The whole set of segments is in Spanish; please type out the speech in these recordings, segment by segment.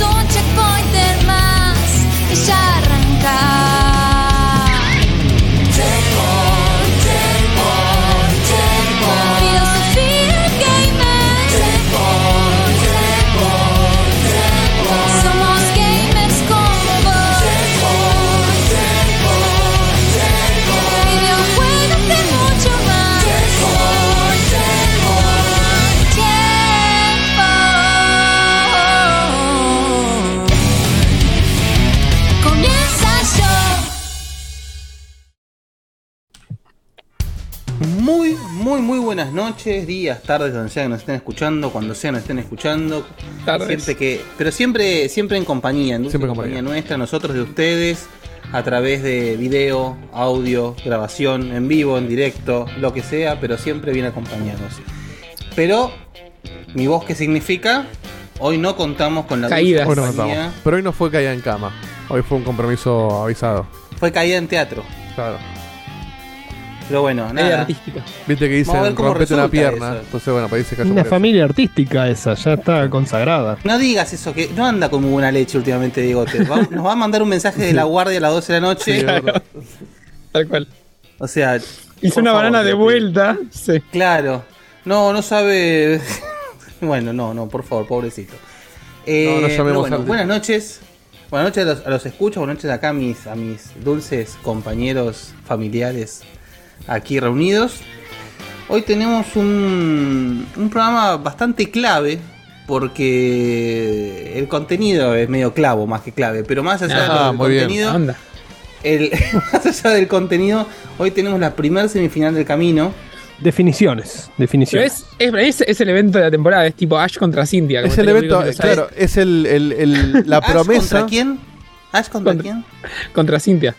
vayas, es noches, días, tardes, donde sea que nos estén escuchando, cuando sea nos estén escuchando. Tardes. Siempre que, pero siempre, siempre en compañía, en Siempre en compañía compañía. nuestra, nosotros de ustedes, a través de video, audio, grabación, en vivo, en directo, lo que sea, pero siempre bien acompañados. Pero, ¿mi voz qué significa? Hoy no contamos con la Caídas. Hoy no compañía. contamos. Pero hoy no fue caída en cama. Hoy fue un compromiso avisado. Fue caída en teatro. Claro. Pero bueno, Media nada. artística. Viste que dicen rompete una pierna. eso. Entonces, bueno, parece que cayó Una familia artística esa, ya está consagrada. No digas eso, que no anda con muy buena leche últimamente, Diegote. Va- nos va a mandar un mensaje de la guardia a las 12 de la noche. Tal cual. O sea, Hizo una favor, banana de vuelta. Sí. Claro. No, no sabe. bueno, no, no, por favor, pobrecito. Eh, No, no llamemos pero bueno, buenas noches. Buenas noches a los, a los escuchos, buenas noches acá a mis, a mis dulces compañeros familiares aquí reunidos. Hoy tenemos un, un programa bastante clave porque el contenido es medio clavo más que clave, pero más allá Ah, del contenido, el- más allá del contenido, hoy tenemos la primer semifinal del camino. Definiciones, definiciones. es, es, es, es el evento de la temporada, es tipo Ash contra Cynthia. Es el evento, claro, es el, el- el- la ¿Ash promesa. ¿Contra quién? ¿Ash contra, Contra- quién? Contra Cynthia.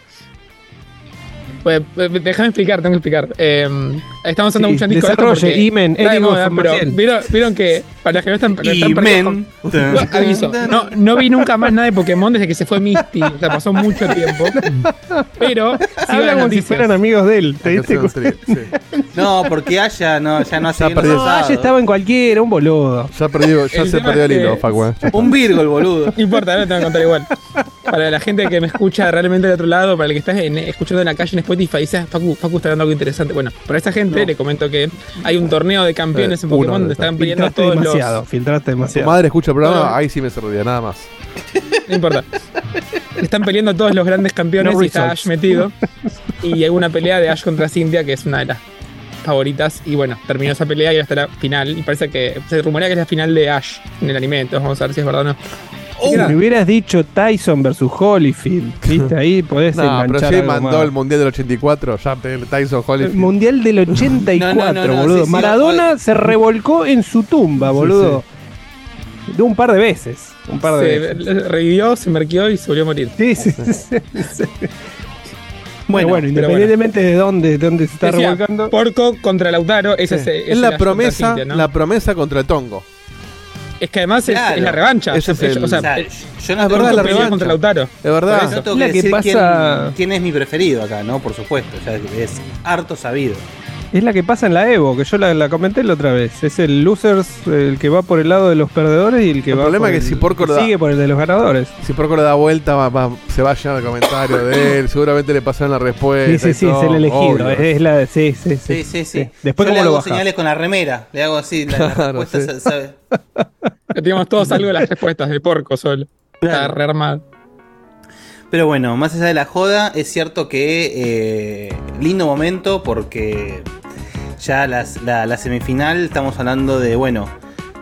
Pues, eh, déjame explicar, tengo que explicar. Eh, estamos usando Sí, mucho en disco desarrolle, porque- Imen, no, pero. ¿vieron, vieron que para los que no están, están Y perdidos men. con- Aviso, no, no vi nunca más nada de Pokémon desde que se fue Misty. O sea, pasó mucho tiempo. Pero, sí Hablan como si fueran amigos de él. ¿te diste sí. No, porque Ash ya no, ya no hace. No, ayer estaba en cualquiera, un boludo. Ya, perdió, ya El se perdió el hilo, que- Facu. eh. Un Virgo el boludo. No importa, ahora te voy a contar igual. Para la gente que me escucha realmente del otro lado, para el que está en- escuchando en la calle en Spotify, dice, "Ah, Facu, Facu está dando algo interesante. Bueno, para esa gente le comento que hay un torneo de campeones Eh, en uno Pokémon de donde están peleando Filtraste todos demasiado, los... filtraste Tu demasiado. madre escucha el programa, No. ahí sí me cerraría, nada más. No importa. Están peleando todos los grandes campeones No y está. Ash metido. Y hay una pelea de Ash contra Cynthia que es una de las favoritas. Y bueno, terminó esa pelea y ahora está la final. Y parece que se rumorea que es la final de Ash en el anime. Entonces vamos a ver si es verdad o no. Si me hubieras dicho Tyson versus Holyfield, ¿viste? Ahí podés No, pero sí mandó más. el Mundial del 84, ya el Tyson El Holyfield. Mundial del 84, No, no, boludo. sí, sí, Maradona se revolcó en su tumba, boludo. De un par de veces. Un par de Se veces. revivió, se merqueó y se volvió a morir. Sí, sí. Bueno, bueno, independientemente de dónde, de dónde se está Decía, revolcando. Porco contra Lautaro, esa es, Es es la promesa, la promesa contra el Tongo. Es que además es- Claro. es, la revancha. Es el- o sea, o sea, yo no es verdad, la revancha. contra Lautaro. Es Por verdad. eso tengo La que que decir pasa- quién, quién es mi preferido acá, ¿no? Por supuesto, ya es harto sabido. Es la que pasa en la Evo, que yo la, la comenté la otra vez. Es el losers, el que va por el lado de los perdedores y el que El va problema por es que el- si Porco lo da- sigue por el de los ganadores. Si Porco le da vuelta, va- va- se va a llenar de comentarios de él. Seguramente le pasaron la respuesta. Sí, sí, sí, todo, es el elegido. obvio. Es, es la de. Sí, sí, sí. Sí, sí, sí. Después, yo le ¿cómo lo hago bajas? señales con la remera. Le hago así, la, la Claro, respuesta sí. sa- sabe. Teníamos todos algo de las respuestas de Porco solo. Está Claro. rearmado. Pero bueno, más allá de la joda, es cierto que eh, lindo momento porque ya las- la, la semifinal estamos hablando de, bueno,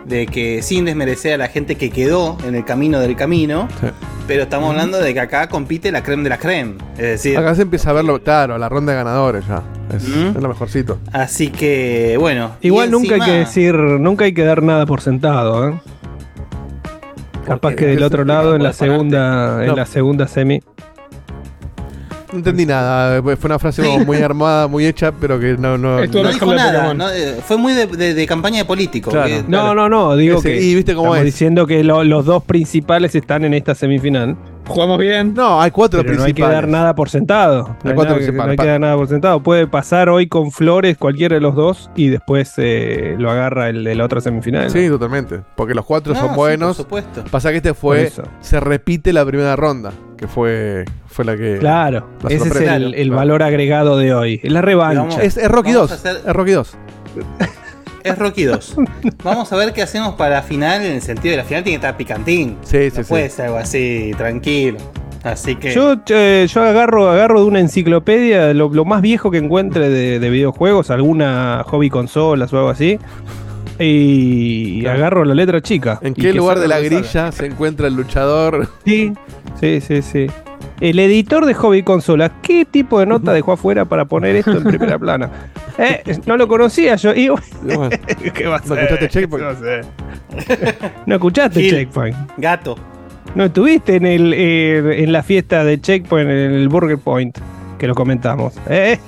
de que sin desmerecer a la gente que quedó en el camino del camino, Sí. pero estamos hablando de que acá compite la creme de la creme. Es decir, Acá se empieza a verlo, claro, la ronda de ganadores ya. Es, Mm. es lo mejorcito. así que, bueno. Igual nunca hay que decir, nunca hay que dar nada por sentado, ¿eh? Capaz que del otro lado, en la segunda, en la segunda semi. No entendí nada. Fue una frase como muy armada, muy hecha, pero que no. no, No dijo nada, no, eh, fue muy de, de- de campaña de político. Claro. que- No, no, no, digo Ese- que y viste cómo estamos es. diciendo que lo- los dos principales están en esta semifinal. Jugamos bien. No, hay cuatro Pero no hay que principales. dar nada por sentado. No hay, cuatro nada principales. no hay que dar nada por sentado. Puede pasar hoy con Flores cualquiera de los dos y después eh, lo agarra el de la otra semifinal. ¿no? Sí, totalmente. Porque los cuatro No, son sí, buenos. por supuesto. Pasa que este fue. Se repite la primera ronda. Que fue. Fue la que. Claro, La ese es el, Claro, el claro. valor agregado de hoy. Es la revancha. Vamos. Es, es Rocky Vamos 2. a hacer- Es Rocky 2. Es Rocky 2. Vamos a ver qué hacemos para la final, en el sentido de la final tiene que estar picantín. Sí, sí, no sí. puede ser algo así, tranquilo. Así que. Yo, eh, yo agarro, agarro de una enciclopedia lo, lo más viejo que encuentre de, de videojuegos, alguna hobby consolas o algo así. Y Claro. agarro la letra chica. ¿En qué lugar de la grilla se encuentra el luchador? Sí, sí, sí, sí. El editor de Hobby Consolas, ¿qué tipo de nota dejó afuera para poner esto en primera plana? Eh, no lo conocía yo. Y, Bueno, ¿Qué vas ¿No escuchaste Checkpoint? No escuchaste Gil. Checkpoint. Gato. No estuviste en, el, eh, en la fiesta de Checkpoint, en el Burger Point, que lo comentamos. ¿eh?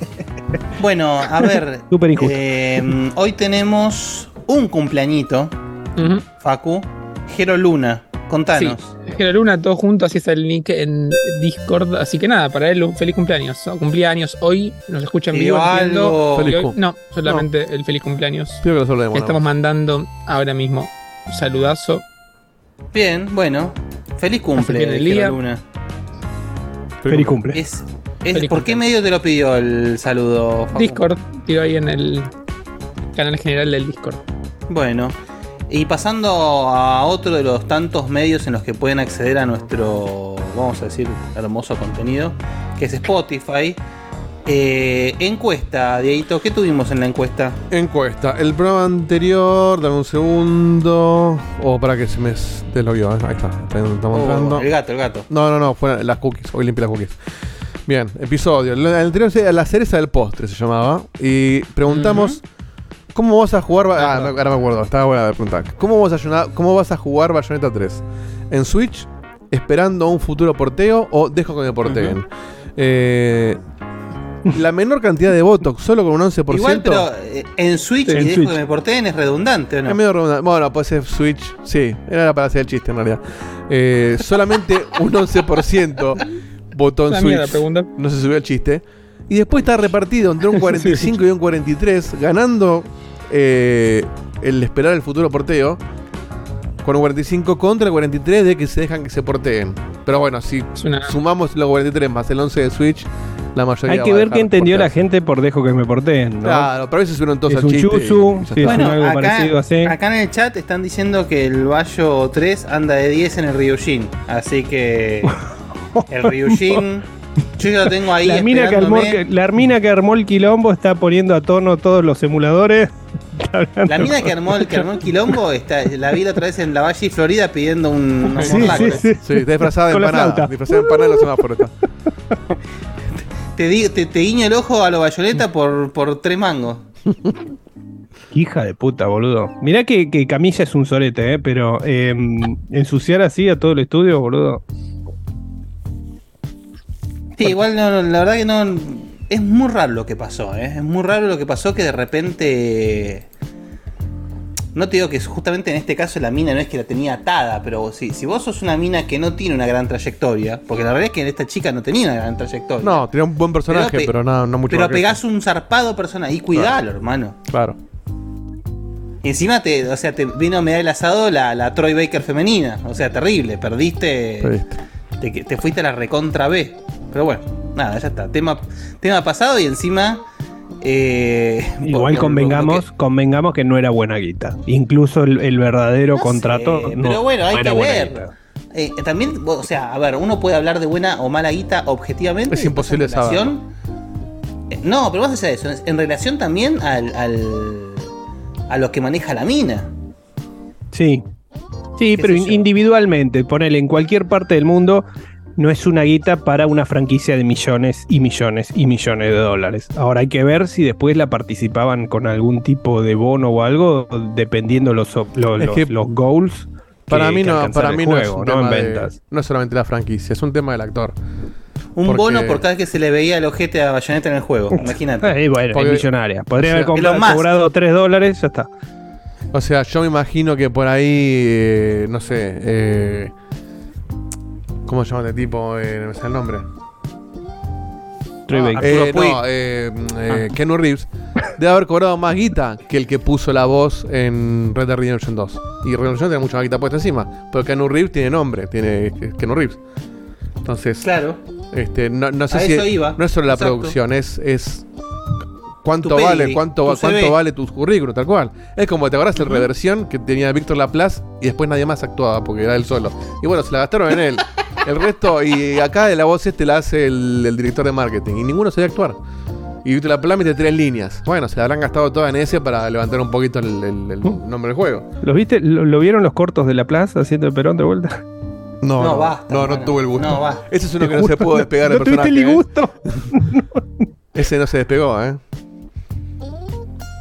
Bueno, a ver. Súper injusto. eh, hoy tenemos un cumpleañito, Ujú. Facu. Jero Luna. Contanos. Sí, Jero Luna, todos juntos, así está el link en Discord. Así que nada, para él un feliz cumpleaños. Cumplía años hoy, nos escucha en Y vivo. entiendo. Feliz hoy- no, solamente el feliz cumpleaños. Que lo estamos mandando ahora mismo un saludazo. Bien, bueno. Feliz cumple, el día. Luna. Feliz cumple. Es, es- Feliz ¿Por qué medio te lo pidió el saludo, Facu? Discord, tiro ahí en el canal general del Discord. Bueno, y pasando a otro de los tantos medios en los que pueden acceder a nuestro, vamos a decir, hermoso contenido, que es Spotify. Eh, encuesta, Dieguito, ¿qué tuvimos en la encuesta? Encuesta. El programa anterior, dame un segundo. O para que se me deslogueó. ¿eh? Ahí está. Está Oh, mostrando. el gato, el gato. No, no, no, fueron las cookies. Hoy limpié las cookies. Bien, episodio. El anterior la cereza del postre, se llamaba. Y preguntamos. ¿Cómo vas a jugar? Ah, Ah, me- ahora me acuerdo, estaba buena la pregunta. ¿Cómo vas, a, ayunar- ¿Cómo vas a jugar Bayonetta 3? ¿En Switch? ¿Esperando un futuro porteo? ¿O dejo que me porteen? Eh, la menor cantidad de votos, solo con un 11%. Igual, pero eh, en Switch Sí, y dejo Switch. que me porteen es redundante, ¿o no? Es medio redundante. Bueno, puede ser Switch. Sí, era para hacer el chiste en realidad. Eh, solamente un 11% votó en La mierda, Switch. No se subió el chiste. Y después está repartido entre un 45 y un 43, ganando eh, el esperar el futuro porteo. Con un 45 contra el 43 de que se dejan que se porteen. Pero bueno, si una. sumamos los 43 más el 11 de Switch, la mayoría Hay que a ver qué entendió la gente por dejo que me porteen, ¿no? Claro, pero a veces subieron todos Es al un chiste. chuzu, sí, Bueno, algo acá, parecido así. acá en el chat están diciendo que el Bayo 3 anda de 10 en el Ryujin. Así que el Ryujin, yo ya lo tengo ahí. La mina, que armó, la mina que armó el quilombo está poniendo a tono todos los emuladores. La mina que armó, el, que armó el quilombo, está, la vi la otra vez en la Valle, Florida, pidiendo un, Sí, sí, sí. Sí, disfrazada de empanada. Disfrazada de empanada en los semáforos. Te, te, te guiño el ojo a lo bayoneta por, por tres mangos. Hija de puta, boludo. Mirá que, que Camilla es un sorete, ¿eh? pero eh, ensuciar así a todo el estudio, boludo. Sí, igual no, la verdad que no. Es muy raro lo que pasó, ¿eh? Es muy raro lo que pasó que de repente. No te digo que justamente en este caso la mina no es que la tenía atada, pero sí, si vos sos una mina que no tiene una gran trayectoria, porque la verdad es que esta chica no tenía una gran trayectoria. No, tenía un buen personaje, Pero pero, pe- no, no mucho Pero pegás eso. un zarpado personal y cuidalo, hermano. Claro. Y encima te, o sea, te vino a medar el asado la, la Troy Baker femenina. O sea, terrible. Perdiste. Perdiste. Te, te fuiste a la recontra B. Pero bueno, nada, ya está. Tema, tema pasado y encima. eh, Igual por- convengamos, que- convengamos que no era buena guita. Incluso el, el verdadero No contrato. sé, no- pero bueno, hay no que ver. Eh, también, o sea, a ver, uno puede hablar de buena o mala guita objetivamente. Es imposible relación- Eh, No, pero más allá de eso, es en relación también al, al- a lo que maneja la mina. Sí. Sí, pero individualmente, ponele en cualquier parte del mundo, no es una guita para una franquicia de millones y millones y millones de dólares. Ahora hay que ver si después la participaban con algún tipo de bono o algo, dependiendo los, los, que los goals. Para que- mí no, para mí no es un no tema en de- no es solamente la franquicia, es un tema del actor. Un Porque- bono por cada vez que se le veía el ojete a Bayonetta en el juego. Imagínate. Eh, bueno, Porque- es millonaria. Podría o sea, haber comprado- Musk. cobrado 3 dólares, ya está. O sea, yo me imagino que por ahí, eh, no sé, eh, ¿cómo se llama este tipo? Eh, no me sale el nombre. Troy Ah, Eh, no, eh, eh, Keanu Reeves debe haber cobrado más guita que el que puso la voz en Red Dead Redemption 2. Y Red Dead Redemption tiene mucha más guita puesta encima. Pero Keanu Reeves tiene nombre, tiene Keanu Reeves. Entonces, Claro. este, no, no sé A si eso iba. no es solo la Exacto. producción, es, es cuánto Tu vale, pedigree, cuánto, tu cuánto vale tu currículum, tal cual. Es como te acuerdas el reversión que tenía Víctor Laplace y después nadie más actuaba porque era él solo. Y bueno, se la gastaron en él. El resto, y acá la voz este la hace el, el director de marketing y ninguno sabía actuar. Y Víctor Laplace mete tres líneas. Bueno, se la habrán gastado toda en ese para levantar un poquito el, el- el Uh. nombre del juego. ¿Los viste? ¿Lo, lo vieron los cortos de la plaza haciendo el perón de vuelta? No, No, basta, No, no tuve el gusto. No, basta. Ese es uno que no se pudo despegar ¿No tuviste el ¿eh? gusto? Ese no se despegó, ¿eh?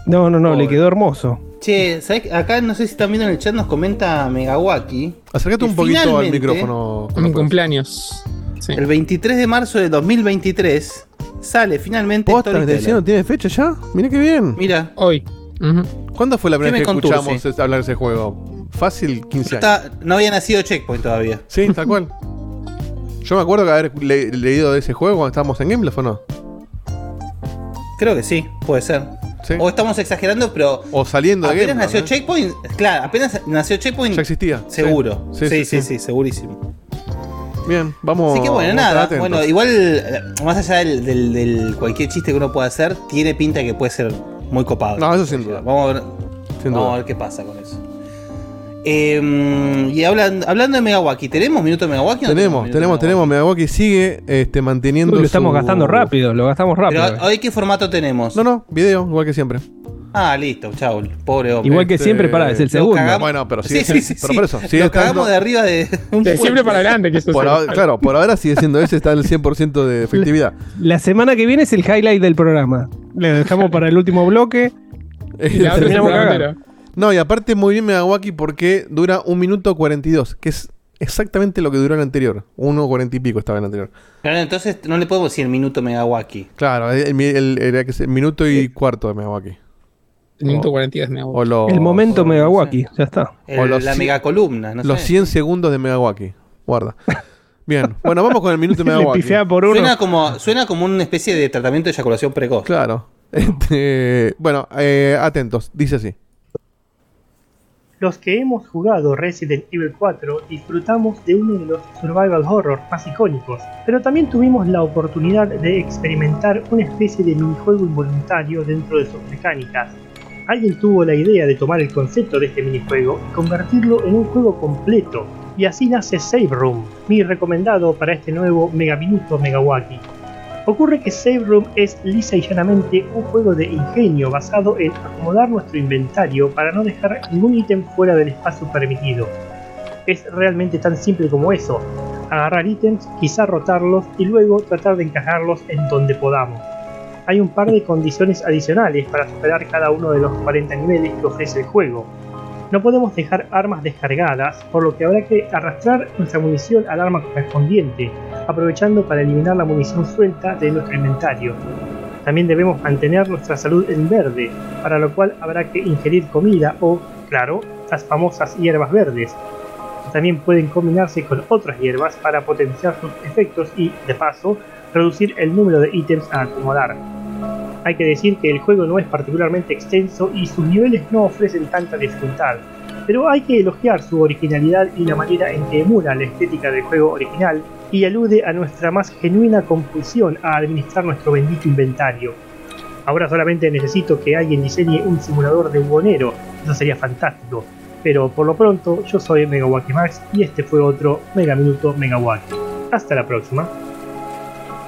No, no, no, le quedó hermoso. Che, ¿sabés? Acá no sé si están viendo en el chat, nos comenta Megawaki. Acércate un poquito al micrófono. Mi cumpleaños. Sí. El 23 de marzo de 2023 sale finalmente ¿Posta? ¿Me estás Storyteller. diciendo tiene fecha ya? Mira qué bien. Mira, Hoy. ¿Cuándo fue la primera ¿Qué vez que escuchamos conturce? hablar de ese juego? Fácil, 15 años. está- no había nacido Checkpoint todavía. Sí, tal cual. Yo me acuerdo que haber le- leído de ese juego cuando estábamos en Gameplay, ¿o no? Creo que sí, puede ser. Sí. O estamos exagerando, pero O saliendo de apenas nació ¿eh? Checkpoint, claro, apenas nació Checkpoint, Ya existía. seguro. Sí, Sí sí, segurísimo. Bien, vamos. Así que bueno, nada. Bueno, igual, más allá del, del- del cualquier chiste que uno pueda hacer, tiene pinta que puede ser muy copado. No, eso sin duda. Vamos a ver, Sin vamos duda. a ver qué pasa con eso. Eh, y hablan- hablando de Megawaki, ¿tenemos minuto de Megawaki o no Tenemos, tenemos, de tenemos. Megawaki sigue este, manteniendo. Uy, lo estamos su- gastando rápido, lo gastamos rápido. Pero hoy qué formato tenemos? No, no, video, igual que siempre. Ah, listo, chao, pobre hombre. Igual que Este, siempre, para, es el segundo. cagamos. Bueno, pero sí, sí, sí, pero sí. por eso, sigue lo cagamos de arriba de un De siempre para adelante, que eso Por ahora- claro, por ahora sigue siendo ese, está en el 100% de efectividad. La semana que viene es el highlight del programa. Le dejamos para el último bloque. Y la Terminamos No, y aparte muy bien Megawaki porque dura un minuto 42, que es exactamente lo que duró el anterior. 1.40 y pico estaba el anterior. Pero entonces no le podemos decir el minuto Megawaki. Claro, el, el- el- era que se- minuto y cuarto de Megawaki. El minuto 42 me hago. O los, El momento oh, Megawaki, ya está. El- O los la megacolumna, no los sé. 100 segundos de Megawaki. Guarda. Bien, bueno, vamos con el minuto Megawaki. por uno. Suena como, suena como una especie de tratamiento de eyaculación precoz. Claro. Este, bueno, eh, atentos, dice así. Los que hemos jugado Resident Evil 4 disfrutamos de uno de los survival horror más icónicos, pero también tuvimos la oportunidad de experimentar una especie de minijuego involuntario dentro de sus mecánicas. Alguien tuvo la idea de tomar el concepto de este minijuego y convertirlo en un juego completo, y así nace Save Room, mi recomendado para este nuevo Mega Minuto Megawaki. Ocurre que Save Room es lisa y llanamente un juego de ingenio basado en acomodar nuestro inventario para no dejar ningún ítem fuera del espacio permitido. Es realmente tan simple como eso, agarrar ítems, quizá rotarlos y luego tratar de encajarlos en donde podamos. Hay un par de condiciones adicionales para superar cada uno de los 40 niveles que ofrece el juego. No podemos dejar armas descargadas, por lo que habrá que arrastrar nuestra munición al arma correspondiente, aprovechando para eliminar la munición suelta de nuestro inventario. También debemos mantener nuestra salud en verde, para lo cual habrá que ingerir comida o, claro, las famosas hierbas verdes. También pueden combinarse con otras hierbas para potenciar sus efectos y, de paso, reducir el número de ítems a acomodar. Hay que decir que el juego no es particularmente extenso y sus niveles no ofrecen tanta dificultad, pero hay que elogiar su originalidad y la manera en que emula la estética del juego original y alude a nuestra más genuina compulsión a administrar nuestro bendito inventario. Ahora solamente necesito que alguien diseñe un simulador de buhonero, eso sería fantástico. Pero por lo pronto, yo soy Megawaki Max y este fue otro Mega Minuto Megawaki. Hasta la próxima.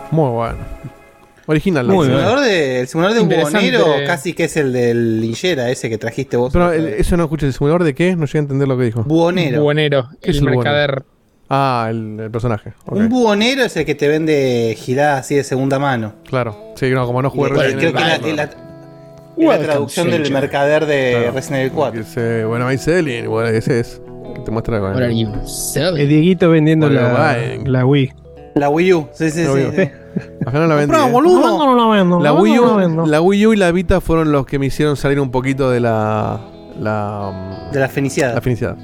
Muy bueno. Original. la Muy el, bien. simulador de, el simulador de Interesante. Buhonero casi que es el del Lillera, ese que trajiste vos. Pero el- eso no escuché. ¿El simulador de qué? No llegué a entender lo que dijo. Buhonero. Buonero, ¿Qué es el el mercader. Ah, el, el personaje. Un buhonero es el que te vende giradas así de segunda mano. Claro. Sí, no, como no jugué Resident creo que la, traducción del mercader de Claro. Resident Evil 4. Dice, bueno, I'm selling. Bueno, ese es. Que te muestra con What are you selling? El Dieguito vendiendo Bueno, la, la Wii. La Wii U. Sí, sí, La sí. Acá no la vendí. Comprá, eh. boludo. No, no la vendo. La Wii, no la U, vendo. la Wii U y la Vita fueron los que me hicieron salir un poquito de la. La. De la feniciada. La felicidad.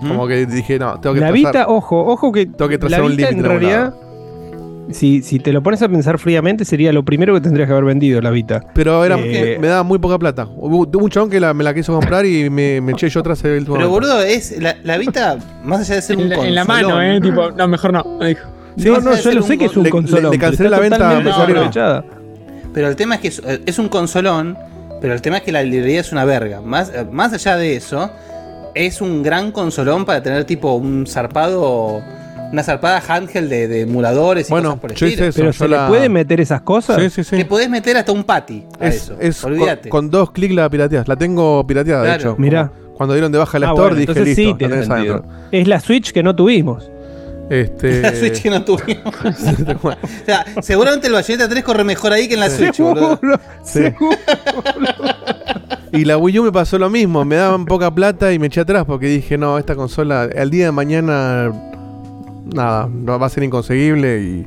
¿Mm? Como que dije, no, tengo que La trazar- Vita, ojo, ojo que, Tengo que trazar la un Vita límite en realidad, si, si te lo pones a pensar fríamente, sería lo primero que tendrías que haber vendido la Vita. Pero era Eh, me daba muy poca plata. Hubo un chabón que la- me la quiso comprar y me, me eché yo atrás el Pero momento. boludo, es la, la Vita, más allá de ser un En la, en la mano, eh. Tipo, no, mejor no. me dijo. Sí, no, no, yo lo sé que es un le- consolón. le- cancelé la venta aprovechada. Pero el tema es que es, es un consolón, pero el tema es que la librería es una verga. Más, más allá de eso, es un gran consolón para tener tipo un zarpado, una zarpada handheld de, de emuladores y Bueno, cosas por el yo hice eso. Pero yo se la- le puede meter esas cosas. Sí, sí, sí. Le podés meter hasta un patty a Es, eso. es Olvídate. con dos clics la pirateas. La tengo pirateada, de hecho. Mirá. Cuando dieron de baja la Ah, Store, bueno, dije entonces listo. sí la tenés adentro. Es la Switch que no tuvimos. Este. La Switch que no tuvimos. o sea, seguramente el Bayonetta 3 corre mejor ahí que en la Switch, boludo. Sí. seguro. Y la Wii U me pasó lo mismo, me daban poca plata y me eché atrás porque dije, no, esta consola al día de mañana, nada, no va a ser inconseguible y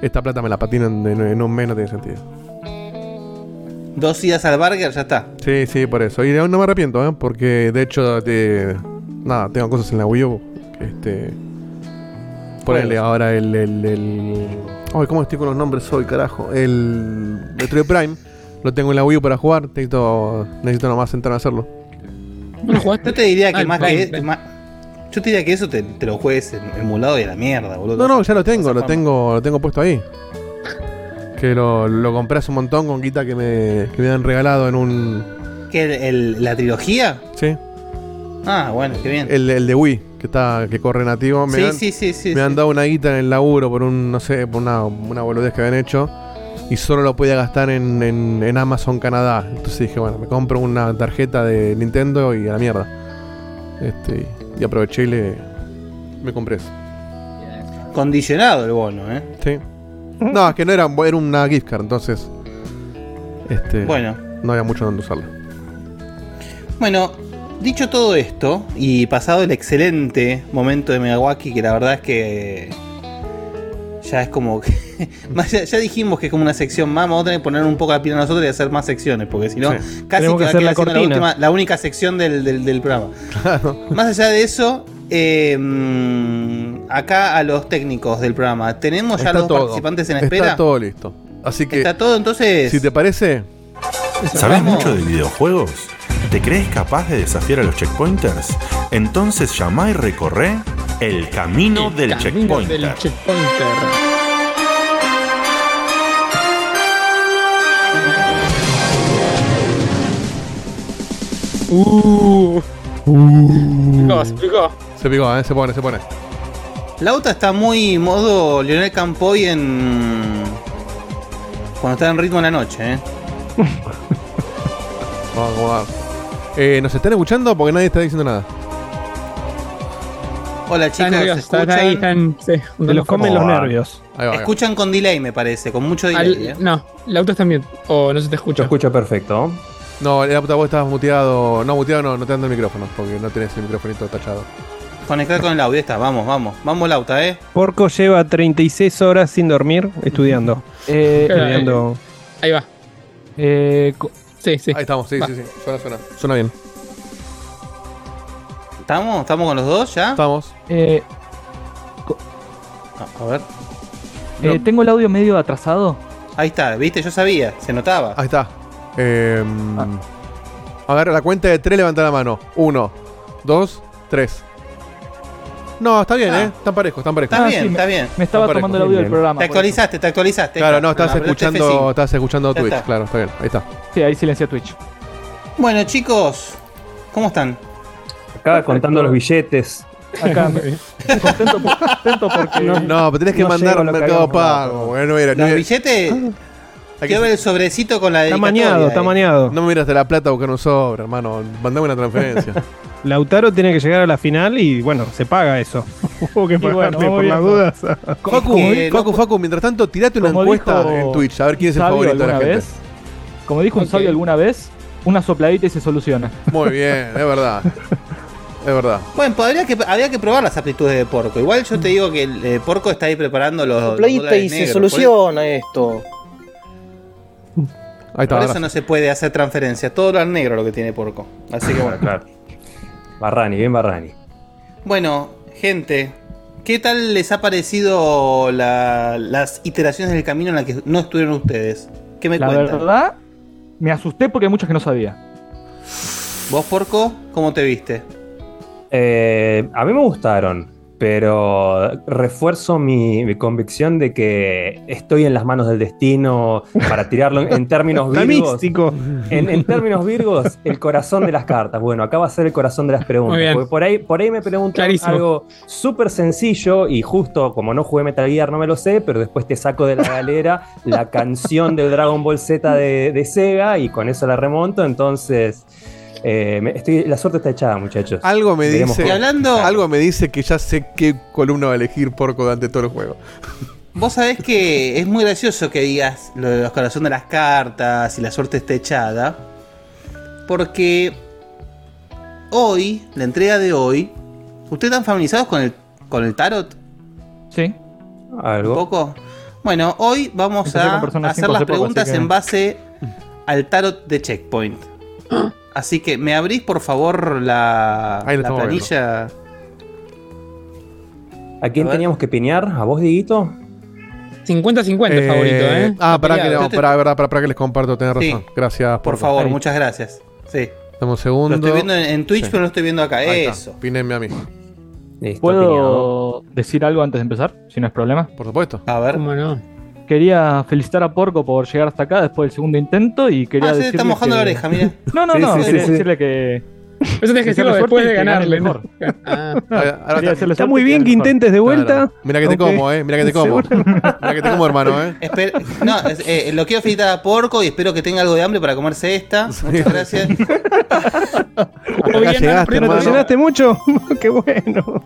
esta plata me la patinan en, en un mes, no tiene sentido. Dos idas al burger, ya está. Sí, sí, por eso. Y no me arrepiento, ¿eh? porque de hecho, nada, tengo cosas en la Wii U. Este, ponerle ahora el, el, el- Ay, ¿cómo estoy con los nombres hoy, carajo? El Metroid Prime. Lo tengo en la Wii U para jugar. Necesito, necesito nomás sentarme a hacerlo. ¿No lo jugaste? Yo te diría que Ah, más Prime, que Prime. más- Yo te diría que eso te, te lo juegues en emulado y a la mierda, boludo. No, no, ya lo tengo, lo tengo, lo tengo puesto ahí. Que lo, lo compré hace un montón con guita que me, que me han regalado en un. ¿Qué, el- el- ¿La trilogía? Sí. Ah, bueno, qué bien. El, el de Wii, que está, que corre nativo. Me sí, han, sí, sí, sí. me han dado una guita en el laburo por un, no sé, por una, una boludez que habían hecho. Y solo lo podía gastar en, en, en Amazon Canadá. Entonces dije, bueno, me compro una tarjeta de Nintendo y a la mierda. Este, y aproveché y le, me compré eso. Condicionado el bono, ¿eh? Sí. No, es que no era, era una gift card, entonces. Este, Bueno, No había mucho donde usarla. bueno, dicho todo esto y pasado el excelente momento de Megawaki, que la verdad es que ya es como que. ya, ya dijimos que es como una sección más, vamos a tener que poner un poco la pila nosotros y hacer más secciones, porque si no, Sí. casi Tenemos que que va a hacer quedar la siendo la, última, la única sección del, del- del programa. Más allá de eso, eh, acá a los técnicos del programa, ¿tenemos ya Está los todo. participantes en Está espera? todo listo. Así que, Está todo, entonces. si te parece, ¿Sabes mucho de videojuegos? ¿Te crees capaz de desafiar a los checkpointers? Entonces llama y recorre el camino El del camino checkpointer. del checkpointer. Uh. Explicó, se explicó. se picó, ¿eh? se pone, se pone. Lauta está muy modo Lionel Campoy en. Cuando está en ritmo en la noche, ¿eh? Vamos a acomodar. Eh, ¿Nos están escuchando? Porque nadie está diciendo nada. Hola chicos, están escuchan, ahí, están. Sí, Te los comen los nervios. Ahí va, ahí va. escuchan con delay, me parece, con mucho delay. Al- ¿eh? no, el auto está bien. O no se te escucha. escucho perfecto. No, la puta vos estabas muteado. No, muteado no, no te ando el micrófono. Porque no tenés el microfonito tachado. Conectar con el audio, está, vamos, vamos. Vamos Lauta, ¿eh? Porco lleva 36 horas sin dormir estudiando. Eh, estudiando. Ahí va. eh, Sí, sí. Ahí estamos, sí, Va. sí, sí. Suena, suena. Suena bien. ¿Estamos? ¿Estamos con los dos ya? Estamos. eh, A, a ver. eh, tengo el audio medio atrasado. Ahí está, viste, yo sabía, se notaba. Ahí está. Eh, A ver, la cuenta de tres levanta la mano. Uno, dos, tres. No, está bien, Ah. ¿eh? Están parejos, están parejos. Está Ah, bien, sí, me- está bien. Me estaba tomando el audio del programa. Te actualizaste, te actualizaste. Claro, no, estás escuchando, F5. estás escuchando Ya Twitch, está. claro, está bien, ahí está. Sí, ahí silencia Twitch. Bueno, chicos, ¿cómo están? Acá contando los billetes. Acá, contento, por- contento porque. No, pero tenés que no mandar llego a lo que Mercado. Pago. Bueno, mira, Los no- billetes. que- Quiero ver el sobrecito con la Está dedicatoria. mañado, está eh. mañado. No me miraste la plata a buscar un sobre, hermano. Mandame una transferencia. Lautaro tiene que llegar a la final y bueno, se paga eso. Hubo que bueno, pagarle vamos por las dudas. Facu, Facu, Facu, mientras tanto, tirate una encuesta dijo en Twitch a ver quién es el favorito de la gente. vez, como dijo un sabio alguna vez, una sopladita y se soluciona. Muy bien, es verdad. Es verdad. Bueno, podría que, habría que probar las aptitudes de Porco. Igual yo te digo que el eh, Porco está ahí preparando los. dólares y se soluciona esto. Ahí está. Por, eso no se puede hacer transferencia. Todo lo negro lo que tiene Porco. Así que bueno. Claro. Barrani, bien Barrani. Bueno, gente, ¿qué tal les ha parecido la- las iteraciones del camino en las que no estuvieron ustedes? ¿Qué me La cuentan? verdad, me asusté porque hay muchas que no sabía. ¿Vos, Porco, cómo te viste? Eh, a mí me gustaron, pero refuerzo mi, mi convicción de que estoy en las manos del destino para tirarlo en, en términos virgos. místico. En, en términos virgos, el corazón de las cartas. Bueno, acá va a ser el corazón de las preguntas. Porque por ahí, por ahí me preguntan Clarísimo. algo súper sencillo y justo como no jugué Metal Gear no me lo sé, pero después te saco de la galera la canción del Dragon Ball Z de, de Sega y con eso la remonto. Entonces, eh, estoy, la suerte está echada, muchachos. Algo me Veremos dice. Hablando- Algo me dice que ya sé qué columna va a elegir Porco durante todo el juego. Vos sabés que es muy gracioso que digas lo de los corazones de las cartas y la suerte está echada. Porque hoy, la entrega de hoy, ¿ustedes están familiarizados con el, con el tarot? Sí. ¿Un Algo. poco? Bueno, hoy vamos Empecé a hacer 5 las poco, preguntas en base al tarot de Checkpoint. Así que, ¿me abrís por favor la, la estamos planilla? ¿A quién A teníamos que piñar? ¿A vos, Diguito? 50-50 Eh, favorito, ¿eh? Ah, para que, no, para, para, para, para que les comparto, tenés Sí. razón. Gracias. Por Porco. favor, Ahí. muchas gracias. Sí. Dame un segundo. Lo estoy viendo en, en Twitch, Sí. pero no lo estoy viendo acá. Ahí. Eso. Pínenme a mí. Listo, piñado. ¿Puedo decir algo antes de empezar? Si no es problema. Por supuesto. A ver. ¿Cómo no? Quería felicitar a Porco por llegar hasta acá después del segundo intento y quería Ah, se está mojando que- la oreja, mira. No, no, Sí, no, sí, quería sí. decirle que Eso tenés que suerte después de ganarle. mejor. Ah, Ahora- ahora quería está- muy bien que intentes de vuelta. Claro. Mira que te como, eh. Mira que te como. Mira que te como, hermano, eh. Esper- no, eh, lo quiero felicitar a Porco y espero que tenga algo de hambre para comerse esta. Muchas gracias. Acá llegaste, pero ¿No te llenaste mucho? Qué bueno.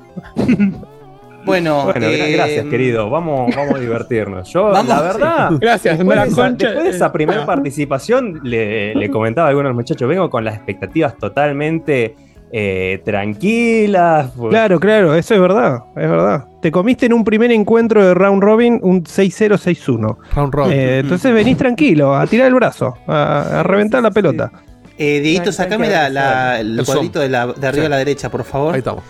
Bueno, Bueno, gra- eh, gracias, querido. Vamos, vamos a divertirnos. Yo, Vamos. la verdad, Gracias, después, de la esa, concha. después de esa primera Ah. participación, le, le comentaba a algunos muchachos, vengo con las expectativas totalmente eh, tranquilas. pues, Claro, claro, eso es verdad, es verdad. Te comiste en un primer encuentro de Round Robin un 6-0-6-1. Round Robin. Eh, entonces venís tranquilo, a tirar el brazo, a, a reventar la pelota. eh, Dieguito, sacame la- el El cuadrito de, la, de arriba Sí. a la derecha, por favor. Ahí estamos.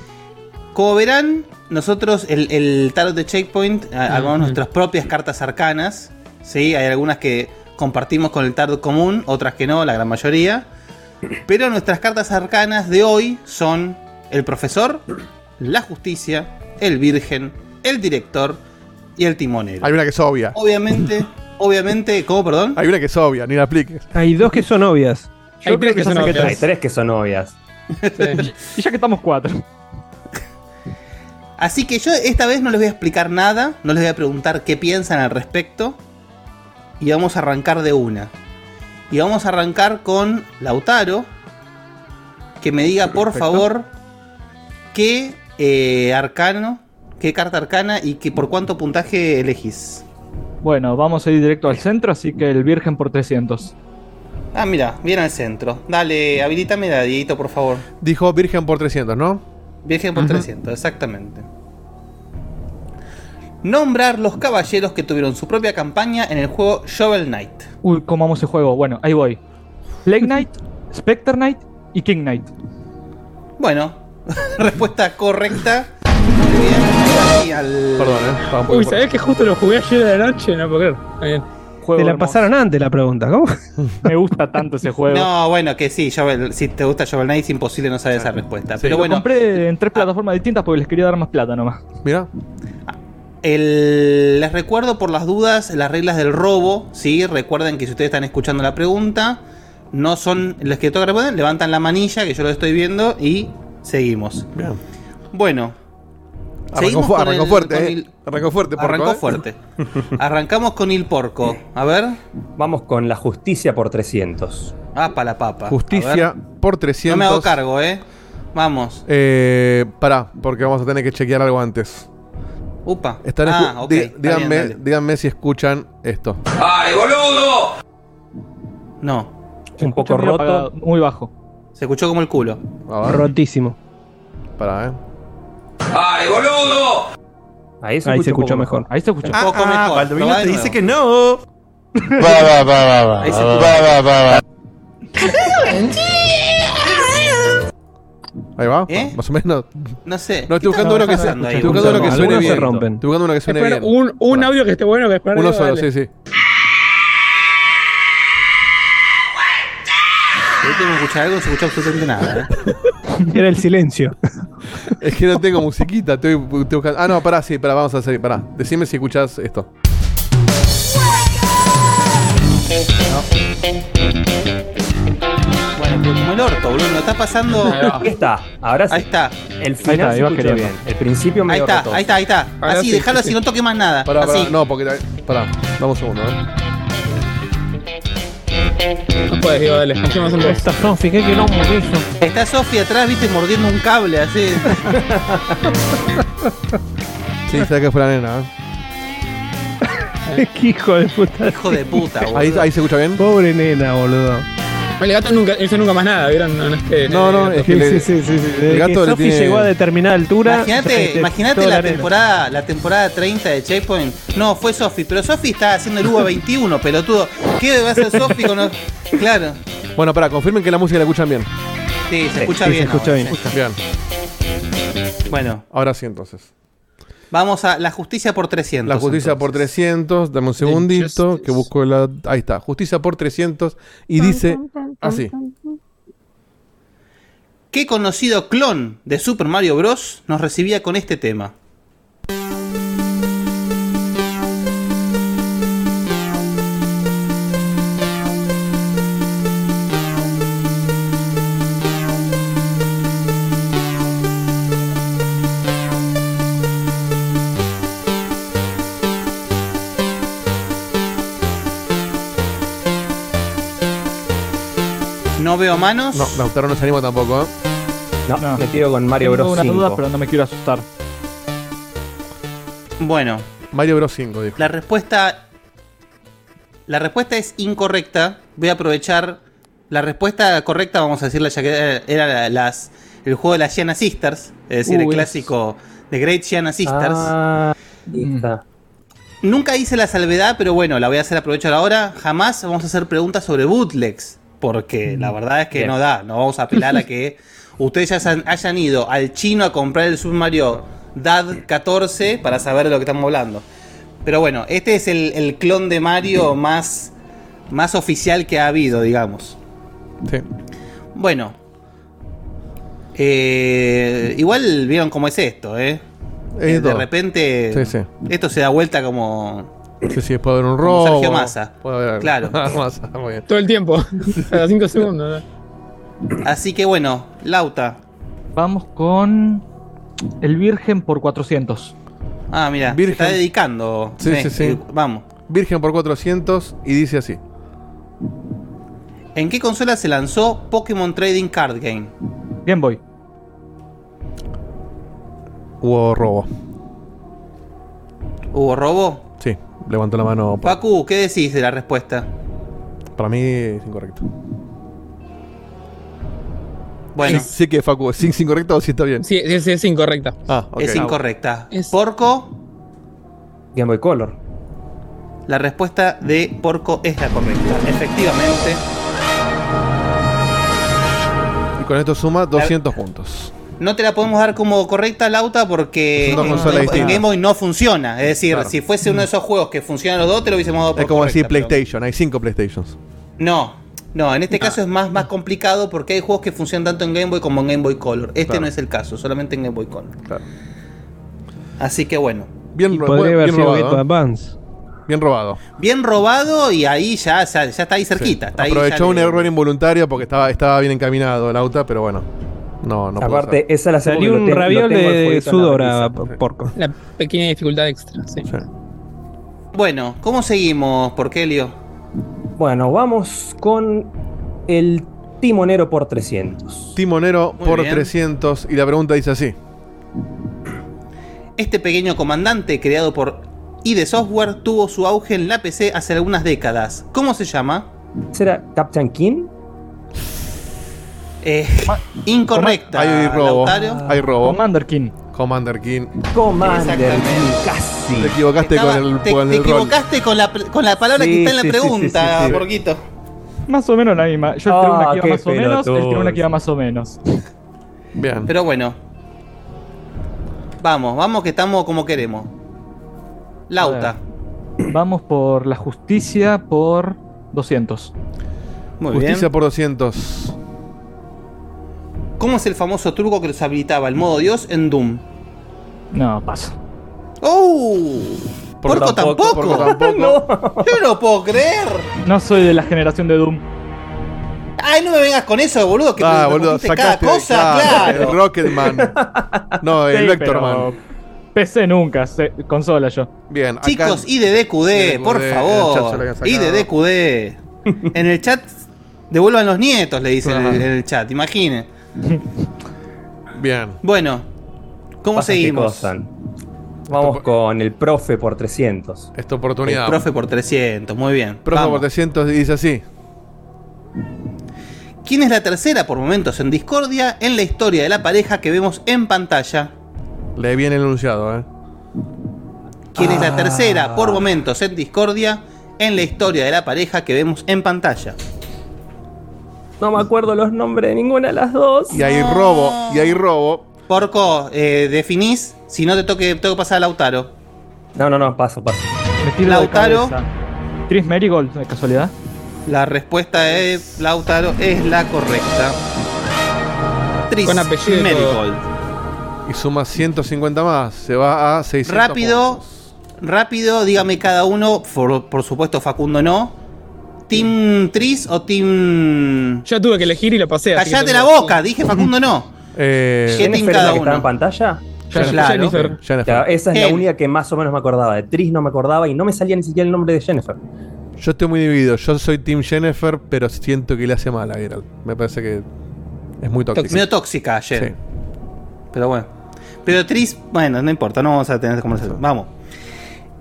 Como verán, nosotros el, el tarot de Checkpoint armamos nuestras propias cartas arcanas. ¿sí? Hay algunas que compartimos con el tarot común, otras que no, la gran mayoría. Pero nuestras cartas arcanas de hoy son el profesor, la justicia, el virgen, el director y el timonero. Hay una que es obvia. Obviamente, obviamente, ¿cómo, perdón? Hay una que es obvia, ni la apliques. Hay dos que son obvias. Yo Hay tres que son obvias. Hay tres que son obvias. Sí. Y ya que estamos cuatro. Así que yo esta vez no les voy a explicar nada, no les voy a preguntar qué piensan al respecto. Y vamos a arrancar de una. Y vamos a arrancar con Lautaro. Que me diga por favor qué eh, arcano, qué carta arcana y que por cuánto puntaje elegís. Bueno, vamos a ir directo al centro, así que el Virgen por 300. Ah, mira, bien al centro. Dale, habilítame la Dieguito, por favor. Dijo Virgen por 300, ¿no? Virgen por Ujú. 300, exactamente. Nombrar los caballeros que tuvieron su propia campaña en el juego Shovel Knight. Uy, ¿cómo vamos ese juego? Bueno, ahí voy. Plague Knight, Spectre Knight y King Knight. Bueno, respuesta correcta. Muy bien. Ahí al- Perdón, eh. Estaba un poco Uy, ¿sabés que justo lo jugué ayer de la noche? No puedo creer. Está bien. Juego Te la hermoso. pasaron antes la pregunta, ¿cómo? Me gusta tanto ese juego. No, bueno, que sí, Shovel- si te gusta Shovel Knight es imposible no saber esa respuesta. Pero Lo bueno, compré en tres plataformas distintas porque les quería dar más plata nomás. Mira. El- les recuerdo por las dudas las reglas del robo. ¿sí? Recuerden que si ustedes están escuchando la pregunta, no son los que toca responder, levantan la manilla, que yo lo estoy viendo, y seguimos. Bien. Bueno, Arrancó, fu- el- fuerte, con eh. el- Arrancó fuerte, porco, Arrancó eh. fuerte. Arrancamos con el porco. A ver. Vamos con la justicia por 300. Ah, para la papa. Justicia por 300. No me hago cargo, ¿eh? Vamos. Eh, pará, porque vamos a tener que chequear algo antes. Upa. Están ah, escu- ok. di- está díganme, dale. díganme si escuchan esto. No. Un poco Muy roto. apagado, muy bajo. Se escuchó como el culo. Rotísimo. pará, eh. Ahí se, Ahí se escucha un poco escuchó mejor. Ahí se escucha. Un poco mejor. Baldovino te dice nuevo. que no. Ahí se escucha. Ahí va, ¿Eh? más o menos. No sé. No, estoy ¿Qué buscando uno que, se, estoy buscando uno que Algunos suene se bien. rompen. Estoy buscando uno que suene Espera, bien. un, un audio que esté bueno que espera Uno solo, dale. sí, sí. Ahorita me escucha algo, no se escucha absolutamente nada. ¿eh? Era el silencio. Es que no tengo musiquita, estoy, estoy buscando. Ah, no, pará, sí, pará, vamos a hacer. Pará, decime si escuchás esto. Bueno, pero como el orto, boludo. Me está pasando. Ahí está. Ahora sí. Ahí está. El Ahí final está, se iba escucha queriendo. bien. El principio Ahí medio está, roto. ahí está, ahí está. Ahora Así, sí, dejalo sí, así, sí. no toque más nada. Pará, no, porque. Pará, damos un segundo, ¿eh? No puedes, Diego, dale. Esta Sofi, qué quilombo que hizo. Está Sofi atrás, viste, mordiendo un cable así. Sí, sabes que fue la nena, ¿eh? qué hijo de puta. Hijo de puta, boludo. Ahí, ahí se escucha bien. Pobre nena, boludo. El gato nunca hizo nunca más nada, ¿vieron? No, no es que. No, no, es que Sí, sí, sí, el gato Sofi tiene- llegó a determinada altura. Imagínate, este, la temporada, la temporada 30 de Checkpoint. No, fue Sofi, pero Sofi está haciendo el V21, pelotudo. ¿Qué va a hacer Sofi con los... Claro. Bueno, pará, confirmen que la música la escuchan bien. Sí, se escucha sí, bien. se escucha ahora, bien. sí. Bien, Bueno, ahora sí entonces. Vamos a la justicia por 300. La justicia por entonces. 300, dame un segundito, que busco la... Ahí está, justicia por 300 y dice así. ¿Qué conocido clon de Super Mario Bros. nos recibía con este tema? No veo manos. No, Lautaro no se anima tampoco, ¿eh? No, No. me tiro con Mario Tengo Bros. una 5. duda, pero no me quiero asustar. Bueno, Mario Bros 5, dijo. la respuesta. La respuesta es incorrecta. Voy a aprovechar. La respuesta correcta, vamos a decirla ya que era, era la- las, el juego de las Gianna Sisters. Es decir, el Uh, clásico de Great Gianna Sisters. Ah. Nunca hice la salvedad, pero bueno, la voy a hacer aprovechar ahora. Jamás vamos a hacer preguntas sobre bootlegs. Porque la verdad es que Bien. no da. No vamos a apelar a que ustedes ya hayan, hayan ido al chino a comprar el Super Mario DAD 14 para saber de lo que estamos hablando. Pero bueno, este es el, el clon de Mario más, más oficial que ha habido, digamos. Sí. Bueno. Eh, igual vieron cómo es esto, ¿eh? Es de todo. repente Sí, sí. esto se da vuelta como Sí, sí, puede haber un Como robo. Sergio Massa. Puede haber Claro. Massa, muy bien. Todo el tiempo. Cada 5 segundos. Así que bueno, Lauta. Vamos con el Virgen por 400. Ah, mira, se está dedicando. Sí, sí, sí. Vamos. Virgen por 400 y dice así. ¿En qué consola se lanzó Pokémon Trading Card Game? Game Boy. Hubo robo. ¿Hubo robo? Levantó la mano. pa- Pacu, ¿qué decís de la respuesta? Para mí es incorrecto. Bueno, Sí, sí que Facu, ¿sí es incorrecto o sí está bien? Sí, sí, sí, es incorrecta. Ah, ok. es incorrecta. Es- Porco, Game Boy Color. la respuesta de Porco es la correcta. Efectivamente. Y con esto suma 200 puntos. No te la podemos dar como correcta, Lauta, porque dos en. Game Boy no funciona. Es decir, Claro. si fuese uno de esos juegos que funcionan los dos, te lo hubiésemos dado por Es como decir pero- PlayStation, hay 5 PlayStations. No, no, en este caso es más, más complicado porque hay juegos que funcionan tanto en Game Boy como en Game Boy Color. Este Claro. no es el caso, solamente en Game Boy Color. Claro. Así que bueno, Bien, podría haber sido Game robado. Boy ¿eh? Advance. Bien robado. bien robado y ahí ya, ya, ya está ahí cerquita. Sí. está ahí Aprovechó un le- error involuntario porque estaba, estaba bien encaminado el auto, pero bueno. No, no puedo Aparte, ser. esa la Salió un raviol de sudor a porco. La pequeña dificultad extra, sí. Sí. Bueno, ¿cómo seguimos, Porquelio? Bueno, vamos con el timonero por 300. Timonero Muy por bien. 300. Y la pregunta dice así: Este pequeño comandante creado por ID Software tuvo su auge en la PC hace algunas décadas. ¿Cómo se llama? ¿Será Captain King? Eh, incorrecta. Hay robo. Lautaro. Hay robo. Commander King. Commander King. Commander. King, casi. Te equivocaste Estaba- con el, te, con te el rol. equivocaste con la, pre- con la palabra que está en la sí, pregunta, sí, sí, sí. Porquito. Más o menos la misma. Yo tiré una que iba más o menos, él tiró una que iba más o menos. Bien. Pero bueno. Vamos, vamos que estamos como queremos. Lauta. Vamos por la justicia por 200. Muy Justicia bien. por 200. ¿Cómo es el famoso truco que los habilitaba el modo Dios en Doom? No, paso. ¡Oh! ¿Porco tampoco? Porco tampoco. Yo no lo puedo creer. No soy de la generación de Doom. Ay, no me vengas con eso, boludo, que Ah, me boludo, cada sacaste. cosa, claro, claro. El Rocketman. No, el Sí, Vectorman. pero PC nunca, se- consola yo. Bien, acá. Chicos, IDDQD, por favor. IDDQD. En el chat devuelvan los nietos, le dicen en el, en el chat, imaginen. Bien. Bueno, ¿cómo Pasan seguimos? Vamos con el profe por 300. Esta El oportunidad. profe por 300, muy bien. Profe Vamos. por 300 y dice así. ¿Quién es la tercera por momentos en discordia en la historia de la pareja que vemos en pantalla? Le viene el enunciado, ¿eh? ¿Quién es Ah. la tercera por momentos en discordia en la historia de la pareja que vemos en pantalla? No me acuerdo los nombres de ninguna de las dos. Y hay robo, y hay robo. Porco, eh, definís, si no te toque, tengo que pasar a Lautaro. No, no, no, paso, paso. Me tiro Lautaro. de. Tris Marigold, de casualidad. La respuesta de Lautaro es la correcta. Tris Con apellido y suma 150 más. Se va a 600. Rápido, puntos. rápido, dígame cada uno, por, por supuesto Facundo no. ¿Team Tris o Team... Yo tuve que elegir y lo pasé. Callate la boca, dije Facundo no. Eh, ¿Qué team ¿Jennifer es cada la que está uno? en pantalla? Jennifer. Claro. Jennifer. Jennifer. Ya, esa es la única que más o menos me acordaba. De Tris no me acordaba y no me salía ni siquiera el nombre de Jennifer. Yo estoy muy dividido. Yo soy Team Jennifer, pero siento que le hace mal a Geralt. Me parece que es muy tóxico. Medio tóxica ayer. Sí. Pero bueno. Pero Tris, bueno, no importa, no vamos a tener esta conversación. Vamos.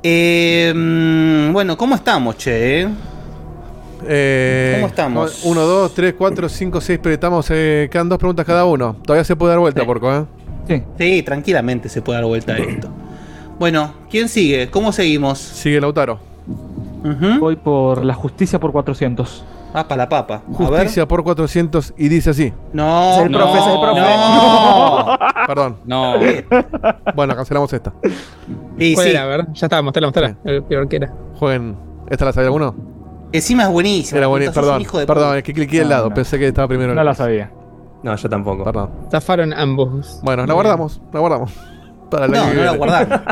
Eh, mm, bueno, ¿cómo estamos, che? Eh? ¿Cómo estamos? 1, 2, 3, 4, 5, 6. Pero estamos. Eh, quedan dos preguntas cada uno. Todavía se puede dar vuelta, Sí. porco, ¿eh? Sí. Sí, tranquilamente se puede dar vuelta a esto. Bueno, ¿quién sigue? ¿Cómo seguimos? Sigue Lautaro. Ujú. Voy por la justicia por 400. Ah, para la papa. A ver. Justicia por 400 y dice así. No, Es el no, profe, es el profe. no. Perdón. No. Bueno, cancelamos esta. Y ¿Cuál sí, era? A ver, ya está, mostrala, mostrala. El peor que era. Jueguen. ¿Esta la sabía alguno? Encima es buenísimo. Era buenísimo. Perdón. hijo de Perdón, es que cliqué al No, lado. no. Pensé que estaba primero. en No la sabía. No, yo tampoco. Perdón. Zafaron ambos. Bueno, la guardamos. La guardamos. Para el No, que no la guardamos.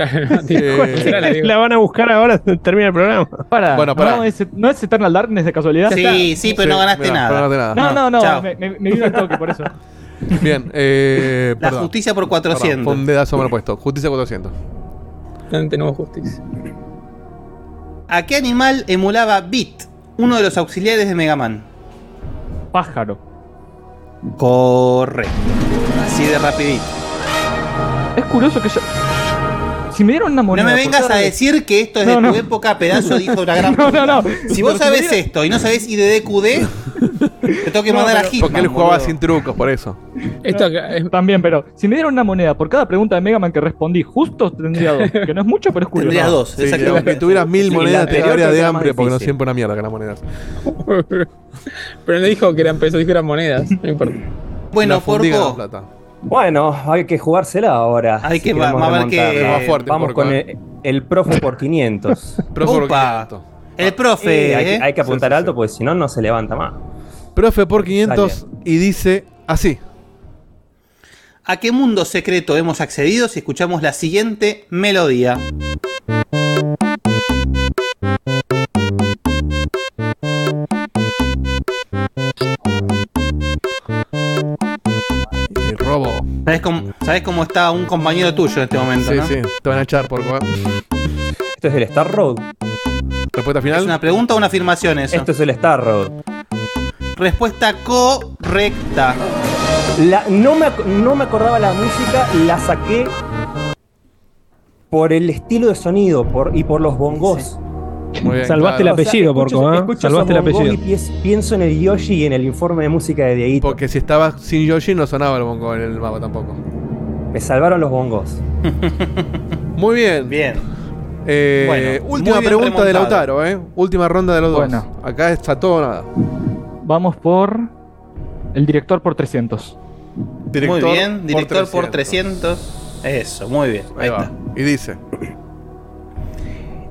Eh, la. La van a buscar ahora, termina el programa. Para, Bueno, pará. No, es, ¿no es Eternal Darkness de casualidad? Sí, sí, pero no ganaste mirá, nada. no ganaste No, no, no, Chao. me, me, me vino el toque por eso. Bien, eh, La perdón. justicia por Perdón, 400. fue un dedazo mal puesto. Justicia 400. Ante nuevo justicia. ¿A qué animal emulaba Bit, uno de los auxiliares de Mega Man? Pájaro. Correcto. Así de rapidito. Es curioso que yo. Si me dieron una No moneda. me por vengas a decir que esto es No, de no. tu época, pedazo de hijo de una gran No, no, no. Si vos sabés me esto y no sabés IDDQD, te tengo que No, mandar a Hitman. Porque él jugaba boludo. sin trucos, por eso. Esto acá es- También, pero si me dieron una moneda por cada pregunta de Mega Man que respondí, justo tendría dos. Que no es mucho, pero es curioso. Tendrías dos, Sí, exactamente. aunque tuvieras mil Sí, monedas, te que de hambre porque no siempre una mierda que las monedas. Pero no dijo que eran pesos, dijo que eran monedas. No importa. Bueno, Porco, plata. Bueno, hay que jugársela ahora. Hay que- queremos vamos a ver remontarla. qué- Más fuerte, Vamos porco, con eh. el, el profe por 500. Profe por Upa. 500. el profe, Eh, hay, que- ¿eh? hay que apuntar Sí, sí, alto sí. porque si no, no se levanta más. Profe por 500 y dice así. ¿A qué mundo secreto hemos accedido si escuchamos la siguiente melodía? Sabés cómo está un compañero tuyo en este momento, Sí, ¿no? sí, te van a echar por. Esto es el Star Road. Respuesta ¿Es final. una pregunta o una afirmación eso? Esto es el Star Road. Respuesta correcta. La- no, me, no me acordaba la música, la saqué por el estilo de sonido por, y por los bongos. Muy bien, Salvaste claro. el apellido, Porco, ¿eh? Salvaste el apellido. Y pies- pienso en el Yoshi y en el informe de música de Dieguito. Porque si estaba sin Yoshi no sonaba el bongo en el mapa tampoco. Me salvaron los bongos. Muy bien. Bien. Eh, Bueno, última bien pregunta de. Lautaro, ¿eh? Última ronda de los Bueno. dos. Acá está todo o nada. Vamos por el director por 300. Director muy bien. Director por 300. Eso, muy bien. Ahí, Ahí va. está. Y dice: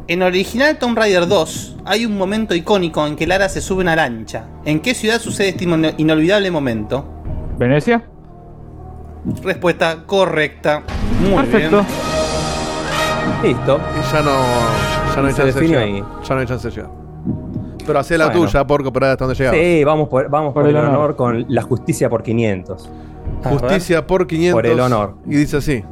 En original Tomb Raider 2 hay un momento icónico en que Lara se sube a una lancha. ¿En qué ciudad sucede este ino- inolvidable momento? ¿Venecia? Respuesta correcta. Muy Perfecto. bien. Listo. Y ya no, ya no hay chance de llegar. Ya no hay chance de llegar. Pero hacé la Bueno. tuya, porco, para hasta donde llegamos. Sí, vamos por, vamos por, Por el el honor. honor. con la justicia por 500. A ver. Justicia por 500. Por el honor. Y dice así: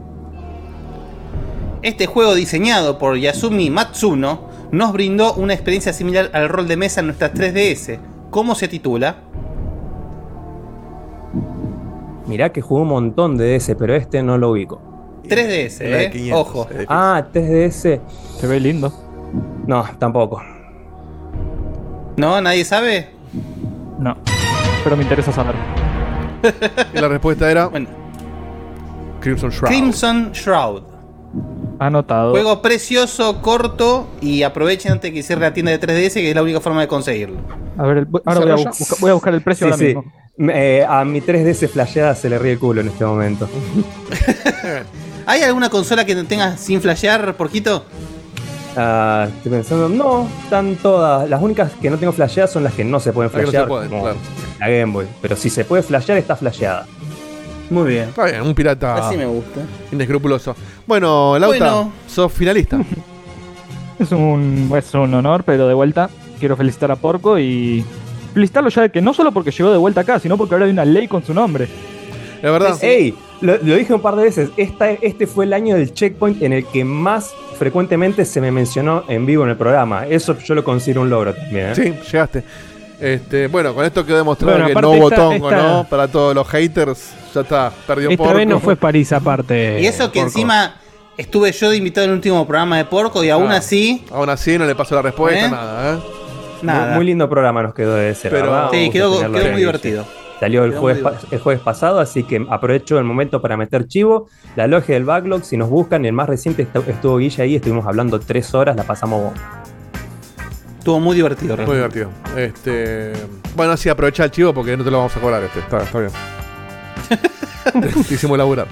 Este juego diseñado por Yasumi Matsuno nos brindó una experiencia similar al rol de mesa en nuestras 3DS. ¿Cómo se titula? Mirá que jugué un montón de ese, pero este no lo ubico. 3DS, Era de ¿eh? 500, Ojo. Ah, 3DS. Se ve lindo. No, tampoco. ¿No? ¿Nadie sabe? No. Pero me interesa saber. Y la respuesta era Bueno, Crimson Shroud. Crimson Shroud. Anotado. Juego precioso, corto y aprovechen antes que cierre la tienda de 3DS que es la única forma de conseguirlo. A ver, el- ahora voy a, voy a buscar el precio Sí, ahora sí. mismo. Eh, a mi 3DS flasheada se le ríe el culo en este momento. ¿Hay alguna consola que tengas sin flashear, porquito? Ah, estoy pensando, no, están todas. Las únicas que no tengo flasheadas son las que no se pueden Las que no se flashear. pueden, como claro. La Game Boy. Pero si se puede flashear, está flasheada. Muy bien. Está bien, un pirata Así me gusta. inescrupuloso. Bueno, Lauta, Bueno. sos finalista. Es un, es un honor, pero de vuelta quiero felicitar a Porco y felicitarlo ya de que no solo porque llegó de vuelta acá, sino porque ahora hay una ley con su nombre. La verdad. ¡Ey! Lo, lo dije un par de veces. Esta, este fue el año del checkpoint en el que más frecuentemente se me mencionó en vivo en el programa. Eso yo lo considero un logro también. ¿eh? Sí, llegaste. Este, bueno, con esto quedó demostrado Bueno, que no hubo esta- tongo, esta- ¿no? Para todos los haters, ya está, perdió Esta porco. vez no fue París aparte. y eso que Porco. encima estuve yo de invitado en el último programa de Porco y aún Ah. así, Aún así no le pasó la respuesta, ¿Eh? nada, ¿eh? nada. Muy, muy lindo programa nos quedó de ese. Pero- verdad, sí, quedó, muy divertido. Salió el jueves, el jueves pasado, así que aprovecho el momento para meter chivo. La logia del backlog, si nos buscan, el más reciente estu- estuvo Guilla ahí, estuvimos hablando tres horas, la pasamos Estuvo muy divertido, Muy divertido. Este, bueno, sí, aprovecha el chivo porque no te lo vamos a cobrar este. Está, está bien. Te hicimos laburar.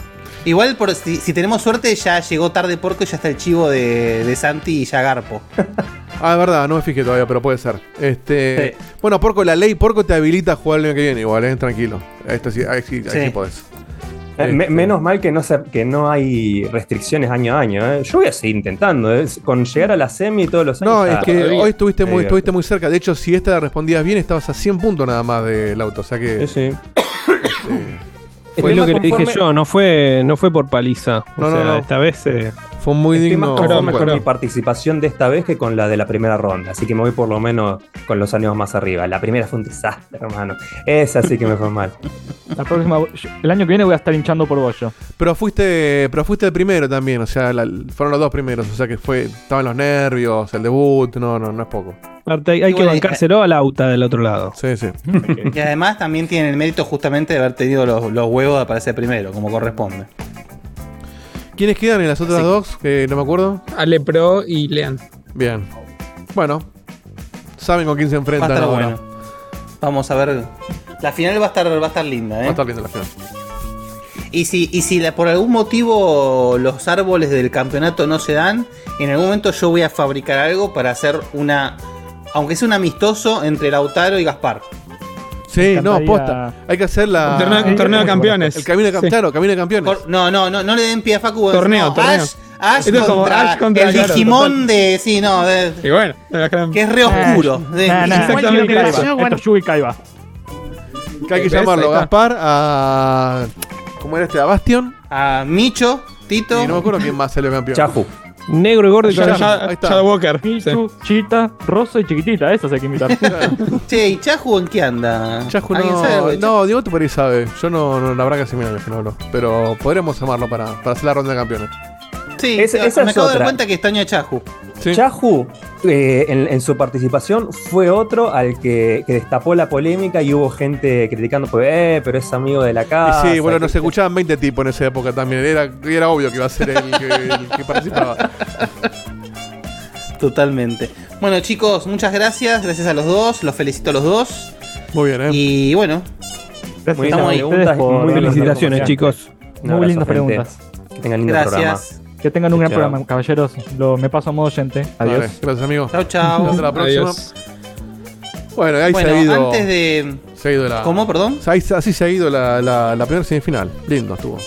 Igual, por, si, si tenemos suerte, ya llegó tarde Porco y ya está el chivo de, de Santi y ya Garpo. Ah, es verdad, no me fijé todavía, pero puede ser. Este, Sí. Bueno, Porco, la ley Porco te habilita a jugar el año que viene, igual, ¿eh? Tranquilo. Esto sí, ahí sí, ahí Sí. podés. Eh, me- Este. menos mal que no, se- que no hay restricciones año a año. ¿eh? Yo voy a seguir intentando. ¿eh? Con llegar a la semi todos los años. No, es que todavía. hoy estuviste muy, estuviste muy cerca. De hecho, si esta la respondías bien, estabas a 100 puntos nada más del auto. O sea que. Sí, sí. este, Fue Estoy lo que le dije conforme- yo, no fue, no fue por paliza. O No, no, sea, no. esta vez eh, fue muy Estoy digno. más conforme con mi participación de esta vez que con la de la primera ronda. Así que me voy por lo menos con los años más arriba. La primera fue un desastre, hermano. Esa sí que me fue mal. La próxima, el año que viene voy a estar hinchando por vos yo. Pero fuiste, pero fuiste el primero también, o sea, la- fueron los dos primeros, o sea que fue, estaban los nervios, el debut, no, no, no es poco. hay, hay que bancárselo a la auta del otro lado. Sí, sí. Y además también tienen el mérito justamente de haber tenido los, los huevos de aparecer primero, como corresponde. ¿Quiénes quedan en las otras Sí. dos? Que no me acuerdo. Ale Pro y Lean. Bien. Bueno, saben con quién se Va a enfrentan estar ahora. bueno. Vamos a ver. La final va a estar, va a estar linda, Va a ¿eh? estar linda la final. Y si, y si la- por algún motivo los árboles del campeonato no se dan, en algún momento yo voy a fabricar algo para hacer una. Aunque sea un amistoso entre Lautaro y Gaspar. Sí, no, posta. Hay que hacer la. Un torneo, un torneo de campeones. El camino de Sí. campeones. Claro, camino de campeones. Cor- No, no, no, no le den pie a Facu. Torneo, no, torneo. Ash, Ash Esto es como contra Ash contra el Claro, Digimon total. de. Sí, no, de- Y bueno, que es re oscuro. De- Nah, nah, Exactamente. Kaiba. Bueno. Esto es Yugi Kaiba. Que hay que ¿Ves? llamarlo Ahí está. Gaspar a. ¿Cómo era este? ¿A Bastion? A Micho, Tito. Y no me acuerdo quién más salió campeón. Chafu. Negro y gordo y. Shadow Walker. sí. Chita, Rosa y Chiquitita. Esas hay que imitar. Che, ¿y Chahu en qué anda? Chajo ¿Alguien sabe no, no, Diego por ahí sabe. Yo no, no la verdad que mil años que no hablo. Pero podremos llamarlo para, para hacer la ronda de campeones. Sí, Esa- esa me es acabo de dar cuenta que extraño a Chahu. Sí. Chahu, eh, en, en su participación, fue otro al que, que destapó la polémica y hubo gente criticando, pues, eh, pero es amigo de la Y casa. sí, bueno, nos escuchaban 20 tipos en esa época también. Era, era obvio que iba a ser el que, el que participaba. Totalmente. Bueno, chicos, muchas gracias. Gracias a los dos. Los felicito a los dos. Muy bien, ¿eh? Y bueno, Gracias Estamos ahí. por Muy Felicitaciones, chicos. Muy lindas preguntas. Que tengan lindo programa. Que tengan un gran Chao. programa, caballeros. Lo, me paso a modo oyente. Adiós. Vale, gracias, amigo. Chao, chao. Hasta la próxima. Adiós. Bueno, ahí Bueno, se ha ido. antes de. se ha ido la. ¿Cómo, perdón? Ahí- así se ha ido la, la, la primera semifinal. Lindo estuvo.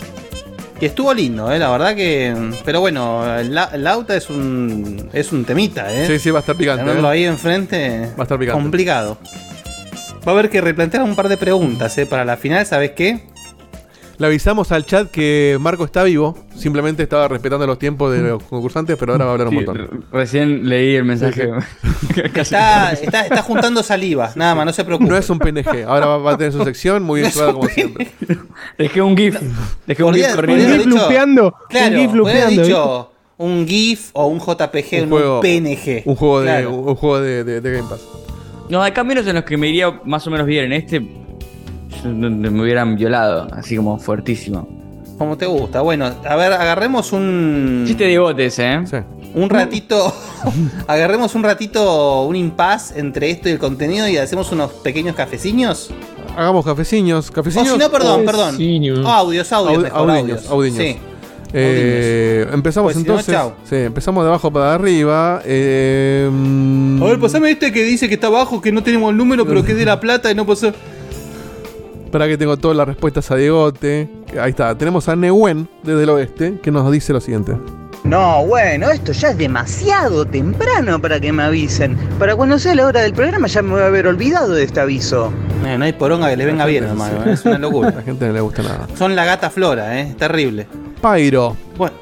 Que estuvo lindo, eh, la verdad que. Pero bueno, la, Lauta es un. es un temita, eh. Sí, sí, va a estar picante. Tenerlo ¿eh? ahí enfrente. Va a estar picante. Complicado. Va a haber que replantear un par de preguntas, eh, para la final, ¿sabes qué? Le avisamos al chat que Marco está vivo. Simplemente estaba respetando los tiempos de los concursantes, pero ahora va a hablar un Sí, montón. re- recién leí el mensaje. Está, está, está juntando saliva, nada más, no se preocupe. No es un PNG. Ahora va, va a tener su sección muy bien llevada como siempre. Dejé un GIF. Dejé un GIF podría Un corriendo. GIF lupeando. Claro, un GIF podría haber lupeando. dicho un GIF o un JPG, Un un, PNG. Un juego de, un juego de, de- de Game Pass. No, hay caminos en los que me iría más o menos bien. En este, me hubieran violado, así como fuertísimo. Como te gusta. Bueno, a ver, agarremos un. Chiste de botes, ¿eh? Sí. Un ratito. agarremos un ratito, un impas entre esto y el contenido y hacemos unos pequeños cafeciños. Hagamos cafeciños. O Cafeciños. si no, perdón, perdón. Audios, audios, Aud- mejor, audios. audiños. Sí. Eh, empezamos Pues si no, entonces. chau. sí, empezamos de abajo para arriba. Eh, mm, A ver, pasame este que dice que está abajo, que no tenemos el número, pero que es de la plata y no pasó. Para que tengo todas las respuestas a Diegote. Ahí está. Tenemos a Neuen desde el oeste que nos dice lo siguiente. No, bueno, esto ya es demasiado temprano para que me avisen. Para cuando sea la hora del programa ya me voy a haber olvidado de este aviso. No, no hay poronga que les venga bien, hermano. ¿eh? Es una A la locura. gente no le gusta nada. Son la gata flora, ¿eh? Terrible. Pyro. Bueno,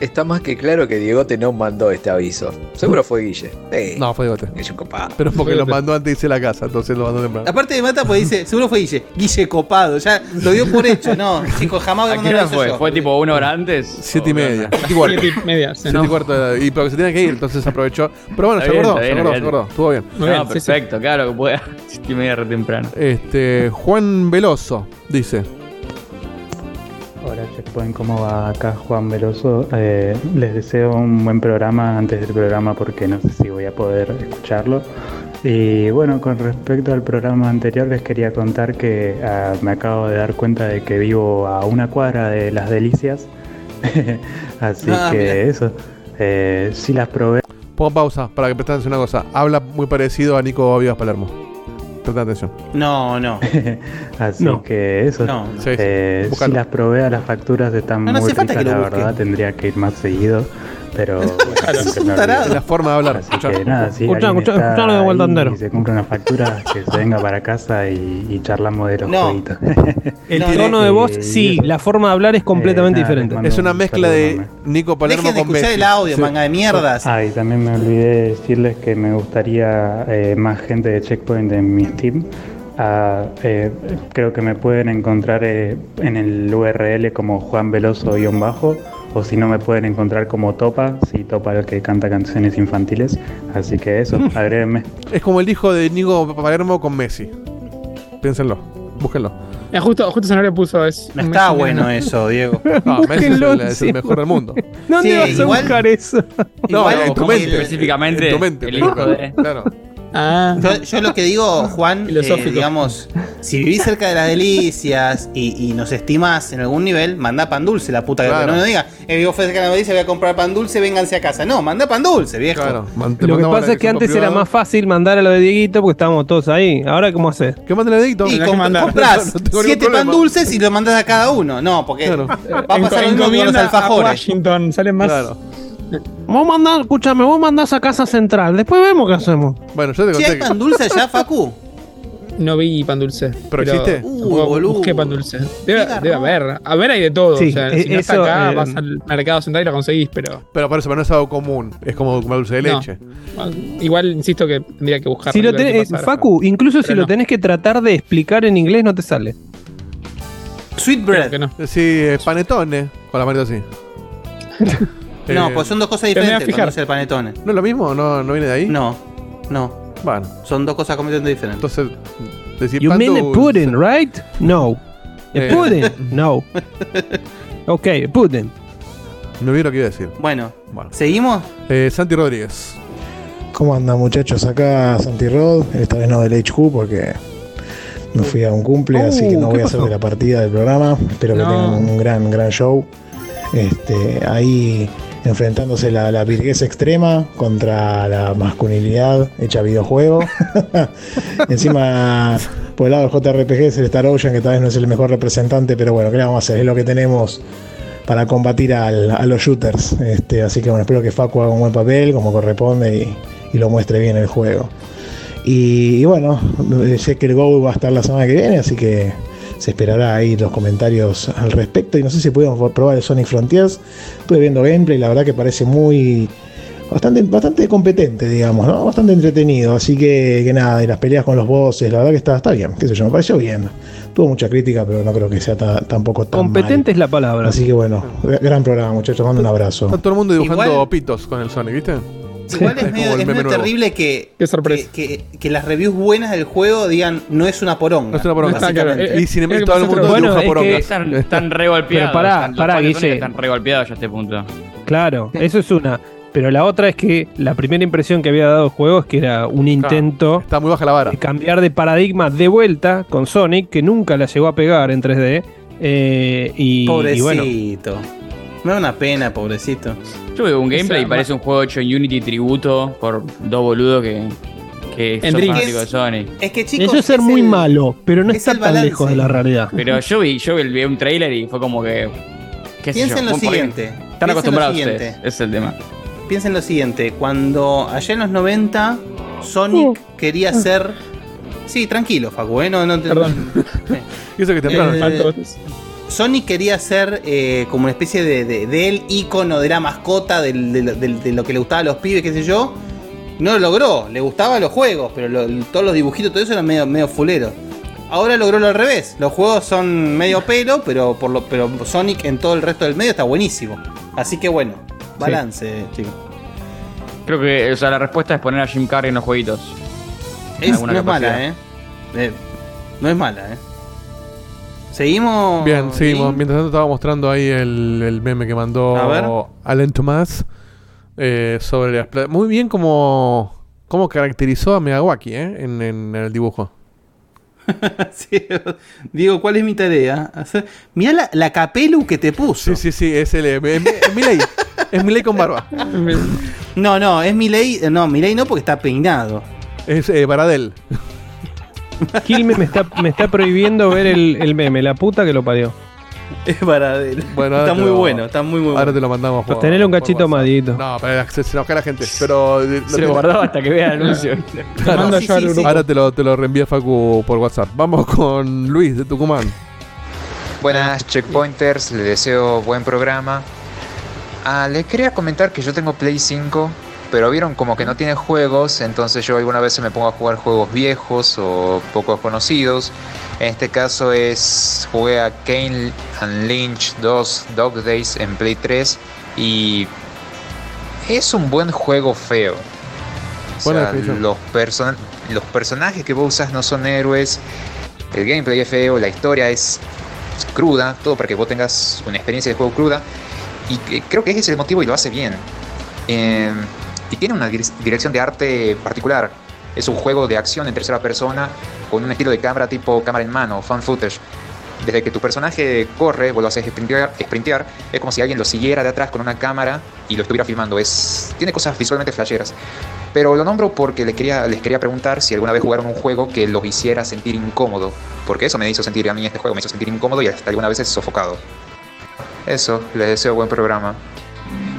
Está más que claro que Diegote no mandó este aviso. Seguro fue Guille. No, fue Diegote. Guille copado. Pero es porque lo mandó antes de irse a la casa, entonces lo mandó temprano. aparte de mata, pues dice, seguro fue Guille. Guille copado, ya lo dio por hecho, no. Chicos, jamás voy a ¿A qué mandar hora fue? yo. ¿Fue tipo una hora antes? Siete y ¿O qué media. Siete y cuarto. Siete y media. Siete y cuarto. Y pero que se tenía que ir, entonces aprovechó. Pero bueno, se Está acordó, se bien, acordó, se acordó. Estuvo bien. Muy bien, No, sí, sí. perfecto, claro que pueda. Siete y media re temprano. Este, Juan Veloso dice. Hola Checkpoint, ¿cómo va? Acá Juan Veloso. Eh, les deseo un buen programa antes del programa porque no sé si voy a poder escucharlo. Y bueno, con respecto al programa anterior les quería contar que ah, me acabo de dar cuenta de que vivo a una cuadra de Las Delicias. Así Ah, que mira. eso, eh, sí las probé. Pongo pausa para que prestes una cosa. Habla muy parecido a Nico Vivas Palermo. Presta atención. No, no. Así No. que eso. No. Sí, sí. Eh, si las probé a las facturas están No, no muy hace falta ricas, la verdad. Tendría que ir más seguido. Pero bueno, un tarado. Es la forma de hablar. Está escuchalo de vuelta entero. se compra una factura, que se venga para casa y, y charlamos de los No. jueguitos. El No, tono no. de voz, Eh, sí. eso. La forma de hablar es completamente Eh, nada, diferente. Es una un mezcla de. Nico Palermo Dejen de con escuchar Messi. el audio, Sí. manga de mierdas. Ah, y también me olvidé de decirles que me gustaría eh, más gente de Checkpoint en mi Steam. Ah, eh, creo que me pueden encontrar eh, en el URL como Juan Veloso-bajo o si no me pueden encontrar como Topa, si Topa el que canta canciones infantiles. Así que eso, agréguenme. Es como el hijo de Nico Palermo con Messi. Piénsenlo. Búsquenlo. Eh, justo, justo Zanahoria puso es. No un está bueno eso, Diego. Ah, Messi es el, es sí. mejor del mundo. ¿Dónde Sí, vas a igual- buscar eso? No, Igual en tu mente. Específicamente, En tu mente. el hijo de- Claro. Ah, Yo, yo lo que digo, Juan, eh, digamos, si vivís cerca de las delicias y, y nos estimás en algún nivel, manda pan dulce, la puta que Claro. no nos diga, eh, vivo cerca de las delicias, voy a comprar pan dulce, vénganse a casa. No, manda pan dulce, viejo. Claro. Lo que pasa es que antes era más fácil mandar a lo de Dieguito porque estábamos todos ahí. Ahora, ¿cómo haces? ¿Qué manda el edicto? Y mandar. compras No siete pan dulces y lo mandas a cada uno. No, porque Claro. va a pasar lo mismo con los a alfajores. Washington, salen más. Claro. Vos mandás, escúchame, vos mandás a casa central. Después vemos qué hacemos. Bueno, yo te Si hay conté pan dulce allá, Facu. No vi pan dulce. ¿Pero existe? Uh, boludo. Busqué pan dulce. Debe, garrón. debe haber. A ver, hay de todo. Sí, o sea, eh, si no está eso, acá, eh, vas al mercado central y lo conseguís, pero. Pero por eso, pero no es algo común. Es como comer dulce de No. leche. Igual insisto que tendría que buscar. Si lo tenés, Facu, incluso si Pero lo no. tenés que tratar de explicar en inglés, no te sale. Sweet bread. no. Sí, eh, panetone. Con la manita así. No, Eh, pues son dos cosas diferentes fijar. cuando el panetone. ¿No es lo mismo? ¿No, no viene de ahí? No, no. Bueno, Son dos cosas completamente diferentes. entonces. Decir You mean a pudding, right? No. A Eh. pudding? No. Ok, a pudding. Me olvidé lo que iba a decir. Bueno, Bueno. ¿seguimos? Eh, Santi Rodríguez. ¿Cómo andan muchachos? Acá Santi Rod, esta vez no del HQ porque me fui a un cumple, Oh, así que no ¿qué voy a hacer de la partida del programa. Espero que No. tengan un gran, gran show. Este, ahí enfrentándose la, la virguez extrema contra la masculinidad hecha videojuego. Encima, por el lado del JRPG es el Star Ocean, que tal vez no es el mejor representante, pero bueno, ¿qué le vamos a hacer? Es lo que tenemos para combatir al- a los shooters. Este, así que bueno, espero que Facu haga un buen papel, como corresponde, y, y lo muestre bien el juego. Y, y bueno, eh, sé que el Go va a estar la semana que viene, así que se esperará ahí los comentarios al respecto. Y no sé si pudimos probar el Sonic Frontiers. Estuve viendo gameplay, la verdad que parece muy. Bastante, bastante competente, digamos, ¿no? Bastante entretenido. Así que, que nada, y las peleas con los bosses, la verdad que está, está bien, qué sé yo, me pareció bien. Tuvo mucha crítica, pero no creo que sea ta- tampoco tan Competente es la palabra. Así que bueno, gran programa, muchachos, mando un abrazo. Está todo el mundo dibujando Igual- pitos con el Sonic, ¿viste? Igual es medio, es medio terrible que, que, que- que las reviews buenas del juego digan no es una poronga. No es una poronga. básicamente. Claro, Y sin embargo todo el mundo Bueno, dibuja es porongas. que- Están, están re golpeados. Pero pará, pará, Guille. Están re golpeados ya a este punto. Claro, eso es una. Pero la otra es que la primera impresión que había dado el juego es que era un intento Está muy baja la vara. de cambiar de paradigma de vuelta con Sonic, que nunca la llegó a pegar en 3D. eh, y, y bueno, Pobrecito. Me da una pena, pobrecito. Yo veo un gameplay y parece un juego hecho en Unity tributo por dos boludos que, que son fanáticos de Sonic. Es que chicos. eso es ser es muy el- malo, pero no es está tan lejos de la realidad. Pero yo vi, yo vi un trailer y fue como que. ¿Qué sé yo? Piensen lo siguiente. Están piensen acostumbrados ustedes. Ese es el tema. Piensen lo siguiente, cuando allá en los 90 Sonic quería ser... Sí, tranquilo, Facu, ¿eh? No, no te- Perdón. Eso que temprano. Eh, Sonic quería ser eh, como una especie de, de, del ícono de la mascota, del- de, lo- del- de lo que le gustaba a los pibes, qué sé yo. No lo logró, le gustaban los juegos, pero lo- todos los dibujitos, todo eso eran medio, medio fulero. Ahora logró lo al revés. Los juegos son medio pelo, pero, por lo, pero Sonic en todo el resto del medio está buenísimo. Así que bueno, balance, chicos. Creo que o sea, la respuesta es poner a Jim Carrey en los jueguitos. Es- no es mala, ¿eh? Eh, No es mala, ¿eh? Seguimos. Bien, seguimos. Mientras tanto estaba mostrando ahí el, el meme que mandó. Alan Tomás eh, sobre las Muy bien como, como caracterizó a Megawaki ¿eh? en, en el dibujo. Sí, Diego, ¿cuál es mi tarea? Hacer... Mirá la, la capelu que te puso. Sí, sí, sí, es el es, es, es Milei. Es Milei con barba. No, no, es Milei. No, Milei no porque está peinado. Es eh, Baradel. Gilme me está, me está prohibiendo ver el, el meme, la puta que lo parió. Es para él. Bueno, ahora está muy lo- bueno, está muy, muy Ahora bueno. te lo mandamos por. Tenele un cachito madito. No, pero se, se enoja la gente. Pero. eh, Se lo guardaba hasta que vea el anuncio. Te mando sí, yo al sí, sí. grupo. Ahora te lo, te lo reenvía Facu por WhatsApp. Vamos con Luis de Tucumán. Buenas checkpointers, les deseo buen programa. Ah, les quería comentar que yo tengo Play 5, pero vieron como que no tiene juegos, entonces yo alguna vez me pongo a jugar juegos viejos o poco conocidos. En este caso es jugué a Kane and Lynch 2 Dog Days en Play 3 y es un buen juego feo. O sea, los, person- los personajes que vos usas no son héroes, el gameplay es feo, la historia es cruda, todo para que vos tengas una experiencia de juego cruda. Y que- creo que ese es el motivo y lo hace bien. Eh, y tiene una dir- dirección de arte particular. Es un juego de acción en tercera persona con un estilo de cámara tipo cámara en mano, fan footage. Desde que tu personaje corre, vos lo haces sprintear, sprintear, es como si alguien lo siguiera de atrás con una cámara y lo estuviera filmando. Es, tiene cosas visualmente flasheras. Pero lo nombro porque les quería, les quería preguntar si alguna vez jugaron un juego que los hiciera sentir incómodo. Porque eso me hizo sentir a mí este juego, me hizo sentir incómodo y hasta alguna vez sofocado. Eso, les deseo buen programa.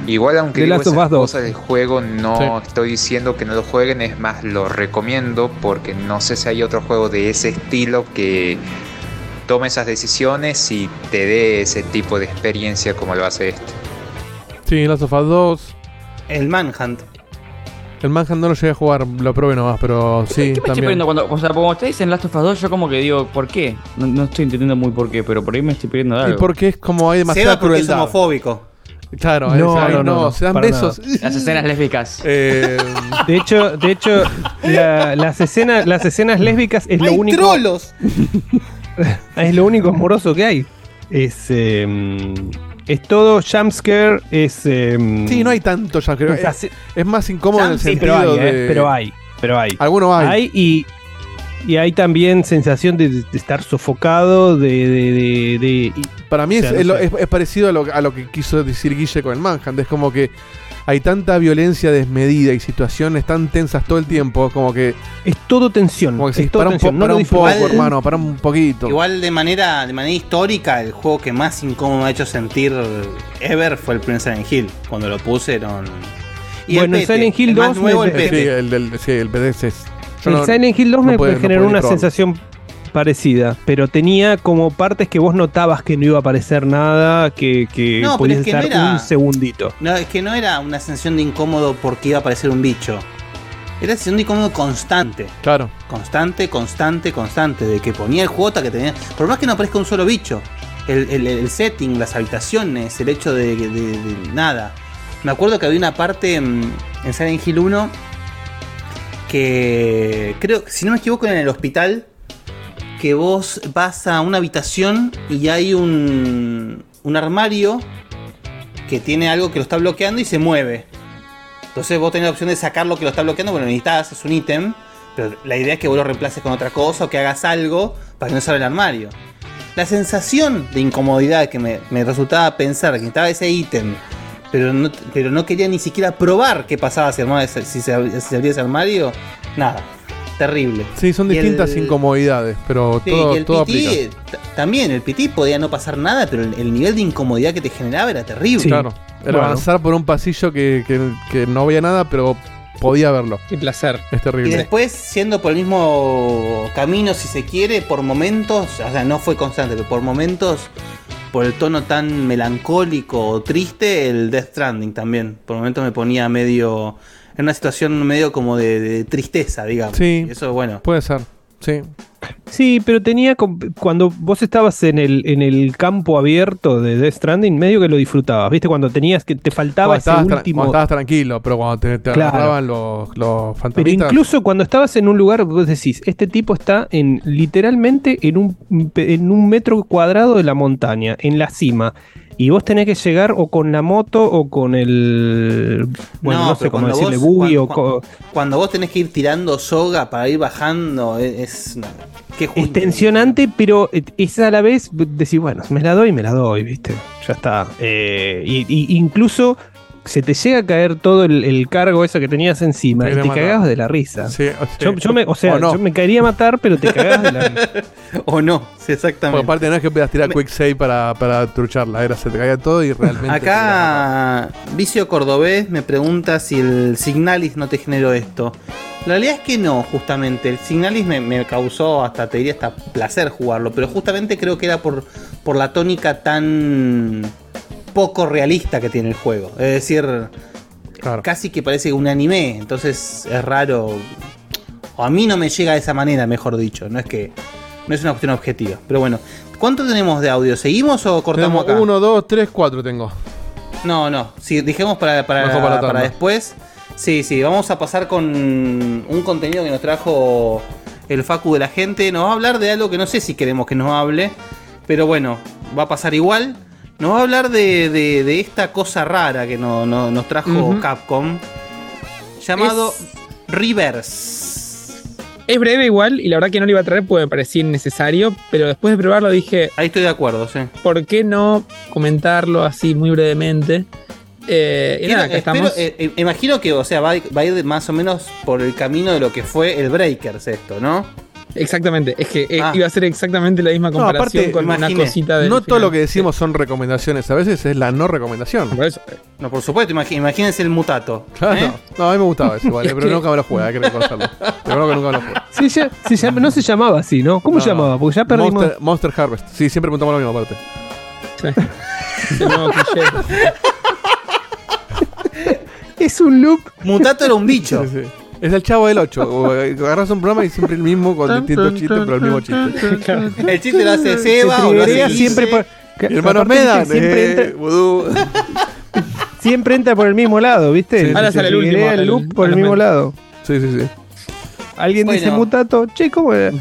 Igual aunque digo esas Us 2. cosas del juego, no estoy diciendo que no lo jueguen, es más, lo recomiendo porque no sé si hay otro juego de ese estilo que tome esas decisiones y te dé ese tipo de experiencia como lo hace este. Sí, Last of Us 2. El Manhunt. El Manhunt no lo llegué a jugar, lo probé nomás, pero sí, ¿Qué me estoy perdiendo cuando, o sea, cuando ustedes dicen Last of Us 2, yo como que digo, ¿por qué? No, no estoy entendiendo muy por qué, pero por ahí me estoy perdiendo de Y algo. porque es como hay demasiada Seba porque es crueldad. homofóbico. Claro, No, ahí no, no, no, se dan besos. Las escenas lésbicas. Eh, De hecho, de hecho la- las, escenas, las escenas lésbicas es lo ¡Hay único. trolos! Es lo único amoroso que hay. Es. eh, es todo jumpscare. Es. eh, sí, no hay tanto sea, Es, sí- es más incómodo en el sí, sentido pero hay, eh, de. pero hay. Pero hay. Algunos hay. Hay y. Y hay también sensación de, de estar sofocado, de. de, de- Para mí o es, sea, no es lo- sé. es- es parecido a lo, a lo que quiso decir Guille con el Manhunt. Es como que hay tanta violencia desmedida y situaciones tan tensas todo el tiempo, como que. Es todo tensión. Como que sí, es todo para un, po- tensión. No un poco, hermano, para un poquito. Igual de manera, de manera histórica, el juego que más incómodo me ha hecho sentir ever fue el primer Silent Hill. Cuando lo puse eran. Bueno, el PT, Silent Hill el más 2 nuevo, el Sí, PT. el del. Sí, el PDS es. El no- Silent Hill 2 no me, puede- me no generó una sensación parecida, pero tenía como partes que vos notabas que no iba a aparecer nada, que, que No, podías es que no estar era- un segundito. No, es que no era una sensación de incómodo porque iba a aparecer un bicho. Era sensación de incómodo constante. Claro. Constante, constante, constante. De que ponía el juego que tenía. Por más que no aparezca un solo bicho. El, el- el setting, las habitaciones, el hecho de, de- de nada. Me acuerdo que había una parte en, en Silent Hill 1 que creo, si no me equivoco, en el hospital, que vos vas a una habitación y hay un, un armario que tiene algo que lo está bloqueando y se mueve. Entonces vos tenés la opción de sacar lo que lo está bloqueando, bueno, necesitas, es un ítem, pero la idea es que vos lo reemplaces con otra cosa o que hagas algo para que no salga el armario. La sensación de incomodidad que me, me resultaba pensar que necesitaba ese ítem, pero no, pero no quería ni siquiera probar qué pasaba si, armaba ese- si se, si se abría ese armario, nada, terrible. Sí, son Y distintas el- incomodidades, pero Sí, todo, y el todo PT, también, el PT podía no pasar nada, pero el, el nivel de incomodidad que te generaba era terrible. Claro. Era Bueno. avanzar por un pasillo que, que- que no veía nada, pero podía verlo. Qué placer. Es Y terrible. después, yendo por el mismo camino, si se quiere, por momentos, o sea, no fue constante, pero por momentos, por el tono tan melancólico o triste, el Death Stranding también. Por momentos me ponía medio. en una situación medio como de, de tristeza, digamos. Sí. Y eso, bueno. Puede ser. Sí. Sí, pero tenía cuando vos estabas en el, en el campo abierto de Death Stranding, medio que lo disfrutabas, ¿viste? Cuando tenías que te faltaba ese último cuando estabas tranquilo, pero cuando te, te Claro. agarraban los, los Pero incluso cuando estabas en un lugar, vos decís, este tipo está en literalmente en un, en un metro cuadrado de la montaña, en la cima. Y vos tenés que llegar o con la moto o con el. Bueno, no, sé cómo decirle, vos- buggy o. cuando- vos tenés que ir tirando soga para ir bajando, es. es qué justo. Es tensionante, pero es a la vez decir, bueno, me la doy, me la doy, ¿viste? Ya está. Eh, y, y incluso se te llega a caer todo el, el cargo eso que tenías encima Te y te matar. cagabas de la risa. Sí, o sea, Yo, yo me, o sea, o no. yo me caería a matar, pero te cagabas de la risa. o no, sí, Porque exactamente. aparte no es que puedas tirar quick save para, para trucharla, era se te caía todo y realmente. Acá Vicio Cordobés me pregunta si el Signalis no te generó esto. La realidad es que no, justamente. El Signalis me, me causó hasta, te diría, hasta placer jugarlo. Pero justamente creo que era por, por la tónica tan poco realista que tiene el juego. Es decir, Claro. casi que parece un anime. Entonces es raro. O a mí no me llega de esa manera, mejor dicho. No es que. No es una cuestión objetiva. Pero bueno. ¿Cuánto tenemos de audio? ¿Seguimos o cortamos Tenemos acá? uno, dos, tres, cuatro tengo. No, no. Si dijimos para, para, para después. Sí, sí. Vamos a pasar con un contenido que nos trajo el Facu de la gente. Nos va a hablar de algo que no sé si queremos que nos hable. Pero bueno, va a pasar igual. Nos va a hablar de, de- de esta cosa rara que no- no- nos trajo. Capcom. Llamado Reverse. Es breve igual y la verdad que no lo iba a traer porque me parecía innecesario, pero después de probarlo dije, Ahí estoy de acuerdo, sí. ¿por qué no comentarlo así muy brevemente? Eh, y nada, acá espero- estamos. eh, eh, imagino que, o sea, va, va a ir más o menos por el camino de lo que fue el Breakers esto, ¿no? Exactamente, es que eh, Ah. iba a ser exactamente la misma No, comparación aparte, con una cosita de. no todo lo que decimos son recomendaciones, a veces es la no recomendación. Por eso. No, por supuesto, imagínense el mutato. Claro. ¿eh? No, a mí me gustaba eso, vale, Es pero que- nunca me lo juega, hay que reconocerlo. Que nunca me lo juega. Sí, ya- se llama- no se llamaba así, ¿no? ¿Cómo No, se llamaba? Porque ya perdimos. Monster, Monster Harvest. Sí, siempre preguntamos lo mismo aparte. El nuevo cliché. Es un loop. Mutato era un bicho. Sí, sí. Es el chavo del 8. Agarras un programa y siempre el mismo con distintos chistes, pero el mismo chiste. El chiste lo hace Se Seba o lo hace siempre por. que- Mi hermano Medan, siempre, eh, entra, siempre entra por el mismo lado, ¿viste? Sí, Ahora Se sale el último, el loop por el mismo lado. Sí, sí, sí. Alguien dice mutato, che, ¿cómo era?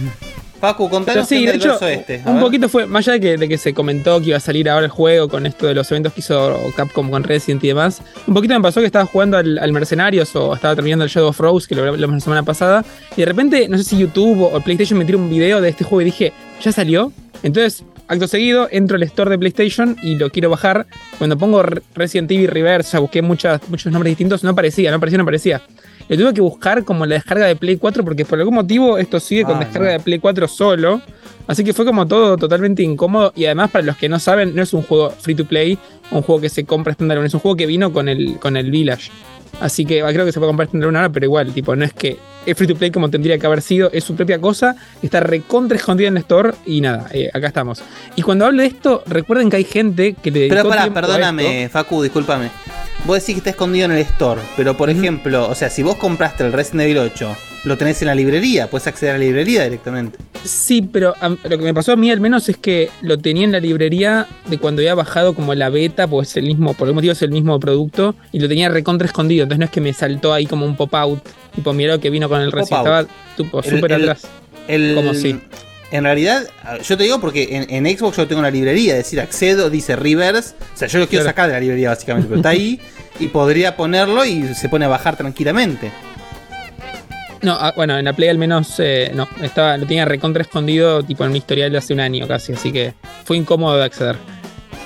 Pacu, Pero contanos sí, de hecho, este. Un ver. poquito fue, más allá de que, de que se comentó que iba a salir ahora el juego con esto de los eventos que hizo Capcom con Resident y demás, un poquito me pasó que estaba jugando al, al Mercenarios o estaba terminando el Shadow of Rose, que lo hablamos la semana pasada, y de repente, no sé si YouTube o, o PlayStation me tiró un video de este juego y dije, ¿ya salió? Entonces, acto seguido, entro al store de PlayStation y lo quiero bajar. Cuando pongo Re- Resident Evil Reverse, ya busqué muchas, muchos nombres distintos, no aparecía, no aparecía, no aparecía. Lo tuve que buscar como la descarga de Play 4 porque por algún motivo esto sigue con Ah, descarga no. de Play 4 solo. Así que fue como todo totalmente incómodo. Y además, para los que no saben, no es un juego free to play, un juego que se compra estándar, es un juego que vino con el, con el Village. Así que ah, creo que se puede comprar estándar una hora, pero igual, tipo, no es que es free to play como tendría que haber sido, es su propia cosa, está recontra escondida en el store y nada, eh, acá estamos. Y cuando hablo de esto, recuerden que hay gente que le Pero pará, perdóname. Facu, discúlpame. Vos decís que está escondido en el store, pero por ejemplo, o sea, si vos compraste el Resident Evil 8, lo tenés en la librería, puedes acceder a la librería directamente. Sí, pero lo que me pasó a mí al menos es que lo tenía en la librería de cuando había bajado como la beta, pues es el mismo, por algún motivo es el mismo producto, y lo tenía recontra escondido, entonces no es que me saltó ahí como un pop-out, tipo mira lo que vino con el Pop-out. estaba súper atrás. El, Como sí. En realidad, yo te digo porque en, en Xbox yo tengo la librería, es decir, accedo, dice Reverse. O sea, yo lo quiero Claro. sacar de la librería básicamente, pero está ahí y podría ponerlo y se pone a bajar tranquilamente. No, ah, bueno, en la Play al menos eh, no, estaba, lo tenía recontra escondido tipo en mi historial de hace un año casi, así que fue incómodo de acceder.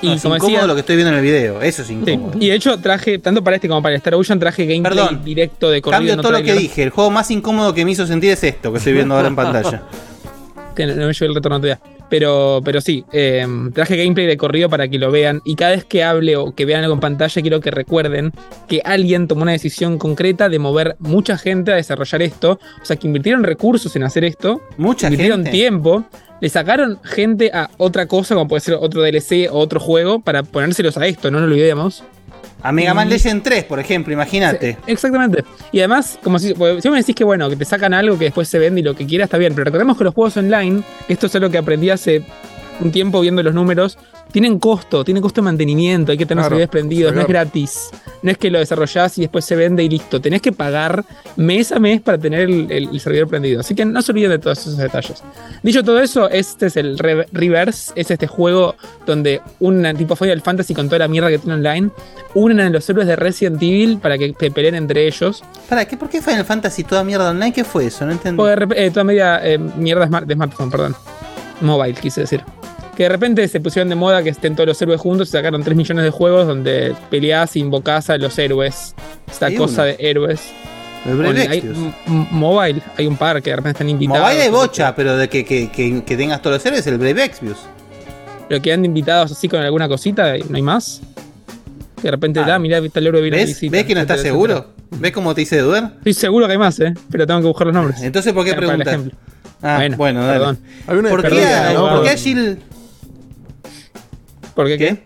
Y No, es como incómodo decía, lo que estoy viendo en el video, eso es sí, incómodo. y de hecho traje, tanto para este como para el Star Ocean, traje gameplay Perdón, directo de corrido. Cambio no todo lo que dije, el juego más incómodo que me hizo sentir es esto que estoy viendo ahora en pantalla. que no, no me llegó el retorno todavía. Pero, pero sí, eh, traje gameplay de corrido para que lo vean. Y cada vez que hable o que vean algo en pantalla, quiero que recuerden que alguien tomó una decisión concreta de mover mucha gente a desarrollar esto. O sea, que invirtieron recursos en hacer esto. Mucha invirtieron gente. tiempo. Le sacaron gente a otra cosa, como puede ser otro DLC o otro juego, para ponérselos a esto, no nos lo olvidemos. A Mega Man Y- Legend 3, por ejemplo, imagínate. Exactamente. Y además, como si, porque si me decís que bueno, que te sacan algo que después se vende y lo que quiera, está bien. Pero recordemos que los juegos online, esto es algo que aprendí hace un tiempo viendo los números, tienen costo, tienen costo de mantenimiento, hay que tener los Claro, servidores prendidos, no es gratis. No es que lo desarrollás y después se vende y listo. Tenés que pagar mes a mes para tener el, el- el servidor prendido. Así que no se olviden de todos esos detalles. Dicho todo eso, este es el Re- Reverse, es este juego donde un tipo Final Fantasy con toda la mierda que tiene online, unen a los héroes de Resident Evil para que se peleen entre ellos. Para, ¿qué, ¿por qué Final Fantasy toda mierda online? ¿Qué fue eso? No entendí. Eh, toda media eh, mierda de smartphone, perdón. Mobile, quise decir. Que de repente se pusieron de moda que estén todos los héroes juntos y sacaron 3 millones de juegos donde peleás e invocás a los héroes. Esta Hay cosa uno. de héroes. El Brave Hay- mobile, hay un par que de repente están invitados. Mobile hay bocha, pero de que, que, que, tengas todos los héroes, el Brave Exvius. Pero que han invitados así con alguna cosita no hay más. Que de repente, Ah. ah, mirá, está el héroe vino de ¿Ves? visita, ¿Ves que no estás seguro? etcétera. ¿Ves cómo te hice dudar? Estoy seguro que hay más, ¿eh? Pero tengo que buscar los nombres. Entonces, ¿por qué preguntas? Ah, bueno, Bueno, dale. perdón. Hay una ¿Por qué, Perdón, a- abogado. ¿por qué a Jill ¿Por qué qué?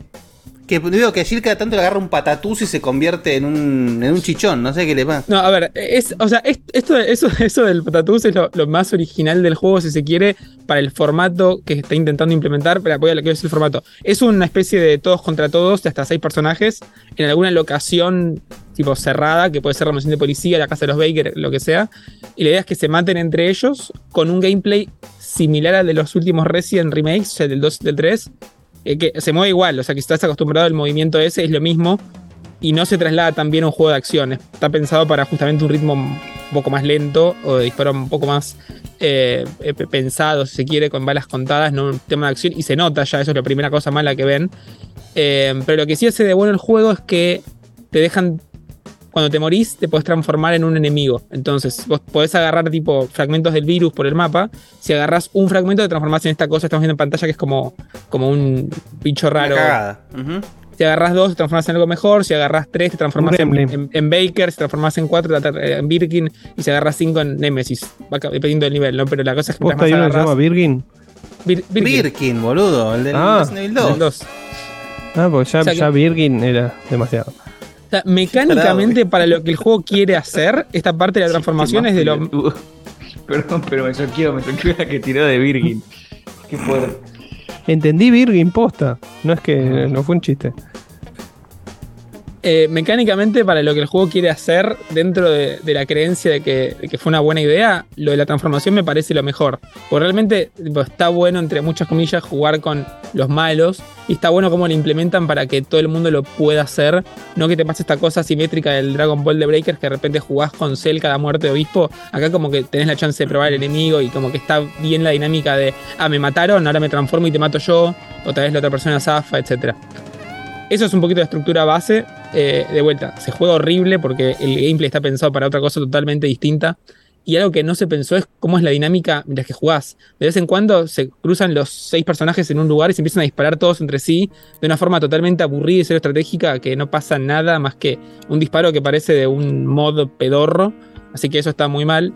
Que digo que a Jill cada tanto le agarra un patatús y se convierte en un, en un chichón, no sé qué le pasa. No, a ver, es, o sea, es- esto, eso, eso del patatús es lo, más original del juego, si se quiere, para el formato que está intentando implementar. Pero voy a lo que es el formato. Es una especie de todos contra todos, de hasta seis personajes, en alguna locación tipo cerrada, que puede ser la mansión de policía, la casa de los Baker, lo que sea. Y la idea es que se maten entre ellos con un gameplay similar al de los últimos Resident Remakes, o sea, del 2 y del 3. Eh, que se mueve igual, o sea, que si estás acostumbrado al movimiento ese, es lo mismo y no se traslada también a un juego de acción. Está pensado para justamente un ritmo un poco más lento o de disparo un poco más eh, eh, pensado, si se quiere, con balas contadas, no un tema de acción. Y se nota ya, eso es la primera cosa mala que ven. Eh, pero lo que sí hace de bueno el juego es que te dejan. Cuando te morís te podés transformar en un enemigo. Entonces, vos podés agarrar tipo fragmentos del virus por el mapa. Si agarras un fragmento, te transformás en esta cosa que estamos viendo en pantalla que es como, como un bicho Una raro. cagada. Ujú. Si agarras dos, te transformas en algo mejor. Si agarras tres, te transformas en, en- en Baker. Si te transformas en cuatro, en Birkin. Y si agarras cinco, en Nemesis. Va dependiendo del nivel, ¿no? Pero la cosa es que ¿Posta mientras hay más uno que se llama. Virgin? Bir- Birkin. Birkin, boludo. El del Ah. Resident Evil 2. Del dos. Ah, porque ya, O sea que- ya Virgin era demasiado. O sea, mecánicamente, para lo que el juego quiere hacer, esta parte de la transformación es de lo. Perdón, pero me choqueó, me choqueó la que tiró de Virgin. Qué fuerte. Entendí Virgin posta. No es que no fue un chiste. Eh, mecánicamente, para lo que el juego quiere hacer, dentro de, la creencia de que, fue una buena idea, lo de la transformación me parece lo mejor. Porque realmente está bueno, entre muchas comillas, jugar con los malos. Y está bueno cómo lo implementan para que todo el mundo lo pueda hacer. No que te pase esta cosa asimétrica del Dragon Ball de Breakers, que de repente jugás con Cell cada muerte de obispo. Acá como que tenés la chance de probar el enemigo y como que está bien la dinámica de, ah, me mataron, ahora me transformo y te mato yo. Otra vez la otra persona zafa, etcétera. Eso es un poquito de estructura base. Eh, de vuelta, se juega horrible porque el gameplay está pensado para otra cosa totalmente distinta. Y algo que no se pensó es cómo es la dinámica mientras que jugás. De vez en cuando se cruzan los seis personajes en un lugar y se empiezan a disparar todos entre sí de una forma totalmente aburrida y cero estratégica que no pasa nada más que un disparo que parece de un mod pedorro. Así que eso está muy mal.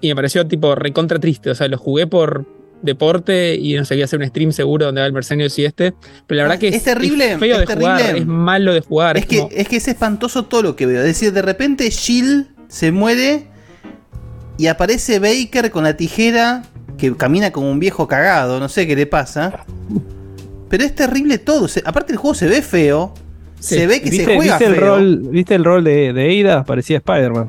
Y me pareció tipo recontra triste. O sea, lo jugué por deporte y no sé, voy a hacer un stream seguro donde va el Mercenio y este. Pero la verdad que es terrible, feo es de jugar, terrible. es malo de jugar. Es que, como- es que es espantoso todo lo que veo. Es decir, de repente Jill se muere y aparece Baker con la tijera que camina como un viejo cagado. No sé qué le pasa. Pero es terrible todo. Se- aparte el juego se ve feo. Se ve que se ¿Viste, juega ¿viste el feo. rol, ¿Viste el rol de, de Ada? Parecía Spider-Man.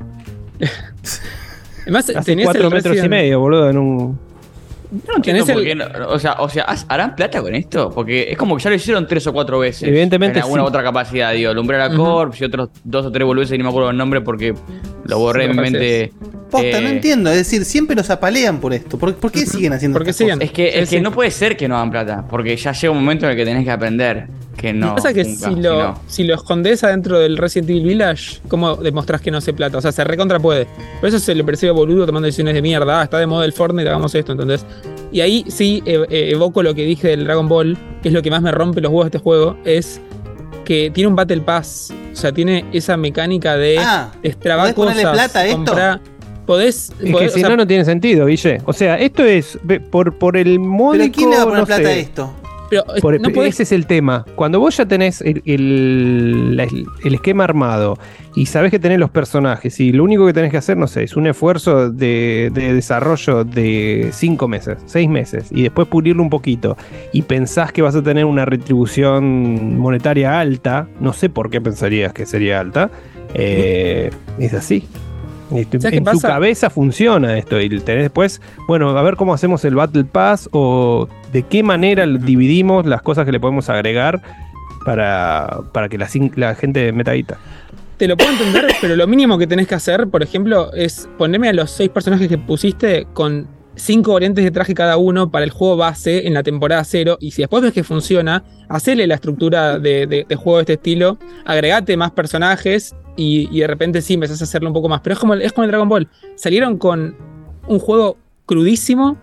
Además, Hace tenés cuatro el metros y medio, boludo, en un. No entiendo Tenés el- por qué no- o sea, o sea, ¿has- ¿harán plata con esto? Porque es como que ya lo hicieron tres o cuatro veces. Evidentemente En alguna sí. otra capacidad, digo. Lumbrera Ujú. Corps y otros dos o tres boludeces y no me acuerdo el nombre porque lo borré Sí, de mi mente. Posta, Eh, no entiendo. Es decir, siempre los apalean por esto. ¿Por, por qué siguen haciendo siguen. cosas? Es que, es Sí, que no puede ser que no hagan plata, porque ya llega un momento en el que tenés que aprender que no. Lo que pasa es que nunca, si lo, no. si lo escondes adentro del Resident Evil Village, ¿cómo demostrás que no se plata? O sea, se recontra puede. Por eso se le percibe boludo tomando decisiones de mierda. Ah, está de moda el Fortnite, hagamos esto, ¿entendés? Y ahí sí eh, eh, evoco lo que dije del Dragon Ball, que es lo que más me rompe los huevos de este juego, es que tiene un Battle Pass. O sea, tiene esa mecánica de Ah, ¿podés ponerle cosas, plata a esto? comprar- Podés, Es que podés- si o sea, no, no tiene sentido, Guille. O sea, esto es por, por el módico. ¿Pero quién le va a poner no plata sé. a esto? Pero, eh, Por- no podés- Ese es el tema. Cuando vos ya tenés el, el esquema armado y sabés que tenés los personajes y lo único que tenés que hacer, no sé, es un esfuerzo de, de desarrollo de cinco meses, seis meses y después pulirlo un poquito y pensás que vas a tener una retribución monetaria alta, no sé por qué pensarías que sería alta, eh, es así. Este, ¿Sabes qué En tu cabeza funciona esto y tenés después, bueno, a ver cómo hacemos el Battle Pass o de qué manera dividimos las cosas que le podemos agregar para, para que la, gente meta guita. Te lo puedo entender, pero lo mínimo que tenés que hacer, por ejemplo, es ponerme a los seis personajes que pusiste con cinco variantes de traje cada uno para el juego base en la temporada cero. Y si después ves que funciona, hacele la estructura de, de- de juego de este estilo, agregate más personajes y, y de repente sí empezás a hacerlo un poco más. Pero es como, el- es como el Dragon Ball. Salieron con un juego crudísimo.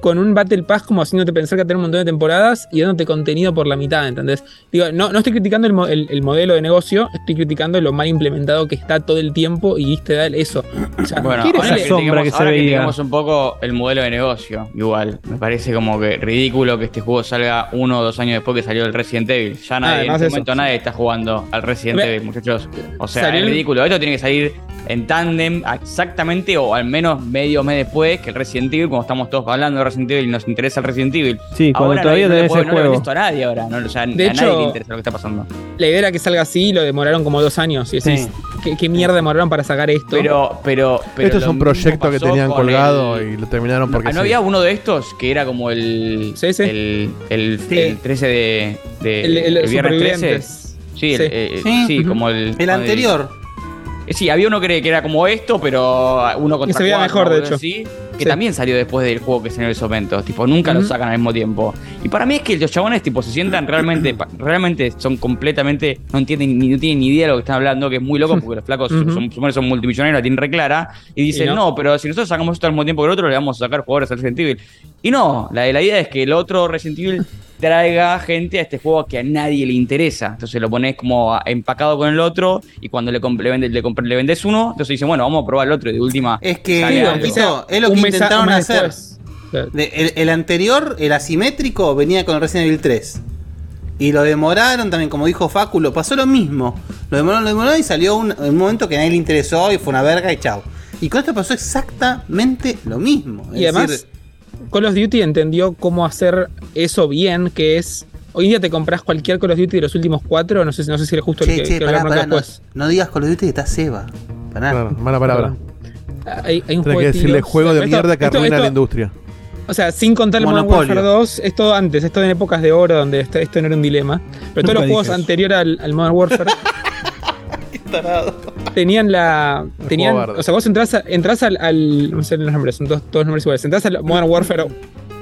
Con un Battle Pass como haciéndote pensar que va a tener un montón de temporadas y dándote contenido por la mitad, ¿entendés? Digo, no, no estoy criticando el, el- el modelo de negocio, estoy criticando lo mal implementado que está todo el tiempo y te da eso. O sea, Bueno, ¿Qué era ahora esa sombra que se ahora veía? un poco el modelo de negocio. Igual, me parece como que ridículo que este juego salga uno o dos años después que salió el Resident Evil. Ya nadie, en este momento nadie está jugando al Resident Evil, muchachos. O sea, Salió es el- ridículo. Esto tiene que salir en tándem exactamente o al menos medio mes después que el Resident Evil, como estamos todos hablando de Resident Evil y nos interesa el Resident Evil. Sí, cuando Ahora todavía nadie- no le el no le juego. vende esto a nadie ahora. No, o sea, De a nadie hecho- le interesa lo que está pasando. La idea era que salga así y lo demoraron como dos años. Y decís, Sí. ¿qué, qué mierda demoraron para sacar esto? Pero, pero, pero. Esto es un proyecto que tenían colgado el- y lo terminaron porque Ah, ¿No sí. había uno de estos que era como el. Sí, sí. El, el, Sí. el 13 de. de- El- el- el viernes 13? Supervivientes. Sí, el- Sí. eh, Sí. sí, como el. El anterior. Eh, Sí, había uno que, que era como esto, pero uno contra se veía cuatro, mejor, de hecho. así. Que también salió después del juego que salió en esos momentos. Tipo, nunca lo Ujú. sacan al mismo tiempo. Y para mí es que los chabones, tipo, se sientan realmente, realmente son completamente, no entienden ni, no tienen ni idea de lo que están hablando, que es muy loco porque los flacos Ujú. son, son, son multimillonarios, la tienen re clara. Y dicen, Y no. no. pero si nosotros sacamos esto al mismo tiempo que el otro, le vamos a sacar jugadores al Resident Evil. Y no, la, la idea es que el otro Resident Evil traiga gente a este juego que a nadie le interesa. Entonces lo pones como a- empacado con el otro y cuando le, le, vendes, le, le vendes uno, entonces dicen, bueno, vamos a probar el otro y de última. Es que, sale algo. Tito, es lo un que intentaron hacer. De- el, el anterior, el asimétrico, venía con Resident Evil 3. Y lo demoraron también, como dijo Facu, lo pasó lo mismo. Lo demoraron, lo demoraron y salió un, un momento que a nadie le interesó y fue una verga y chao. Y con esto pasó exactamente lo mismo. Es Y además, decir, Call of Duty entendió cómo hacer eso bien, que es. Hoy en día te compras cualquier Call of Duty de los últimos cuatro, no sé, si- no sé si era justo el que, che, que pará, pará, después. no digas Call of Duty que está Seba. Pará. Claro, mala palabra. Hay, hay un que de decirle tiros. juego de Esto- mierda que esto- arruina esto- la industria. O sea, sin contar el Modern. Warfare 2, es todo antes, es todo en épocas de oro donde esto, esto no era un dilema. Pero todos Nunca los juegos anteriores al, al Modern Warfare tenían la. Tenían, o sea, vos entrás, a- entrás al, al- No sé los nombres, son todos, todos nombres iguales. Entrás al Modern Warfare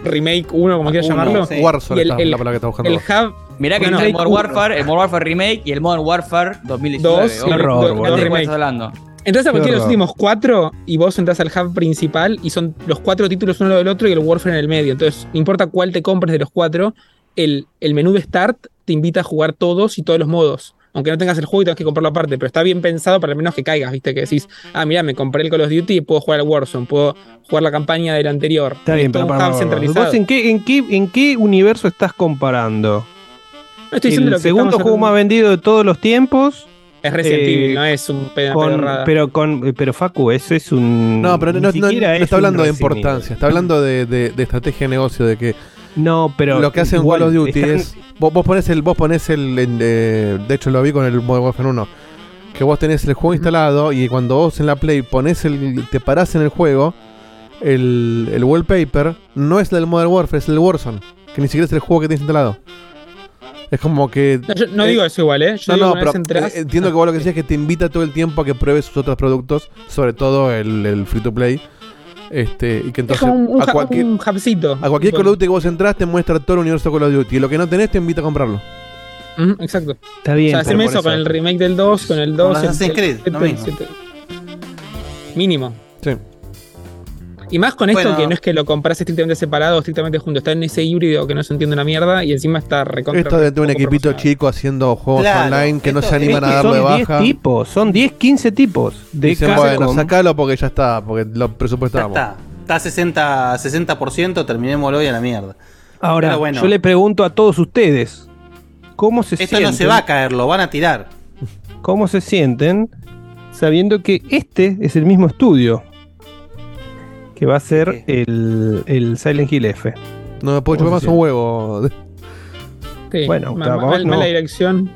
Remake 1, como quieras Uno, llamarlo. sí. Warzone Y el, el- la palabra que está buscando. el hub. Mirá que Bueno, está el Modern. Warfare, el Modern Warfare Remake y el Modern Warfare 2019. Dos, horror, dos- dos ¿De cuál remake. estás hablando? Entras a cualquiera de los últimos cuatro y vos entras al hub principal y son los cuatro títulos uno del otro y el Warfare en el medio. Entonces, no importa cuál te compres de los cuatro, el, el menú de Start te invita a jugar todos y todos los modos. Aunque no tengas el juego y tengas que comprarlo aparte, pero está bien pensado para al menos que caigas, ¿viste? Que decís, ah, mira, me compré el Call of Duty y puedo jugar al Warzone, puedo jugar la campaña del anterior. Está bien, pero para. ¿Vos en qué, en, qué, en qué universo estás comparando? No estoy diciendo ¿El lo que segundo juego más vendido de todos los tiempos? Es Resident eh, no es un pedo pero con pero Facu, eso es un. No, pero no, no- no- no es está hablando de importancia, está hablando de, de- de estrategia de negocio, de que No, pero. lo que hacen igual, Call of Duty están- es. Vos, vos pones el. Vos pones el. eh, de hecho, lo vi con el Modern Warfare 1. Que vos tenés el juego instalado y cuando vos en la Play pones el. Te parás en el juego. El, el wallpaper no es el del Modern Warfare, es el Warzone. Que ni siquiera es el juego que tienes instalado. Es como que. No, yo no eh, digo eso igual, ¿eh? Yo No, digo no, pero eh, entiendo que vos lo que decís es que te invita todo el tiempo a que pruebes sus otros productos, sobre todo el, el free to play. Este, y que Es entonces como un, un a cualquier, un hubcito. a cualquier Call of Duty que vos entras te muestra todo el universo de Call of Duty. Y lo que no tenés te invita a comprarlo. Ujú, exacto. Está O bien. sea, pero haceme por eso con el remake del 2, con el 2. Con el- Assassin's el Creed, 7, lo el mismo. 7. Mínimo. Sí. Y más con esto Bueno. que no es que lo compras estrictamente separado, estrictamente junto. Está en ese híbrido que no se entiende una mierda y encima está recontra. Esto de un equipito chico haciendo juegos Claro, online que no esto- se animan a de son 10 baja. tipos, son 10, 15 tipos de Dicen, bueno, sacalo porque ya está, porque lo Ya presupuestamos. está. Está a 60, 60%, terminémoslo y a la mierda. Ahora, Pero bueno. yo le pregunto a todos ustedes, ¿cómo se Esto sienten? no se va a caer, lo van a tirar. ¿Cómo se sienten sabiendo que este es el mismo estudio que va a ser el, el Silent Hill F? No me puedo chupar ¿Cómo más un huevo. Sí, Bueno, ma- ma- no. mala dirección.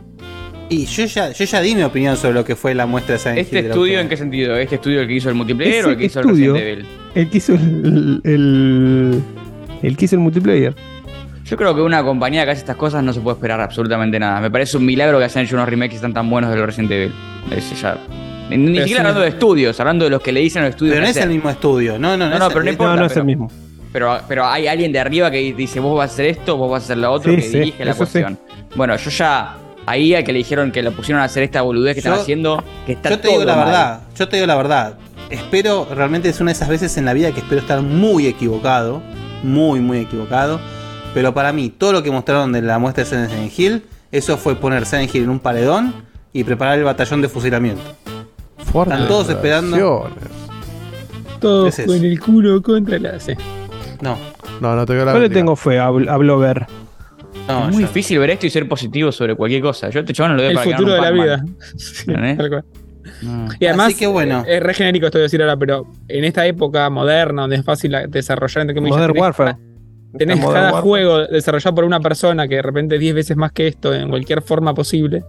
Y yo ya, yo ya di mi opinión sobre lo que fue la muestra de Silent ¿Este Hill estudio en qué sentido? ¿Este estudio el que hizo el multiplayer Ese o el que hizo estudio- el Resident Evil? El que hizo el, el, el que hizo el multiplayer. Yo creo que una compañía que hace estas cosas no se puede esperar absolutamente nada. Me parece un milagro que hayan hecho unos remakes que están tan buenos de los Resident Evil. Es ya- Ni, Pero siquiera sí. hablando de estudios, hablando de los que le dicen a los estudios. Pero no es el mismo estudio. No, no, no. No, no, es- pero no es- importa. no, no es pero- el mismo. Pero, pero hay alguien de arriba que dice, vos vas a hacer esto, vos vas a hacer lo otro, Sí, que sí, dirige la sí. cuestión. Bueno, yo ya, ahí a que le dijeron que lo pusieron a hacer esta boludez que Yo- están haciendo, que está Yo te todo digo la mal. verdad, yo te digo la verdad. Espero, realmente es una de esas veces en la vida que espero estar muy equivocado. Muy, muy equivocado. Pero para mí, todo lo que mostraron de la muestra de Silent Hill, eso fue poner Silent Hill en un paredón y preparar el batallón de fusilamiento. Fuerte Están todos esperando. Todos es eso? con el culo contra la C. No, No, no te veo la Yo le tengo fe a, a Blover. no, es muy difícil ver esto y ser positivo sobre cualquier cosa. Yo a este chaval no lo veo El para que futuro de la vida. Pac-Man. Sí, ¿Entendés? tal cual. No. Y además, que bueno. eh, es re genérico esto de decir ahora, pero en esta época moderna, donde es fácil la- desarrollar, entre comillas, Modern tenés- Warfare. Tenés Modern cada Warfare. juego desarrollado por una persona que de repente es 10 veces más que esto en cualquier forma posible.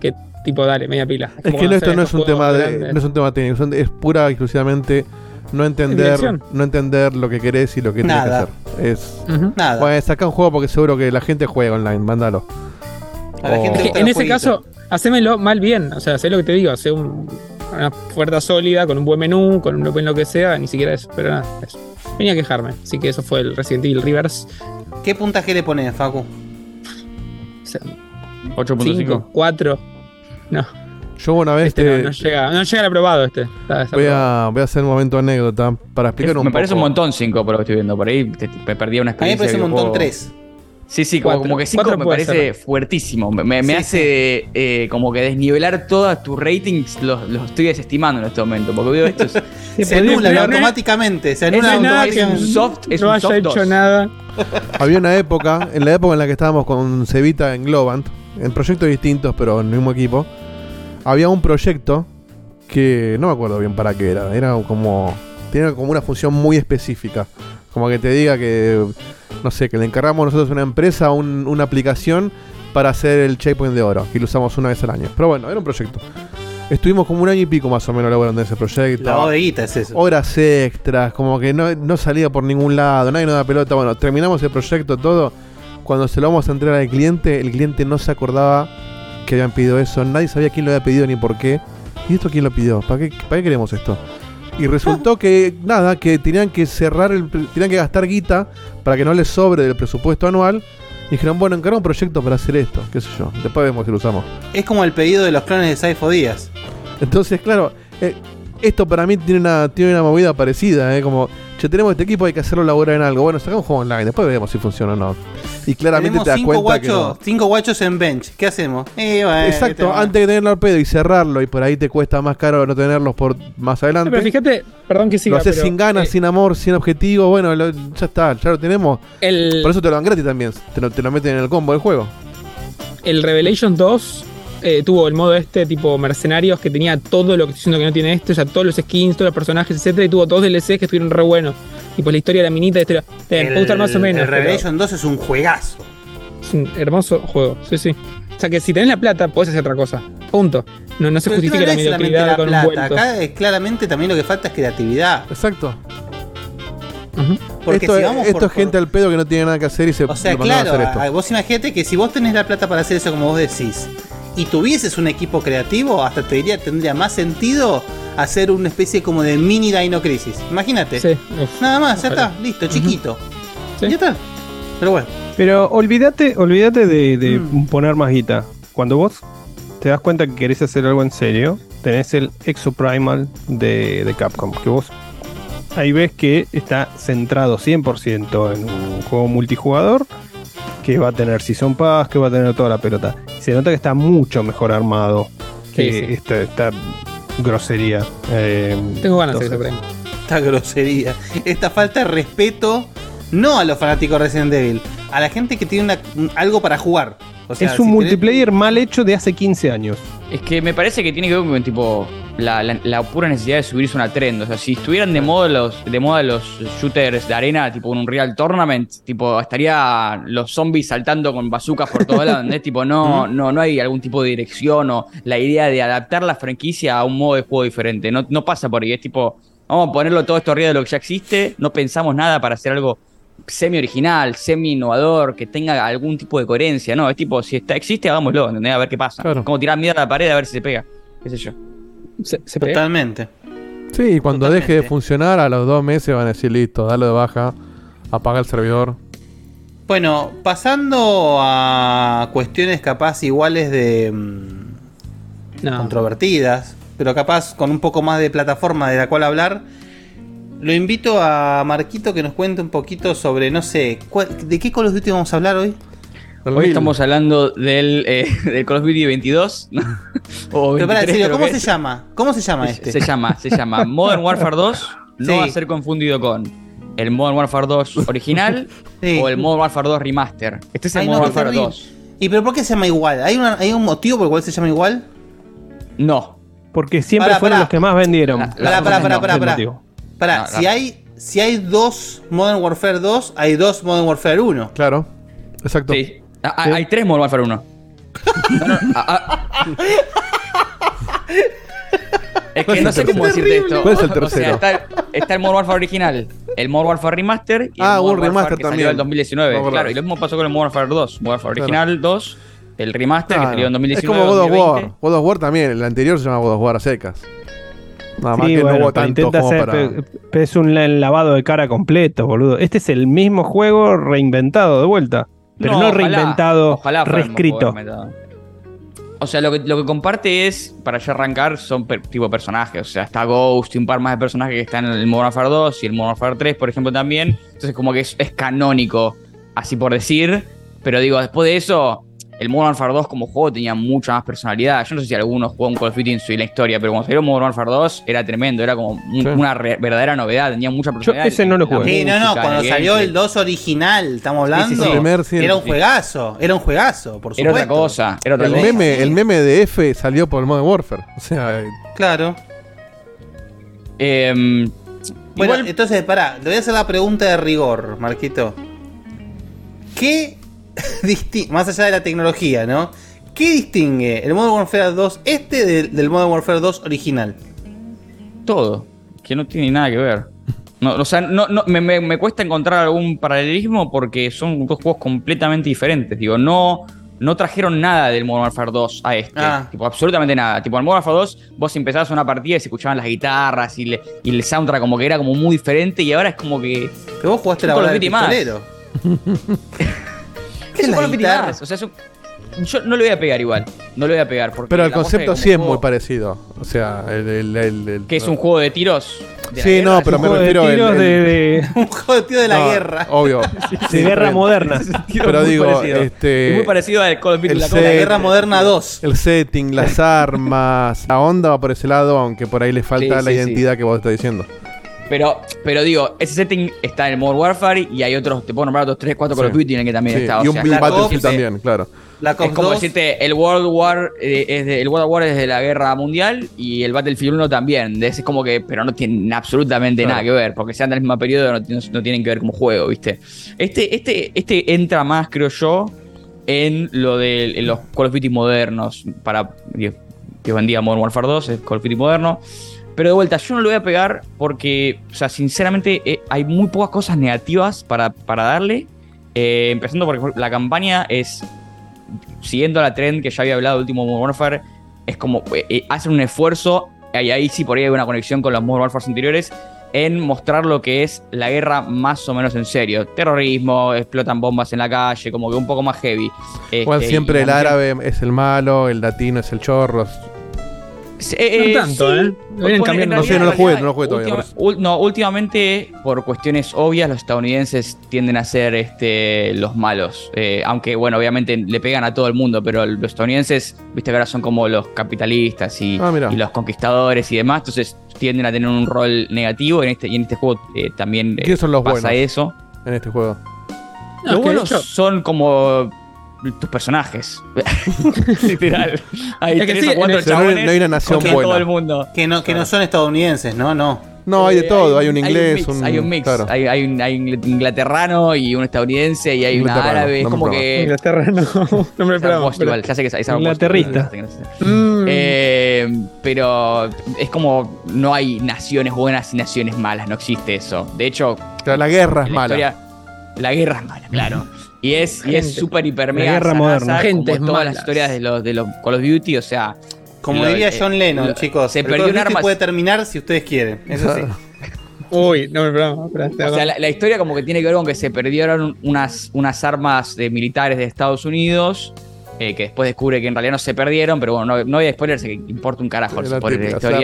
Que tipo, dale, media pila. Es que no, esto no es un tema de, grandes. no es un tema técnico, son- es pura y exclusivamente no entender, no entender lo que querés y lo que tienes que Nada. hacer. Es Ujú. Nada. bueno, saca un juego porque seguro que la gente juega online, mándalo. A la Oh. gente Es le que gusta en ese caso, hacémelo mal bien. O sea, sé lo que te digo, hace un- una puerta sólida, con un buen menú, con un buen lo que sea, ni siquiera eso, pero nada, eso. venía a quejarme. Así que eso fue el Resident Evil Reverse. ¿Qué puntaje le pones, Facu? 5, 4. No. Yo una vez Este te- no, no llega, no llega al aprobado este. Está- está voy, aprobado. a, voy a hacer un momento anécdota para explicar un me poco. parece un montón 5 por lo que estoy viendo. Por ahí te- te- me perdí una A mí me experiencia. parece un montón videojuego. 3. Sí, sí, como, Cuatro. como que 5 Cuatro me parece ser. fuertísimo. Me, me- me Sí, hace eh, como que desnivelar todos tus ratings. Los, los estoy desestimando en este momento. Porque veo esto. es- Se anulan automáticamente. Se anulan automáticamente. es un soft, es no un haya hecho 2. nada. Había una época, en la época en la que estábamos con Cevita en Globant, en proyectos distintos, pero en el mismo equipo, había un proyecto que no me acuerdo bien para qué era. Era como. Tenía como una función muy específica. Como que te diga que. No sé, que le encargamos nosotros a una empresa un- una aplicación para hacer el checkpoint de oro. Y lo usamos una vez al año. Pero bueno, era un proyecto. Estuvimos como un año y pico más o menos laburando en ese proyecto. La bodeguita es eso. Horas extras, como que no, no salía por ningún lado, nadie nos da pelota. Bueno, terminamos el proyecto todo. Cuando se lo vamos a entregar al cliente, el cliente no se acordaba que habían pedido eso. Nadie sabía quién lo había pedido ni por qué. ¿Y esto quién lo pidió? ¿Para qué, para qué queremos esto? Y resultó que, nada, que tenían que cerrar, el, tenían que gastar guita para que no les sobre del presupuesto anual. Y dijeron, bueno, encarga un proyecto para hacer esto, qué sé yo. Después vemos si lo usamos. Es como el pedido de los clones de Saifo Díaz. Entonces, claro, eh, esto para mí tiene una, tiene una movida parecida, ¿eh? Como, che, tenemos este equipo, hay que hacerlo laburar en algo. Bueno, sacamos un juego online, después veremos si funciona o no. Y claramente Tenemos te das cinco cuenta que no. cinco guachos en bench. ¿Qué hacemos? Eh, bueno, ¿qué Exacto, antes de tenerlo al pedo y cerrarlo, y por ahí te cuesta más caro no tenerlos por más adelante. Pero fíjate, perdón que siga. lo haces pero, sin ganas, eh, sin amor, sin objetivo. Bueno, lo- ya está, ya lo tenemos. El, Por eso te lo dan gratis también. Te lo, te lo meten en el combo del juego. el Revelation 2 eh, tuvo el modo este tipo mercenarios que tenía todo lo que estoy diciendo que no tiene este, o sea, todos los skins, todos los personajes, etcétera, y tuvo dos DLCs que estuvieron re buenos. Y pues la historia de la minita, este, te puede gustar más o menos. El pero Revelation 2 es un juegazo. Es un hermoso juego, sí, sí. O sea que si tenés la plata, podés hacer otra cosa. Punto. No, no se Pero justifica no la mediocridad la con un plata. vuelto. Acá eh, claramente también lo que falta es creatividad. Exacto. Porque esto si es- vamos esto por- es gente al pedo que no tiene nada que hacer y se O sea, lo mandan a claro, hacer esto. vos imagínate que si vos tenés la plata para hacer eso como vos decís, y tuvieses un equipo creativo, hasta te diría tendría más sentido hacer una especie como de mini Dino Crisis. Imagínate. Sí, Nada más, ya está, listo, chiquito. Ya está. Pero bueno. Pero olvídate, olvídate de, de Mm. poner más guita. Cuando vos te das cuenta que querés hacer algo en serio, tenés el Exoprimal de, de Capcom, que vos ahí ves que está centrado 100% en un juego multijugador, que va a tener Season Pass, que va a tener toda la pelota. Se nota que está mucho mejor armado que Sí, sí. Esta, esta grosería. Eh, Tengo ganas de entonces- que se prenda. Esta grosería. Esta falta de respeto, no a los fanáticos de Resident Evil, a la gente que tiene una- algo para jugar. O sea, es un si tenés- multiplayer mal hecho de hace 15 años. Es que me parece que tiene que ver con tipo la, la- la pura necesidad de subirse una trend. O sea, si estuvieran de moda los, de moda los shooters de arena, tipo un real tournament, tipo estaría los zombies saltando con bazookas por todos lados. ¿entendés? tipo, no, no, no hay algún tipo de dirección o la idea de adaptar la franquicia a un modo de juego diferente. No, no pasa por ahí. Es tipo, vamos a ponerlo todo esto arriba de lo que ya existe. No pensamos nada para hacer algo semi original, semi innovador, que tenga algún tipo de coherencia, ¿no? Es tipo, si está, existe, hagámoslo, ¿entendés? A ver qué pasa. Como tirar mierda a la pared a ver si se pega. ¿Qué sé yo? Totalmente. Sí, y cuando deje de funcionar, a los dos meses van a decir, listo, dalo de baja, apaga el servidor. Bueno, pasando a cuestiones capaz iguales de mm, controvertidas, pero capaz con un poco más de plataforma de la cual hablar, lo invito a Marquito que nos cuente un poquito sobre, no sé, ¿cuál- ¿de qué Call of Duty vamos a hablar hoy? Hoy estamos hablando del, eh, del Call of Duty 22. ¿no? o Pero pará, 23, en serio, creo ¿cómo se es. llama? ¿Cómo se llama este? Se llama, se llama Modern Warfare 2. No Sí. va a ser confundido con el Modern Warfare 2 original o el Modern Warfare 2 Remaster. Este es el Ay, no, Modern qué Warfare terrible. 2. ¿Y pero por qué se llama igual? ¿Hay, una- ¿Hay un motivo por el cual se llama igual? No. Porque siempre Pará, fueron pará. los que más vendieron. Pará, pará, pará, pará, pará. Pará, No, si hay si hay dos Modern Warfare 2, hay dos Modern Warfare 1. Claro, exacto. Sí. Ah, ah, Hay tres Modern Warfare 1. No, no, ah, ah. Es ¿Cuál que es no sé cómo tercero? decirte esto. ¿Cuál es el O sea, tercero? está, el- está el Modern Warfare original, el Modern Warfare Remaster y Ah, el Modern Warfare remaster que salió también. en 2019. Me acuerdo. Claro, y lo mismo pasó con el Modern Warfare 2. Modern Warfare Claro. original 2, el Remaster Claro. que salió en 2019. Es como God of 2020. War. God of War también, el anterior se llama God of War a secas. Nada más Sí, que bueno, no hubo tanto intenta como hacer, para. es un la- lavado de cara completo, boludo. Este es el mismo juego reinventado de vuelta. Pero no, ojalá, reinventado, ojalá reescrito. O sea, lo que, lo que comparte es, para ya arrancar, son per- tipo personajes. O sea, está Ghost y un par más de personajes que están en el Modern Warfare 2 y el Modern Warfare 3, por ejemplo, también. Entonces, como que es, es canónico, así por decir. Pero digo, después de eso, el Modern Warfare 2 como juego tenía mucha más personalidad. Yo no sé si alguno jugó un Call of Duty en su la historia, pero cuando salió Modern Warfare 2 era tremendo, era como un- una re- verdadera novedad, tenía mucha personalidad. ese no lo jugué. Sí, no, no, cuando el salió gameplay. el 2 original, estamos hablando. sí. El sí, era un juegazo, era un juegazo, por Era supuesto. otra cosa, era otra El cosa. meme, el meme de F salió por el Modern Warfare. O sea, eh, Claro. Em, Bueno, igual- entonces, pará, le voy a hacer la pregunta de rigor, Marquito. ¿Qué más allá de la tecnología, ¿no? ¿Qué distingue el Modern Warfare 2 este del, del Modern Warfare 2 original? todo, que no tiene nada que ver. No, o sea, no, no, me, me- me cuesta encontrar algún paralelismo porque son dos juegos completamente diferentes. Digo, no, no trajeron nada del Modern Warfare 2 a este. Ah. Tipo, absolutamente nada. Tipo, en Modern Warfare 2 vos empezabas una partida y se escuchaban las guitarras y, le- y el soundtrack como que era como muy diferente y ahora es como que... Pero vos jugaste la bola del pistolero. Es un la Call of Duty guitarra? más, O sea, es un- yo no le voy a pegar igual. No le voy a pegar. Porque pero el concepto sí es muy parecido. O sea, el. el, el- el- Que es un juego de tiros. de Sí, no, pero un me juego de refiero el- de- un juego de tío de la No, guerra. Obvio. De guerra moderna. Pero Muy digo, parecido. este. Es muy parecido al Call of Duty el la set- La guerra moderna 2. El setting, las armas, la onda va por ese lado, aunque por ahí le falta Sí, la sí, identidad que vos estás diciendo. Pero, pero digo, ese setting está en el Modern Warfare y hay otros, te puedo nombrar otros 3, 4 Call of. Duty en el que también Sí, está. o y un sea, Battlefield también, claro. La Es como 2. decirte, el World War eh, es de, el World War es de la guerra mundial y el Battlefield 1 también. Es como que, pero no tienen absolutamente Claro. nada que ver, porque sean del mismo periodo, no, tienen- no tienen que ver como juego, ¿viste? Este, este, este entra más, creo yo, en lo de en los Call of Duty modernos. Para que que vendía Modern Warfare 2, es Call of Duty moderno. Pero de vuelta, yo no lo voy a pegar porque, o sea, sinceramente, eh, hay muy pocas cosas negativas para, para darle. Eh, empezando porque la campaña es, siguiendo la trend que ya había hablado del último Modern Warfare, es como, eh, hacen un esfuerzo, y ahí sí por ahí hay una conexión con los Modern Warfare anteriores, en mostrar lo que es la guerra más o menos en serio. Terrorismo, explotan bombas en la calle, como que un poco más heavy. Este, siempre el árabe es el malo, el latino es el chorro. Eh, No tanto, sí. ¿eh? Lo vienen cambiando. No sé, no lo jugué, no lo jugué todavía, última- por ul- no, últimamente, por cuestiones obvias, los estadounidenses tienden a ser este, los malos. Eh, aunque, bueno, obviamente le pegan a todo el mundo, pero los estadounidenses, viste que ahora son como los capitalistas y, Ah, y los conquistadores y demás, entonces tienden a tener un rol negativo. En este, y en este juego eh, también eh, ¿Quiénes son los pasa buenos? eso. en este juego? No, Los buenos hecho- son como tus personajes. Literal. Hay Es que tres sí, o cuatro no hay- chabones no hay una nación buena. todo el mundo. Que no, que no son estadounidenses, ¿no? No. No, hay de Eh, todo. Hay un mix, inglés, un, hay un mix. claro. Hay, hay un, hay un inglaterrano y un estadounidense y hay Inglaterrano, árabe. Es no me como que. Inglaterra no, me esperaba. Ya sé que es. Inglaterrista. Mm. Eh, pero es como no hay naciones buenas y naciones malas, no existe eso. De hecho, la guerra es mala. historia- la guerra es mala, claro. Y es, y es Gente. súper hiper La mega guerra zanaza, moderna. como Gentes todas malas. las historias de los, de los Call of Duty, o sea. Como lo- diría eh, John Lennon, lo- chicos. Se perdió un arma. puede terminar si ustedes quieren. Eso sí. Uy, no me te O sea, la, la historia como que tiene que ver con que se perdieron unas, unas armas de militares de Estados Unidos, eh, que después descubre que en realidad no se perdieron, pero bueno, no, no voy a spoilers, que importa un carajo el La spoiler de la historia.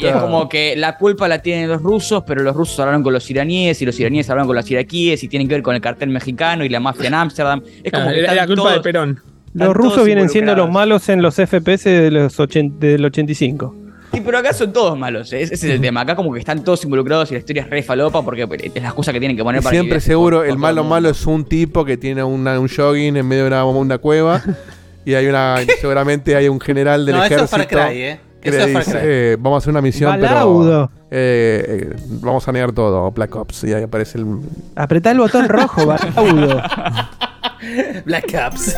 Y es como que la culpa la tienen los rusos, pero los rusos hablaron con los iraníes y los iraníes hablaron con los iraquíes y tienen que ver con el cartel mexicano y la mafia en Ámsterdam. Es como Ah, que era están la culpa todos- de Perón. Los rusos vienen siendo los malos en los FPS de los 80 del 85. Sí, pero acá son todos malos. eh, Ese es el tema. Acá como que están todos involucrados y la historia es re falopa porque es la excusa que tienen que poner para Siempre seguro, el malo mundo. malo es un tipo que tiene una- un jogging en medio de una, una cueva. y hay una. seguramente hay un general del No, eso es ejército. Far Cry, ¿eh? que Eso le es Far dice, Cry. eh, vamos a hacer una misión, Balaudo. pero. eh, eh, vamos a negar todo, Black Ops. Y ahí aparece el. Apretá el botón rojo, Balaudo. Black Ops.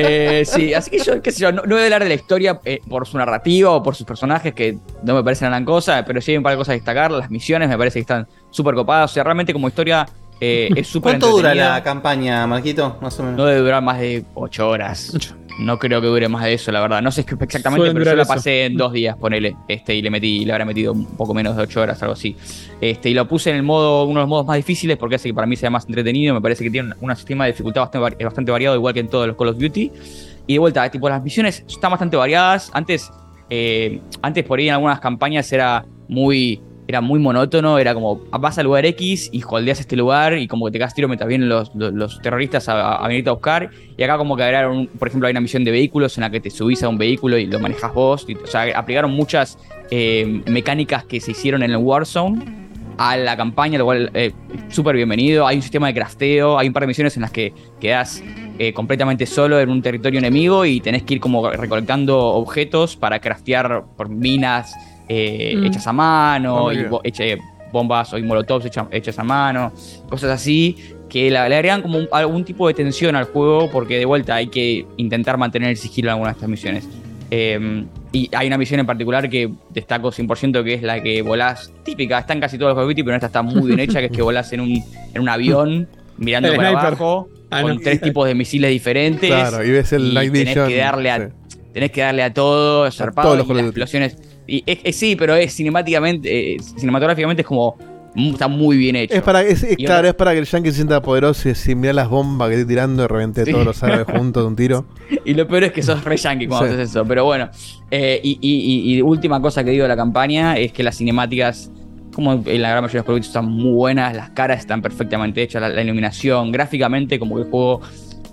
Eh, sí, así que yo, qué sé yo, no, no voy a hablar de la historia eh, por su narrativa o por sus personajes que no me parecen gran cosa, pero sí hay un par de cosas a destacar. Las misiones me parece que están súper copadas. O sea, realmente como historia eh, es súper ¿Cuánto dura la campaña, Marquito? Más o menos. No debe durar más de 8 horas. No creo que dure más de eso, la verdad. No sé exactamente, Suelen pero yo la eso. pasé en dos días, ponele. Este, y le metí, le habrá metido un poco menos de 8 horas, algo así. Este, y lo puse en el modo, uno de los modos más difíciles porque hace que para mí sea más entretenido. Me parece que tiene un, sistema de dificultad bastante, bastante variado, igual que en todos los Call of Duty. Y de vuelta, tipo, las misiones están bastante variadas. Antes, eh, antes por ahí en algunas campañas era muy. Era muy monótono, era como vas al lugar X y holdeas este lugar y como que te cagas tiro mientras vienen los, los- terroristas a, a venirte a buscar. Y acá como que agregaron, por ejemplo, hay una misión de vehículos en la que te subís a un vehículo y lo manejas vos. O sea, aplicaron muchas eh, mecánicas que se hicieron en el Warzone a la campaña, lo cual eh, súper bienvenido. Hay un sistema de crafteo, hay un par de misiones en las que quedas eh, completamente solo en un territorio enemigo y tenés que ir como recolectando objetos para craftear por minas eh, Mm. hechas a mano, Oh, y yeah. bo- eche- bombas o y molotovs hecha- hechas a mano, cosas así que le, le agregan como un- algún tipo de tensión al juego porque de vuelta hay que intentar mantener el sigilo en algunas de estas misiones. Eh, y hay una misión en particular que destaco 100% que es la que volás, típica, está en casi todos los Call of Duty, pero esta está muy bien hecha, que es que volás en un, en un avión mirando El para sniper. abajo Ah, con no. tres tipos de misiles diferentes. Claro, y ves el Night tenés Vision, que darle a, sí. tenés que darle a todo, zarpado, todos los y Call of las explosiones. Y es, es- sí, pero es cinemáticamente, eh, cinematográficamente es como está muy bien hecho. Es para, es, es- claro, es para que el yankee se sienta poderoso y si mira las bombas que estoy tirando y reventé Sí. todos los árabes juntos de un tiro. Y lo peor es que sos re yankee cuando Sí. haces eso. Pero bueno. Eh, y, y- y- y última cosa que digo de la campaña es que las cinemáticas, como en la gran mayoría de los productos, están muy buenas. Las caras están perfectamente hechas. La, la iluminación, gráficamente, como que el juego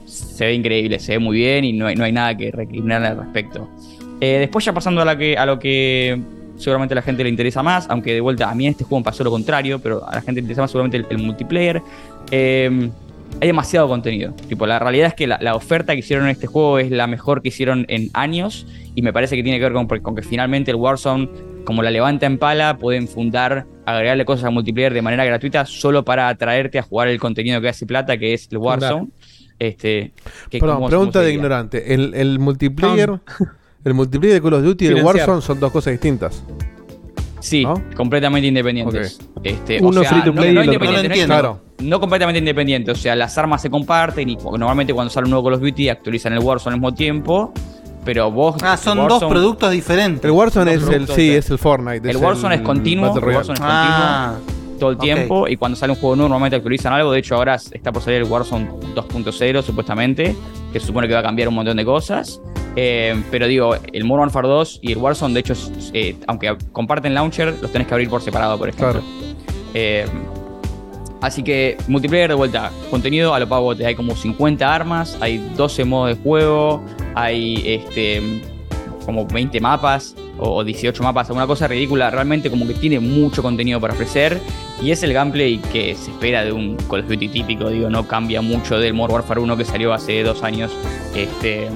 se ve increíble, se ve muy bien y no hay, no hay nada que recriminar al respecto. Eh, después, ya pasando a, la que, a lo que seguramente a la gente le interesa más, aunque de vuelta a mí en este juego me pasó lo contrario, pero a la gente le interesa más seguramente el, el multiplayer. Eh, hay demasiado contenido. Tipo, la realidad es que la, la oferta que hicieron en este juego es la mejor que hicieron en años. Y me parece que tiene que ver con, con que finalmente el Warzone, como la levanta en pala, pueden fundar, agregarle cosas al multiplayer de manera gratuita solo para atraerte a jugar el contenido que hace plata, que es el Warzone. Este, que Perdón, como- pregunta como se de ignorante. El, el multiplayer, el multiplayer de Call of Duty y el Financiar. Warzone son dos cosas distintas. Sí, completamente independientes. Este, Uno free to play y no, el otro independiente, no. entiendo. Claro. no completamente independiente. O sea, las armas se comparten y normalmente cuando sale un nuevo Call of Duty actualizan el Warzone al mismo tiempo. Pero vos. Ah, son dos productos diferentes. El Warzone es el, sí, de- es el Fortnite. El es Warzone es continuo, el. Warzone es Ah, continuo todo el tiempo y cuando sale un juego nuevo normalmente actualizan algo. De hecho, ahora está por salir el Warzone 2.0 supuestamente, que se supone que va a cambiar un montón de cosas. Eh, pero digo, el Modern Warfare 2 y el Warzone, de hecho, eh, aunque comparten launcher, los tenés que abrir por separado, por ejemplo. Eh, así que multiplayer de vuelta, contenido a lo pavote. Hay como 50 armas, hay 12 modos de juego, hay este como 20 mapas o o 18 mapas, alguna cosa ridícula. Realmente como que tiene mucho contenido para ofrecer y es el gameplay que se espera de un Call of Duty típico. Digo, no cambia mucho del Modern Warfare 1 que salió hace dos años. Este,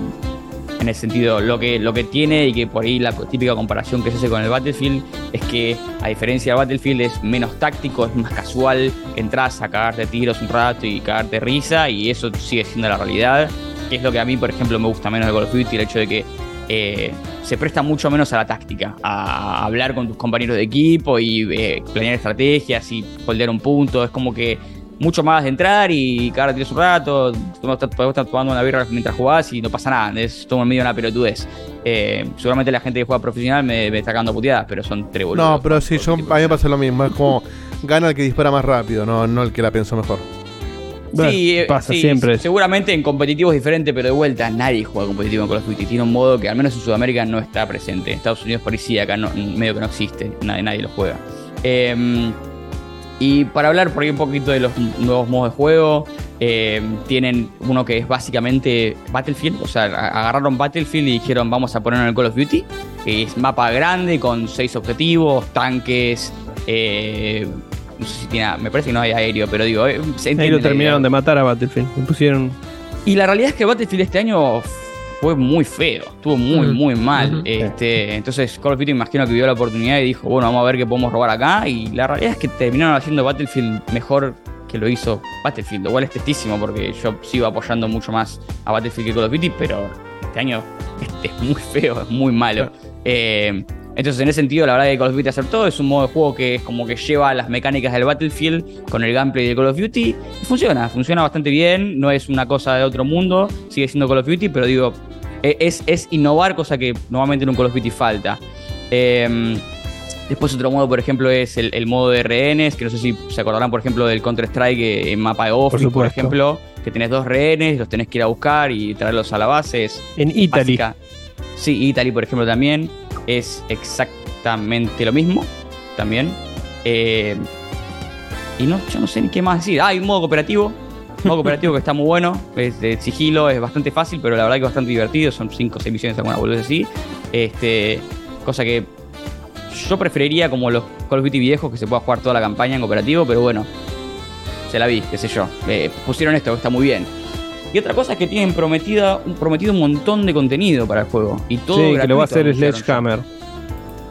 en ese sentido, lo que, lo que tiene y que por ahí la típica comparación que se hace con el Battlefield es que, a diferencia del Battlefield, es menos táctico, es más casual. Entras a cagarte tiros un rato y cagarte risa, y eso sigue siendo la realidad. Que es lo que a mí, por ejemplo, me gusta menos de Call of Duty, el hecho de que eh, se presta mucho menos a la táctica, a hablar con tus compañeros de equipo y eh, planear estrategias y holdear un punto. Es como que mucho más de entrar y cagarte tiros un rato, podemos estar, tomando una birra mientras jugás y no pasa nada, es todo en medio de una pelotudez. Eh, seguramente la gente que juega profesional me, me está cagando puteadas, pero son tres boludos. No, pero sí, yo, a mí me pasa lo mismo. Es como gana el que dispara más rápido, no, no el que la pensó mejor. Sí, eh, pasa sí, siempre. Seguramente en competitivo es diferente, pero de vuelta nadie juega competitivo en Call of Duty. Tiene un modo que al menos en Sudamérica no está presente. En Estados Unidos por ahí sí, acá no, medio que no existe. Nadie, nadie lo juega. Eh, y para hablar por ahí un poquito de los nuevos modos de juego, eh, tienen uno que es básicamente Battlefield. O sea, agarraron Battlefield y dijeron vamos a ponerlo en el Call of Duty. Es mapa grande con seis objetivos, tanques. eh, no sé si tiene. Me parece que no hay aéreo, pero digo. eh, se Ahí lo terminaron de matar a Battlefield. Le pusieron. Y la realidad es que Battlefield este año fue muy feo, estuvo muy, Mm. muy mal. Este, entonces Call of Duty imagino que vio la oportunidad y dijo, bueno, vamos a ver qué podemos robar acá. Y la realidad es que terminaron haciendo Battlefield mejor que lo hizo Battlefield. Lo cual es tristísimo porque yo sigo apoyando mucho más a Battlefield que Call of Duty, pero este año es, es muy feo, es muy malo. Eh, entonces, en ese sentido, la verdad que Call of Duty acertó. Es un modo de juego que es como que lleva las mecánicas del Battlefield con el gameplay de Call of Duty. Y funciona, funciona bastante bien. No es una cosa de otro mundo. Sigue siendo Call of Duty, pero digo, Eh, Es, es innovar, cosa que normalmente en un Call of Duty falta. Eh, después otro modo, por ejemplo, es el, el modo de rehenes, que no sé si se acordarán, por ejemplo, del Counter-Strike eh, en mapa de Office, por, ejemplo, que tenés dos rehenes, los tenés que ir a buscar y traerlos a la base. Es En Italy. básica. Sí, Italy, por ejemplo, también. Es exactamente lo mismo. También. Eh, y no, yo no sé ni qué más decir. Ah, hay un modo cooperativo. Modo cooperativo que está muy bueno. Es de sigilo, es bastante fácil, pero la verdad que bastante divertido. Son 5 o 6 misiones, alguna boludez así. Este, cosa que yo preferiría como los Call of Duty viejos que se pueda jugar toda la campaña en cooperativo, pero bueno, se la vi, qué sé yo. Eh, pusieron esto, está muy bien. Y otra cosa es que tienen prometida, prometido un montón de contenido para el juego. Y todo sí, que lo va a hacer. Sledgehammer.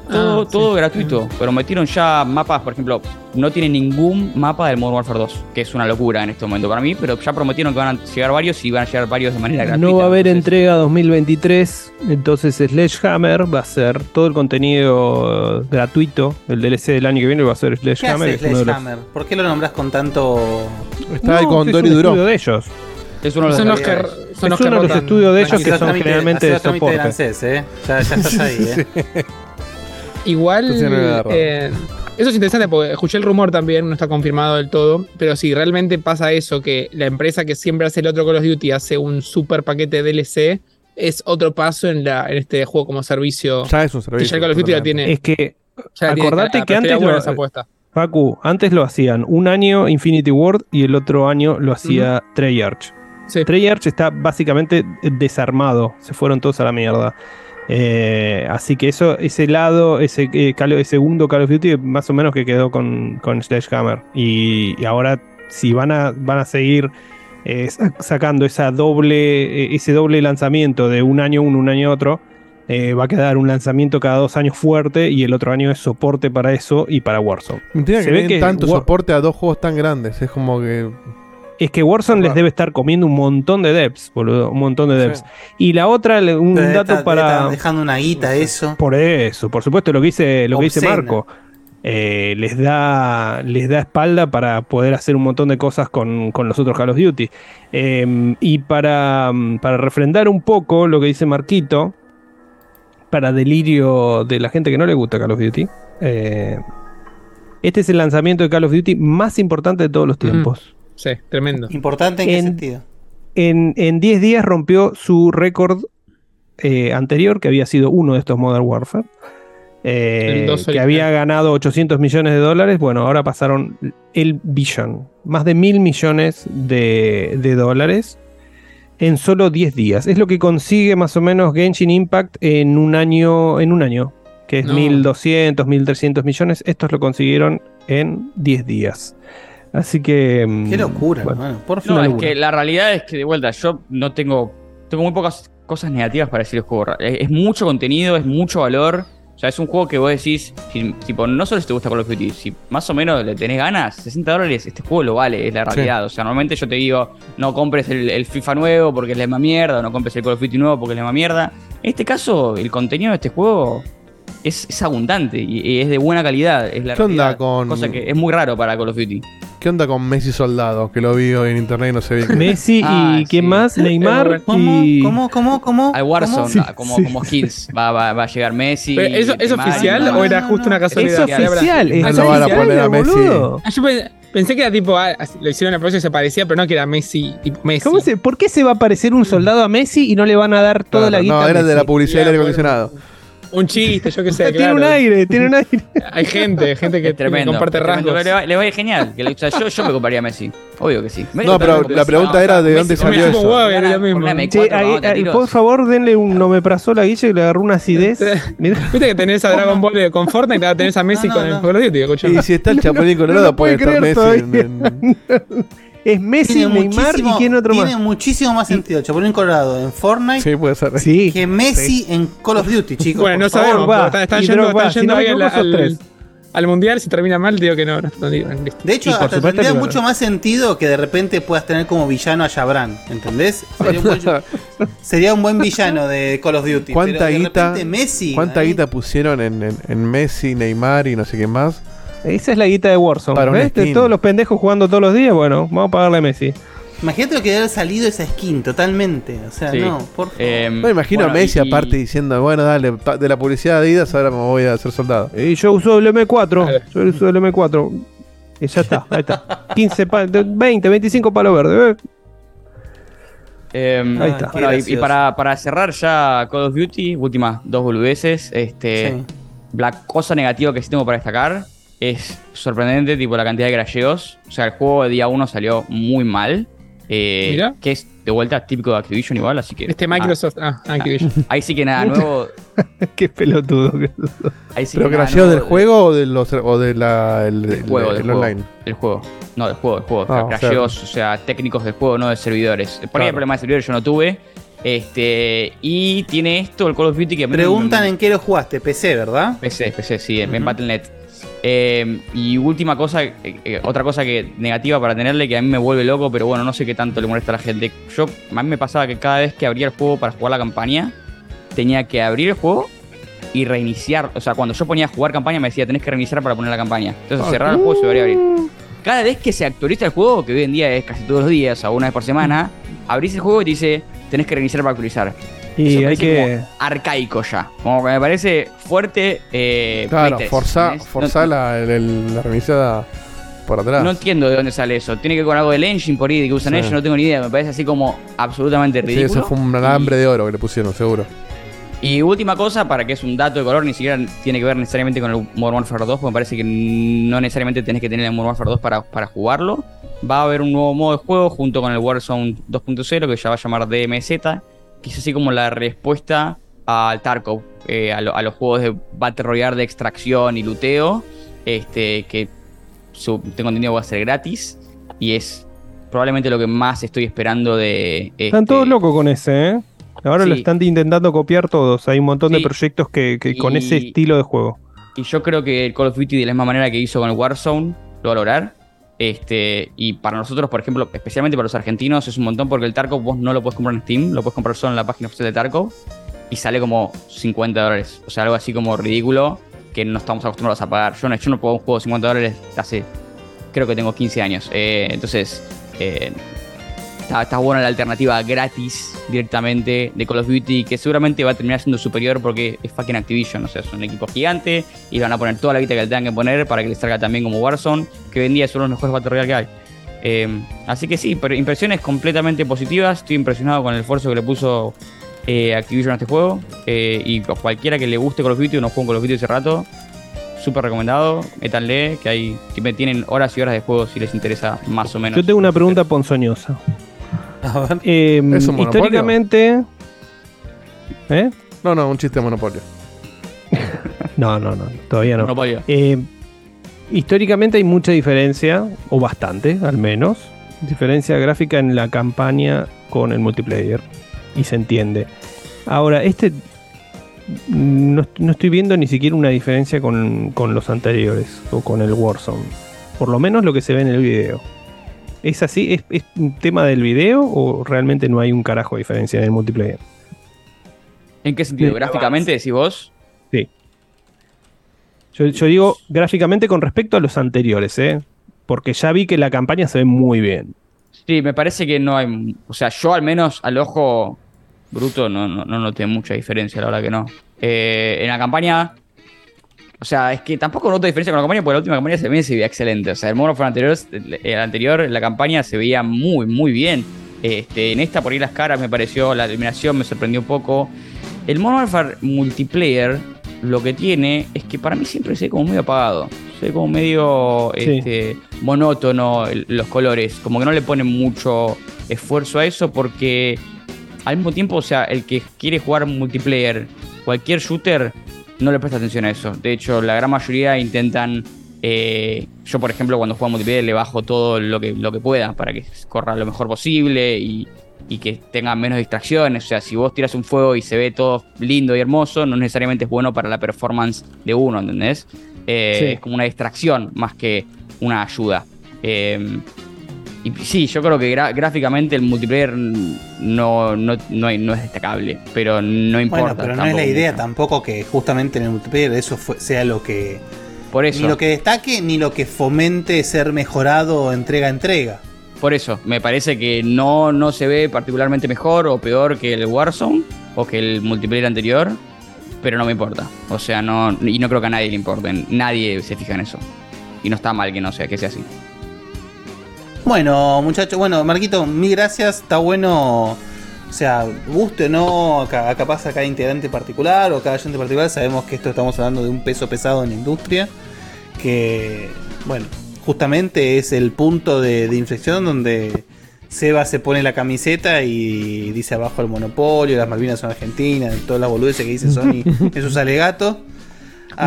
Todo, Ah, todo gratuito. Prometieron ya mapas, por ejemplo, no tiene ningún mapa del Modern Warfare 2, que es una locura en este momento para mí, pero ya prometieron que van a llegar varios y van a llegar varios de manera gratuita. No va a haber entrega 2023, entonces Sledgehammer va a ser todo el contenido gratuito. El DLC del año que viene va a ser ¿Qué Sledgehammer. hace de los- Sledgehammer? ¿Por qué lo nombras con tanto.? Está ahí No, con un Duró. de ellos. Es uno de Son los que, son Es los que uno de los estudios de ellos que son generalmente de soporte. ANSES, ¿eh? Ya, ya estás ahí, ¿eh? Igual, eh, eso es interesante porque escuché el rumor también, no está confirmado del todo, pero si realmente pasa eso, que la empresa que siempre hace el otro Call of Duty hace un super paquete de DLC, es otro paso en, la, en este juego como servicio. Ya es un que servicio. ya el Call of Duty la tiene. Es que, ya la tiene acordate que antes lo- esa apuesta. Facu, antes lo hacían un año Infinity Ward y el otro año lo hacía Treyarch. Sí. Treyarch está básicamente desarmado, se fueron todos a la mierda. Eh, así que eso, ese lado, ese, eh, Call- ese segundo Call of Duty, más o menos que quedó con, con Sledgehammer. Y, y ahora, si van a, van a seguir eh, sa- sacando esa doble, ese doble lanzamiento de un año uno, un año otro, eh, va a quedar un lanzamiento cada dos años fuerte y el otro año es soporte para eso y para Warzone. Me intriga Se que ve den que tanto War- soporte a dos juegos tan grandes. Es como que. Es que Warzone les debe estar comiendo un montón de devs, boludo, un montón de devs. Y la otra, le- un Debe dato estar- debe para... estar dejando una guita eso. Por eso, por supuesto, lo que dice, lo que dice. Marco. eh, les, da, les da espalda para poder hacer un montón de cosas con, con los otros Call of Duty. Eh, y para, mm, para refrendar un poco lo que dice Marquito, para delirio de la gente que no le gusta Call of Duty, eh, este es el lanzamiento de Call of Duty más importante de todos los tiempos. Sí, tremendo. ¿Importante en qué En- sentido? En, en 10 días rompió su récord eh, anterior, que había sido uno de estos Modern Warfare, eh, que original. había ganado 800 millones de dólares. Bueno, ahora pasaron el billón, más de mil millones de, de dólares en solo 10 días. Es lo que consigue más o menos Genshin Impact en un año, en un año que es No. 1.200, 1.300 millones. Estos lo consiguieron en 10 días. Así que... mm, Qué locura, bueno, hermano. Por No, Una es que la realidad es que de vuelta, yo no tengo. Tengo muy pocas cosas negativas para decir el juego. Es, es mucho contenido, es mucho valor. O sea, es un juego que vos decís, si- tipo, no solo si te gusta Call of Duty, si más o menos le tenés ganas, 60 dólares, este juego lo vale, es la realidad. O sea, normalmente yo te digo, no compres el, el FIFA nuevo porque es la misma mierda, o no compres el Call of Duty nuevo porque es la misma mierda. En este caso, el contenido de este juego es, es abundante y, y es de buena calidad. Es la ¿Qué onda realidad, con- Cosa que es muy raro para Call of Duty. ¿Qué onda con Messi Soldado? Que lo vi hoy en internet y no sé bien. Messi Ah, y quién sí. más, Neymar ¿Cómo? y... ¿Cómo? ¿Cómo? ¿Cómo? Al Warzone, Sí, ah, como, sí. como skins, va, va, va a llegar Messi. Pero ¿Eso es Neymar, oficial no, o era no, justo una no. Es casualidad? oficial, es Ah, No lo van a poner a Messi. Ah, yo pensé que era tipo, ah, lo hicieron a propósito y se parecía, pero no que era Messi, tipo Messi. ¿Cómo se, ¿Por qué se va a parecer un soldado a Messi y no le van a dar toda Claro, la guita? no, a era de la publicidad del aire acondicionado. Un chiste, yo qué sé. Tiene un aire, tiene un aire. Hay gente, gente que tremendo. comparte tremendo. rasgos. Le va, le va a ir genial. Que le- o sea, yo, yo me compraría a Messi. Obvio que sí. No, pero la pregunta era de dónde salió eso. huevo, era lo mismo. Che, ahí- ahí, por favor, denle un omeprazol a Guille que le agarró una acidez. Viste que tenés a Dragon Ball eh, con Fortnite, ahora tenés a Messi No, con no, el. Call of Duty. Y si está el Chapulín Colorado, lo puede estar Messi. Es Messi, Tiene Neymar y quién otro Tiene más. muchísimo más sentido Chapulín Colorado en Fortnite Sí, puede ser. Sí. que Messi en Call of Duty, chicos. Bueno, no favor. sabemos, porque están, yendo, Drogba, están si yendo no ahí al, mundial, si termina mal, digo que no. De hecho, hasta supuesto tendría mucho más sentido que de repente puedas tener como villano a Jabran, ¿entendés? Sería un buen, sería un buen villano de Call of Duty. ¿Cuánta pero de guita, Messi. ¿cuánta ahí- guita pusieron en, en- en Messi, Neymar y no sé qué más? Esa es la guita de Warzone. Para ¿ves? De todos los pendejos jugando todos los días, bueno, vamos a pagarle a Messi. Imagínate lo que debe haber salido esa skin totalmente. O sea, Sí. no, por favor. Me imagino bueno, a Messi y- aparte diciendo, bueno, dale, de la publicidad de Adidas ahora me voy a hacer soldado. Y yo uso el M4. Yo uso el M4. Y ya está, ahí está. 15 pa- de- 20, 25 palos verdes. ¿eh? Ahí está. bueno, y, y gracioso. para, para cerrar ya Call of Duty, últimas dos boludeces. Este, Sí. La cosa negativa que sí tengo para destacar es sorprendente, tipo la cantidad de crasheos. O sea, el juego de día 1 salió muy mal. eh, Mira. Que es de vuelta típico de Activision igual, así que. Este Microsoft. Ah, Activision. Ah, ahí sí que nada nuevo. Qué pelotudo. Ahí sí ¿Pero que del juego o, de los, o de la, el, del el- juego, el del juego. online? Del juego. No, del juego, del juego. Ah, o sea- crasheos, o sea, técnicos del juego, no de servidores. Por ahí Claro. el problema de servidores yo no tuve. Este, y tiene esto el Call of Duty que me- Preguntan en qué lo jugaste, PC, ¿verdad? PC, PC, sí, en Battle.net. Eh, y última cosa, eh, eh, otra cosa que negativa para tenerle que a mí me vuelve loco, pero bueno, no sé qué tanto le molesta a la gente. Yo, a mí me pasaba que cada vez que abría el juego para jugar la campaña, tenía que abrir el juego y reiniciar. O sea, cuando yo ponía a jugar campaña me decía, tenés que reiniciar para poner la campaña. Entonces Ah, cerrar el juego y se debería abrir. Cada vez que se actualiza el juego, que hoy en día es casi todos los días o una vez por semana, abrís el juego y te dice, tenés que reiniciar para actualizar. Y hay que. como arcaico ya. Como que me parece fuerte. Eh, Claro, Play 3, forzá, ¿entendés? forzá No- la, el- la remisada por atrás. No entiendo de dónde sale eso. Tiene que ver con algo del engine por ahí, de que usan Sí. ellos, no tengo ni idea. Me parece así como absolutamente sí, ridículo. eso fue un alambre de oro que le pusieron, seguro. Y última cosa, para que es un dato de color, ni siquiera tiene que ver necesariamente con el Modern Warfare 2, porque me parece que no necesariamente tenés que tener el Modern Warfare 2 para, para jugarlo. Va a haber un nuevo modo de juego junto con el Warzone 2.0 que ya va a llamar DMZ, es así como la respuesta al Tarkov, eh, a, lo- a los juegos de Battle Royale de extracción y luteo, este, que su- tengo entendido va a ser gratis y es probablemente lo que más estoy esperando de... Están este, todos locos con ese, ¿eh? Ahora lo están intentando copiar todos. Hay un montón de proyectos que, que con ese estilo de juego. Y yo creo que el Call of Duty de la misma manera que hizo con el Warzone lo va a lograr. Este, y para nosotros, por ejemplo, especialmente para los argentinos, es un montón porque el Tarkov vos no lo puedes comprar en Steam, lo puedes comprar solo en la página oficial de Tarkov y sale como 50 dólares. O sea, algo así como ridículo que no estamos acostumbrados a pagar. Yo no, yo no puedo un juego de 50 dólares hace, creo que tengo 15 años. Eh, entonces, eh, está, está buena la alternativa gratis directamente de Call of Duty, que seguramente va a terminar siendo superior porque es fucking Activision, o sea, es un equipo gigante y van a poner toda la guita que le tengan que poner para que les salga también como Warzone, que hoy en día es uno de los mejores Battle Royale que hay. Eh, así que sí, pero impresiones completamente positivas. Estoy impresionado con el esfuerzo que le puso eh, Activision a este juego. eh, y cualquiera que le guste Call of Duty o no juegue Call of Duty hace rato, súper recomendado. Métanle, que que tienen horas y horas de juego si les interesa más o menos. Yo tengo una pregunta ponzoñosa. Eh, ¿Es un monopolio? históricamente. ¿Eh? No, no, un chiste de monopolio. No, no, no, todavía no. Monopolio. Eh, históricamente hay mucha diferencia, o bastante al menos, diferencia gráfica en la campaña con el multiplayer. Y se entiende. Ahora, este. No, no estoy viendo ni siquiera una diferencia con, con los anteriores, o con el Warzone. Por lo menos lo que se ve en el video. ¿Es así? ¿Es, es un tema del video o realmente no hay un carajo de diferencia en el multiplayer? ¿En qué sentido? Sí. ¿Gráficamente decís vos? Sí. Yo, yo digo gráficamente con respecto a los anteriores, ¿eh? Porque ya vi que la campaña se ve muy bien. Sí, me parece que no hay. O sea, yo al menos al ojo bruto no, no, no noté mucha diferencia, la verdad que no. Eh, en la campaña. O sea, es que tampoco noto diferencia con la campaña porque la última campaña se ve se veía excelente. O sea, el Warfare anterior, el anterior, la campaña se veía muy, muy bien. Este, en esta por ahí las caras me pareció, la eliminación me sorprendió un poco. El Modern Warfare multiplayer lo que tiene es que para mí siempre se ve como medio apagado. Se ve como medio Sí. este, monótono el- los colores. Como que no le ponen mucho esfuerzo a eso porque al mismo tiempo, o sea, el que quiere jugar multiplayer, cualquier shooter, no le presta atención a eso. De hecho, la gran mayoría intentan. eh, yo, por ejemplo, cuando juego multiplayer le bajo todo lo que, lo que pueda para que corra lo mejor posible y, y que tenga menos distracciones. O sea, si vos tiras un fuego y se ve todo lindo y hermoso, no necesariamente es bueno para la performance de uno, ¿entendés? Eh, Sí. Es como una distracción más que una ayuda. Eh, y sí, yo creo que gráficamente el multiplayer no, no, no, hay- no es destacable, pero no importa. Bueno, pero no es la idea mucho. tampoco que justamente en el multiplayer eso fue- sea lo que. Por eso. Ni lo que destaque, ni lo que fomente ser mejorado entrega a entrega. Por eso, me parece que no, no se ve particularmente mejor o peor que el Warzone o que el multiplayer anterior, pero no me importa. O sea, no, y no creo que a nadie le importe. Nadie se fija en eso. Y no está mal que no sea, que sea así. Bueno, muchachos, bueno, Marquito, mil gracias. Está bueno, o sea, guste o no, ca- capaz a cada integrante particular o cada oyente particular. Sabemos que esto estamos hablando de un peso pesado en la industria. Que, bueno, justamente es el punto de, de inflexión donde Seba se pone la camiseta y dice abajo el monopolio, las Malvinas son argentinas, todas las boludeces que dice Sony en sus alegatos.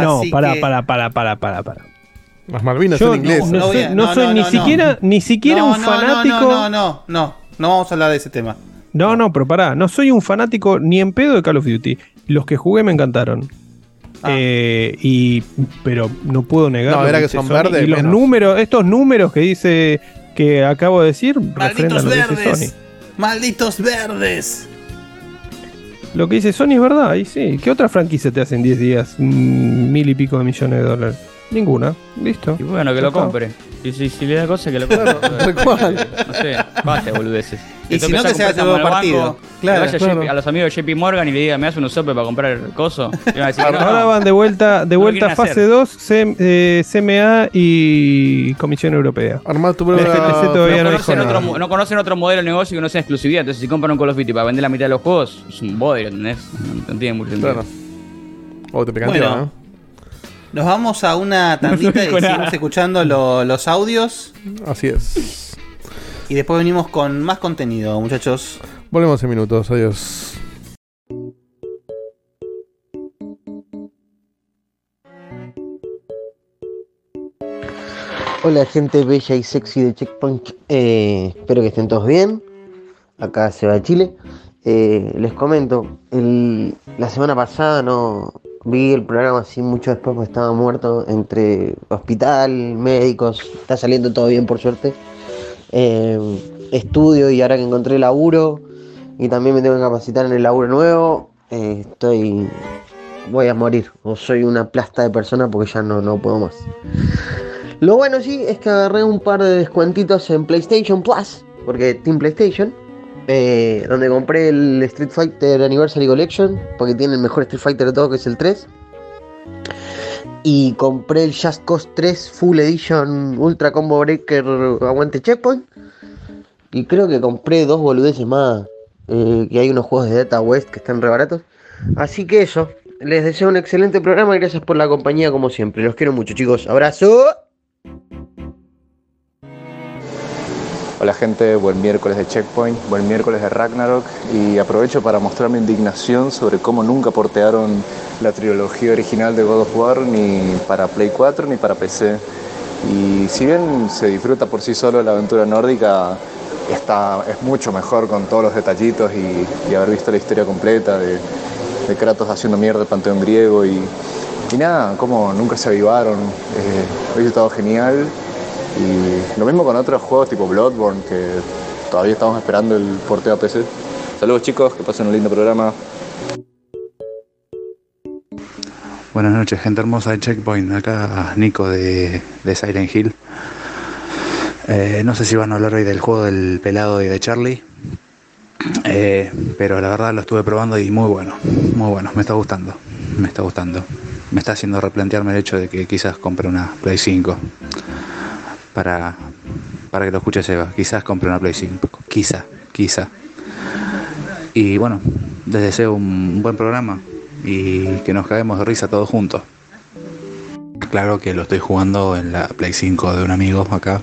No, para, que- para, para, para, para, para. Las Malvinas Yo son inglesas. no, soy, voy a- no no, soy no, ni no, no. siquiera, ni siquiera No, un fanático. No, no, no, no, no, no vamos a hablar de ese tema. No, no, pero pará, no soy un fanático ni en pedo de Call of Duty. Los que jugué me encantaron. Eh, y pero no puedo negar No, era que son verdes, y los menos. números estos números que dice que acabo de decir Malditos verdes. Sony Malditos verdes. lo que dice Sony es verdad y sí ¿qué otra franquicia te hace en 10 días mm, mil y pico de millones de dólares? Ninguna listo Y bueno, que lo está. compre. Y si, si le da cosa, que lo compre. No sé, basta, boludeces. Y si no, que sea todo Samuel partido. Banco, Claro, vaya claro. A los amigos de JP Morgan y le diga, ¿me das unos sope para comprar el coso? Y van a decir, no, Ahora no. van de vuelta, de vuelta fase hacer. 2, C- eh, CMA y Comisión Europea. Armar tu El FTC todavía no, conocen otro, no conocen otro modelo de negocio que no sea exclusividad. Entonces, si compran un Call of Duty para vender la mitad de los juegos, es un bodrio, ¿entendés? No, no tiene mucho sentido. Claro. O te pecantea, Bueno, ¿no? Nos vamos a una tandita y dijo nada. seguimos escuchando lo- los audios. Así es. Y después venimos con más contenido, muchachos. Volvemos en minutos. Adiós. Hola gente bella y sexy de Checkpoint, Eh, espero que estén todos bien. Acá se va de Chile. Eh, les comento, el- la semana pasada no vi el programa así mucho después porque estaba muerto entre hospital, médicos, está saliendo todo bien por suerte. Eh, estudio y ahora que encontré laburo y también me tengo que capacitar en el laburo nuevo, eh, estoy... voy a morir o soy una plasta de persona porque ya no, no puedo más. Lo bueno sí es que agarré un par de descuentitos en PlayStation Plus, porque Team PlayStation, eh, donde compré el Street Fighter Anniversary Collection, porque tiene el mejor Street Fighter de todo, que es el 3. Y compré el Just Cause 3 Full Edition Ultra Combo Breaker Aguante Checkpoint. Y creo que compré dos boludeces más, eh, que hay unos juegos de Data West que están re baratos. Así que eso, les deseo un excelente programa y gracias por la compañía como siempre. Los quiero mucho chicos, abrazo. Hola gente, buen miércoles de Checkpoint, buen miércoles de Ragnarok y aprovecho para mostrar mi indignación sobre cómo nunca portearon la trilogía original de God of War ni para Play 4 ni para PC. Y si bien se disfruta por sí solo la aventura nórdica, está, es mucho mejor con todos los detallitos y, haber visto la historia completa de, Kratos haciendo mierda el panteón griego y, y nada, como nunca se avivaron. Eh, hoy estado genial y lo mismo con otros juegos tipo Bloodborne, que todavía estamos esperando el porteo a PC. Saludos chicos, que pasen un lindo programa. Buenas noches, gente hermosa de Checkpoint. Acá Nico de, de Silent Hill. Eh, no sé si van a hablar hoy del juego del pelado y de Charlie. Eh, pero la verdad lo estuve probando y muy bueno. Muy bueno, me está gustando. Me está gustando. Me está haciendo replantearme el hecho de que quizás compre una Play 5. Para, para que lo escuche Seba. Quizás compre una Play 5. Quizá, quizá. Y bueno, les deseo un buen programa y que nos caguemos de risa todos juntos. Claro que lo estoy jugando en la Play 5 de un amigo acá,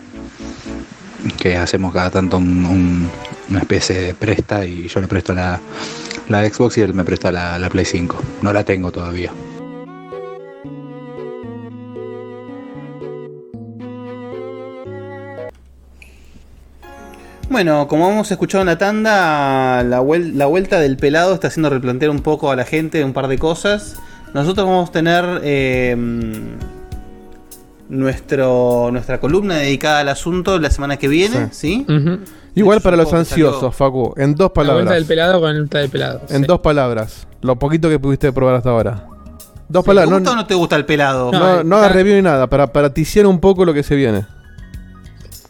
que hacemos cada tanto un- un- una especie de presta y yo le presto la, la Xbox y él me presta la, la Play 5. No la tengo todavía. Bueno, como hemos escuchado en la tanda, la, vuel- la vuelta del pelado está haciendo replantear un poco a la gente un par de cosas. Nosotros vamos a tener eh, nuestro, nuestra columna dedicada al asunto la semana que viene, ¿sí? Igual para los ansiosos, Facu, en dos La vuelta palabras. del pelado con el vuelta del pelado. En dos palabras. Lo poquito que pudiste probar hasta ahora. Dos ¿Te palabras. gusta No, o no te gusta el pelado? no, no hagas review ni nada, para, para ticiar un poco lo que se viene.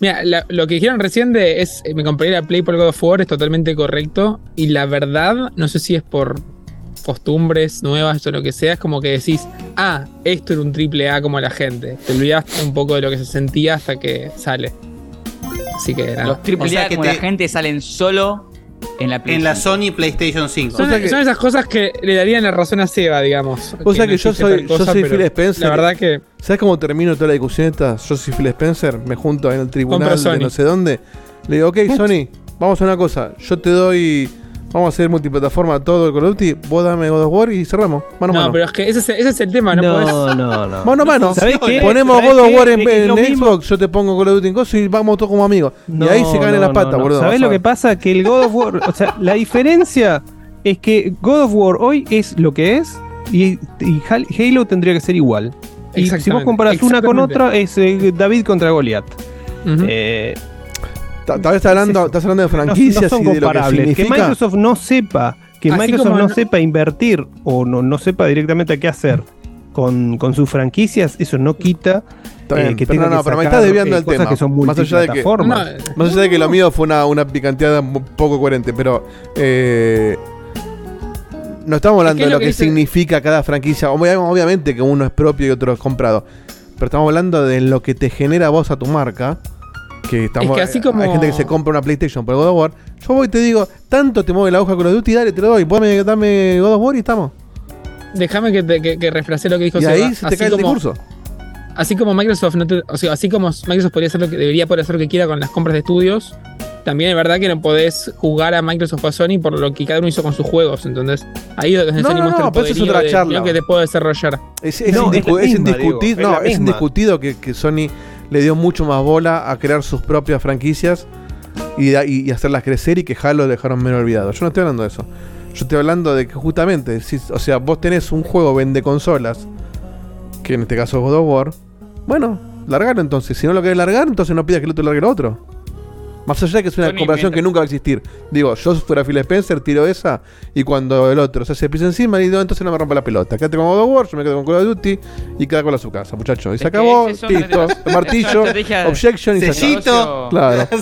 Mira, la- lo que dijeron recién de es eh, me compré la Play por God of War es totalmente correcto. Y la verdad, no sé si es por costumbres nuevas o lo que sea, es como que decís, ah, esto era un triple A como la gente. Te olvidaste un poco de lo que se sentía hasta que sale. Así que nada. Los triple O sea A que como te- la gente salen solo en la En la 5. Sony PlayStation 5. Son, son esas cosas que le darían la razón a Seba, digamos. O sea no que yo soy, yo soy Phil Spencer. La verdad que ¿Sabes cómo termino toda la discusión esta? Yo soy Phil Spencer, me junto en el tribunal de Sony. no sé dónde. Le digo, ok, Sony, vamos a una cosa. Yo te doy. Vamos a hacer multiplataforma todo el Call of Duty. Vos dame God of War y cerramos. Mano a no, mano. pero es que ese es, ese es el tema, no, No, podés- no, no. Mano a mano. ¿Sabés qué? Ponemos ¿Sabés God of qué? War en, en mismo- Xbox, yo te pongo Call of Duty en cosas y vamos todos como amigos. y ahí se caen en las patas, boludo. ¿Sabés lo que pasa? Que el God of War, o sea, la diferencia es que God of War hoy es lo que es y, y Hal- Halo tendría que ser igual. Y si vos comparas una con otra, es eh, David contra Goliat. Eh, vez estás hablando, estás hablando de no- franquicias no son y de lo que comparables. Que, significa. Microsoft no sepa, que Así Microsoft no no- sepa invertir o no, no sepa directamente qué hacer con, con sus franquicias, eso no quita eh, que pero tenga no, no, que pero me estás desviando eh, el cosas tema. que son más allá de que, más allá de que lo mío fue una, una picanteada poco coherente, pero eh, no estamos hablando Es que de lo lo que que significa cada franquicia. Obvi- Obviamente que uno es propio y otro es comprado, pero estamos hablando de lo que te genera vos a tu marca. Que estamos, Es que así como- Hay gente que se compra una PlayStation por God of War. Yo voy y te digo, tanto te mueve la hoja con of Duty, dale, te lo doy. Dame, dame God of War y estamos. Déjame que, te- que, que refrase lo que dijo Y Seba. ahí se te Así cae el como- discurso. Así como Microsoft no te- o sea, así como Microsoft podría hacer lo que debería poder hacer lo que quiera con las compras de estudios, también es verdad que no podés jugar a Microsoft o a Sony por lo que cada uno hizo con sus juegos, entonces ahí es donde No, Sony no, muestra no, el eso es otra de charla. lo que te puedo desarrollar. Es, es No, indiscu- es la es misma, indiscuti- digo, es no, la es misma. indiscutido que, que Sony le dio mucho más bola a crear sus propias franquicias y, y- y hacerlas crecer y que Halo lo dejaron menos olvidado. Yo no estoy hablando de eso. Yo estoy hablando de que justamente, si- o sea, vos tenés un juego vende consolas, que en este caso es God of War, bueno, largalo entonces. Si no lo querés largar, entonces no pidas que el otro largue lo otro. Más allá de que es una Sony comparación mientras- que nunca va a existir. Digo, yo fuera Phil Spencer, tiro esa y cuando el otro se hace pis encima, digo, entonces no me rompa la pelota. Quédate con God of War, yo me quedo con Call of Duty y cada cual a su casa, muchachos. Y se Es que acabó, listo, martillo, objection y se acabó. Claro.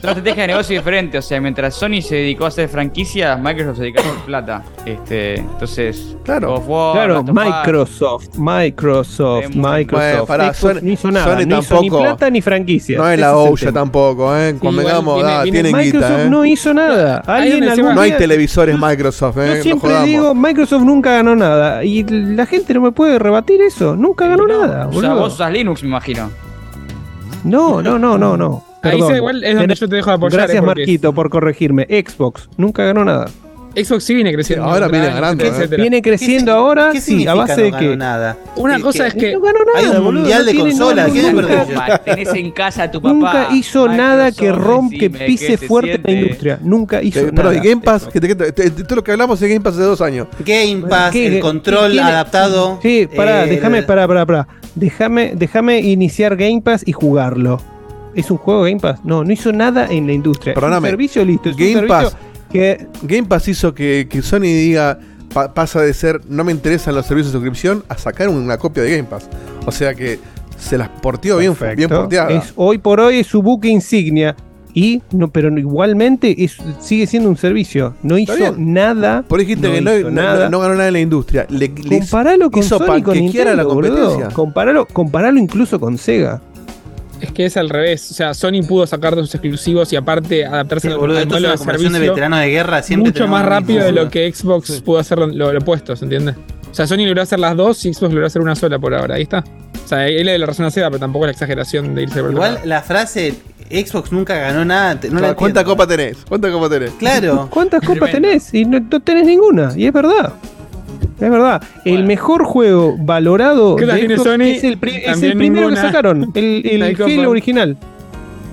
Es una estrategia de negocio diferente. O sea, mientras Sony se dedicó a hacer franquicias, Microsoft se dedicó a hacer plata. Este, entonces, Claro. God of War, Claro, Microsoft, Microsoft, Microsoft. Bueno, Xbox Sony- no hizo nada, Sony no hizo ni plata ni franquicia. No es la Ouya tampoco, ¿eh? Convengamos, ah, tienen Microsoft guita, ¿eh? no hizo nada. Alguien algún. No hay día- televisores Microsoft, ¿eh? Yo siempre digo, Microsoft nunca ganó nada. Y la gente no me puede rebatir eso. Nunca ganó nada, O sea, vos usas Linux, me imagino. No, no, no, no, no. Ahí se- igual es donde yo te dejo de apoyar, Gracias, eh, porque- Marquito, por corregirme. Xbox nunca ganó nada. Xbox sí viene creciendo. Sí, ahora viene ganando, etcétera. ¿eh? Viene creciendo ahora, ¿Qué sí, a base de no que. ganó nada? Una Que- cosa es que No ganó nada, Hay un boludo, mundial no de consolas, ¿qué Tenés en casa a tu papá. Nunca hizo nada que rompe, que pise ¿qué se fuerte la industria. Nunca hizo Eh, nada. Pero, ¿y Game Pass? Que te- que te- te- todo lo que hablamos es Game Pass de dos años. Game Pass, ¿Qué- el qué control tiene? adaptado. Sí, pará, eh, déjame, pará, pará, pará. Déjame, déjame iniciar Game Pass y jugarlo. ¿Es un juego Game Pass? No, no hizo nada en la industria. Perdóname. Es un servicio listo. Es Game un servicio Pass. Que Game Pass hizo que, que Sony diga, pa- pasa de ser no me interesan los servicios de suscripción a sacar una copia de Game Pass. O sea que se las porteó bien, bien porteada. Es, hoy por hoy es su buque insignia. Y no, pero igualmente es, sigue siendo un servicio. No hizo nada. Por dijiste no que no, no- ganó nada en la industria. Le, le hizo- Comparalo con hizo Sony con la Nintendo, boludo. competencia. Comparalo, comparalo incluso con Sega. Es que es al revés. O sea, Sony pudo sacar de sus exclusivos y aparte adaptarse Sí, boludo, al esto es modelo de conversación de servicio veterano de guerra. Siempre mucho más rápido de lo que Xbox pudo hacer lo, lo opuesto, ¿se entiende? O sea, Sony logró hacer las dos y Xbox logró hacer una sola por ahora. Ahí está. O sea, él le la razón a pero tampoco es la exageración de irse por Igual la frase Xbox nunca ganó nada. No la ¿Cuánta entiendo. copa tenés? ¿Cuánta copa tenés? Claro. ¿Cuántas copas tenés? Y no, no tenés ninguna. Y es verdad. Es verdad. El mejor juego valorado ¿Qué la de tiene Xbox Sony? es el, pri- es el También primero ninguna. que sacaron. El, el original.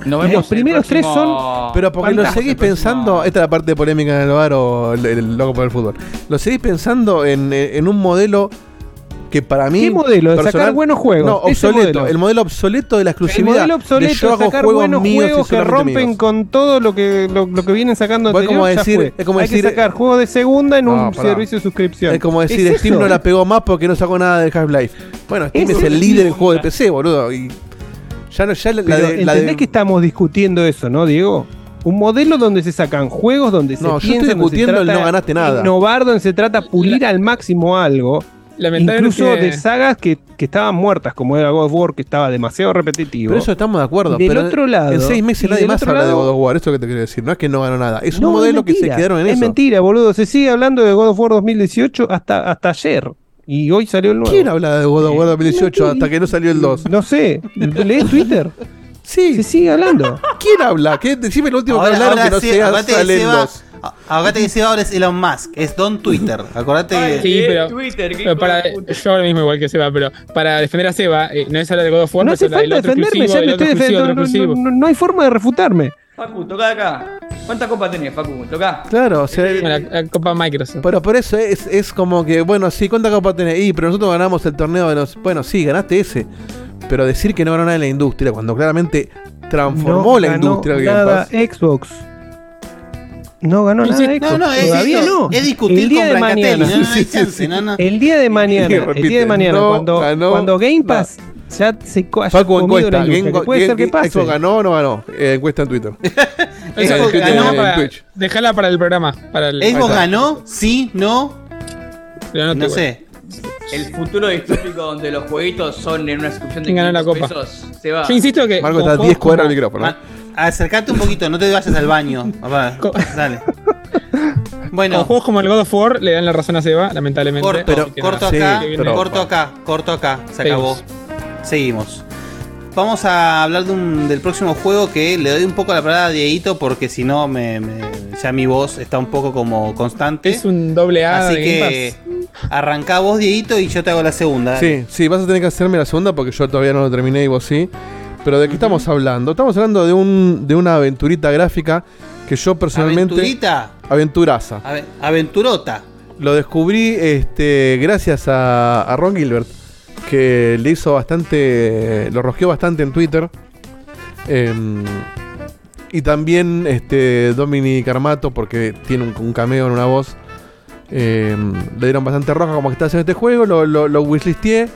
Nos Los vemos primeros tres próximo- Pero porque lo seguís próximo- pensando, esta es la parte polémica en el bar o el, el loco por el fútbol. Lo seguís pensando en, en un modelo que para mí. ¿Qué modelo? De sacar buenos juegos. No, obsoleto. modelo. El modelo obsoleto de la El exclusividad. modelo de obsoleto yo de hago sacar juegos buenos míos juegos que rompen míos. con todo lo que, lo, lo que vienen sacando anterior, como ya decir- fue. es como Hay decir- que sacar juegos de segunda en No, un pará. servicio de suscripción. Es como decir, ¿Es Steam eso? no la pegó más porque no sacó nada del Half-Life. Bueno, Steam Es es, el líder en juego de PC, boludo. Y Ya, no, ya la, la Pero de, la ¿Entendés de- que estamos discutiendo eso, no, Diego? Un modelo donde se sacan juegos, donde se No, yo piensa, estoy donde se discutiendo el trata no ganaste de nada. Innovar, donde se trata de pulir al máximo algo. Incluso de sagas que, que estaban muertas, como era God of War, que estaba demasiado repetitivo. Pero eso estamos de acuerdo. Del pero otro lado. En seis meses nadie más habla de God of War. Eso es que te quiero decir. No es que no ganó nada. Es No, un modelo que se quedaron en es eso. mentira, boludo. Se sigue hablando de God of War 2018 hasta, hasta ayer. Y hoy salió el nuevo. ¿Quién habla de God of War 2018 hasta que no salió el 2? No sé. ¿Lees Twitter? Sí. Se sigue hablando. ¿Quién habla? ¿Qué? Decime el último que hablaron que no sí, sea sale el Seba- 2. Acordate que Seba ahora es Elon Musk, es Don Twitter. Acordate que. Sí, pero, Twitter, ¿qué pero para, yo ahora mismo igual que Seba, pero para defender a Seba, eh, no es hablar de God of War, No hace es hablar del falta defenderme, ya me estoy defendiendo. No, exclusivo. no- no hay forma de refutarme. Facu, toca acá. ¿Cuántas copas tenés, Facu? Toca. Claro, o sea. La, la Copa Microsoft. Pero por eso es, es como que, bueno, sí, ¿cuánta copa tenés? Y, pero nosotros ganamos el torneo de los. Bueno, sí, ganaste ese. Pero decir que no ganó nada en la industria, cuando claramente transformó No la ganó industria del Game nada Pass. Xbox. No ganó nada sí. No, no, es, Todavía es- no. es discutir el día con de mañana. No, no hay chance, no, no. El día de mañana, el día de mañana, no cuando, ganó cuando Game Pass ya se haya Facu, comido encuesta. la industria, Game- que puede Game- ser que pase. Xbox ganó o no ganó? Eh, encuesta en Twitter. Eso en Twitter, ganó para- Twitch. Dejala para el programa. Para el, ¿Xbox para- ganó? ¿Sí? ¿No? pero no, sé. El futuro distópico donde los jueguitos son en una suscripción de ¿Quién ganó la 500 copa? pesos. Se va. Yo insisto que. Marco está a juegos 10 cuadras del micrófono. Ma- Acercate un poquito, no te vayas al baño. Papá, Dale. Con Bueno, juegos como el God of War le dan la razón a Seba, lamentablemente. corto, Así pero corto. Sí, acá, pero- corto acá, corto acá. Se acabó. Seguimos. Seguimos. Vamos a hablar de un- del próximo juego que le doy un poco la palabra a Dieguito porque si no me, me- ya mi voz está un poco como constante. Es un doble A Así de que arrancá vos, Dieguito, y yo te hago la segunda. Sí, sí, vas a tener que hacerme la segunda porque yo todavía no lo terminé y vos sí. Pero ¿de qué estamos hablando? Estamos hablando de un de una aventurita gráfica que yo personalmente ¿Aventurita? aventuraza. Ave- aventurota. Lo descubrí este gracias a, a Ron Gilbert que le hizo bastante lo rosqueó bastante en Twitter. Em, y también este Dominic Armato porque tiene un, un cameo en una voz. Em, le dieron bastante roja como que está haciendo este juego, lo, lo, lo wishlisteé.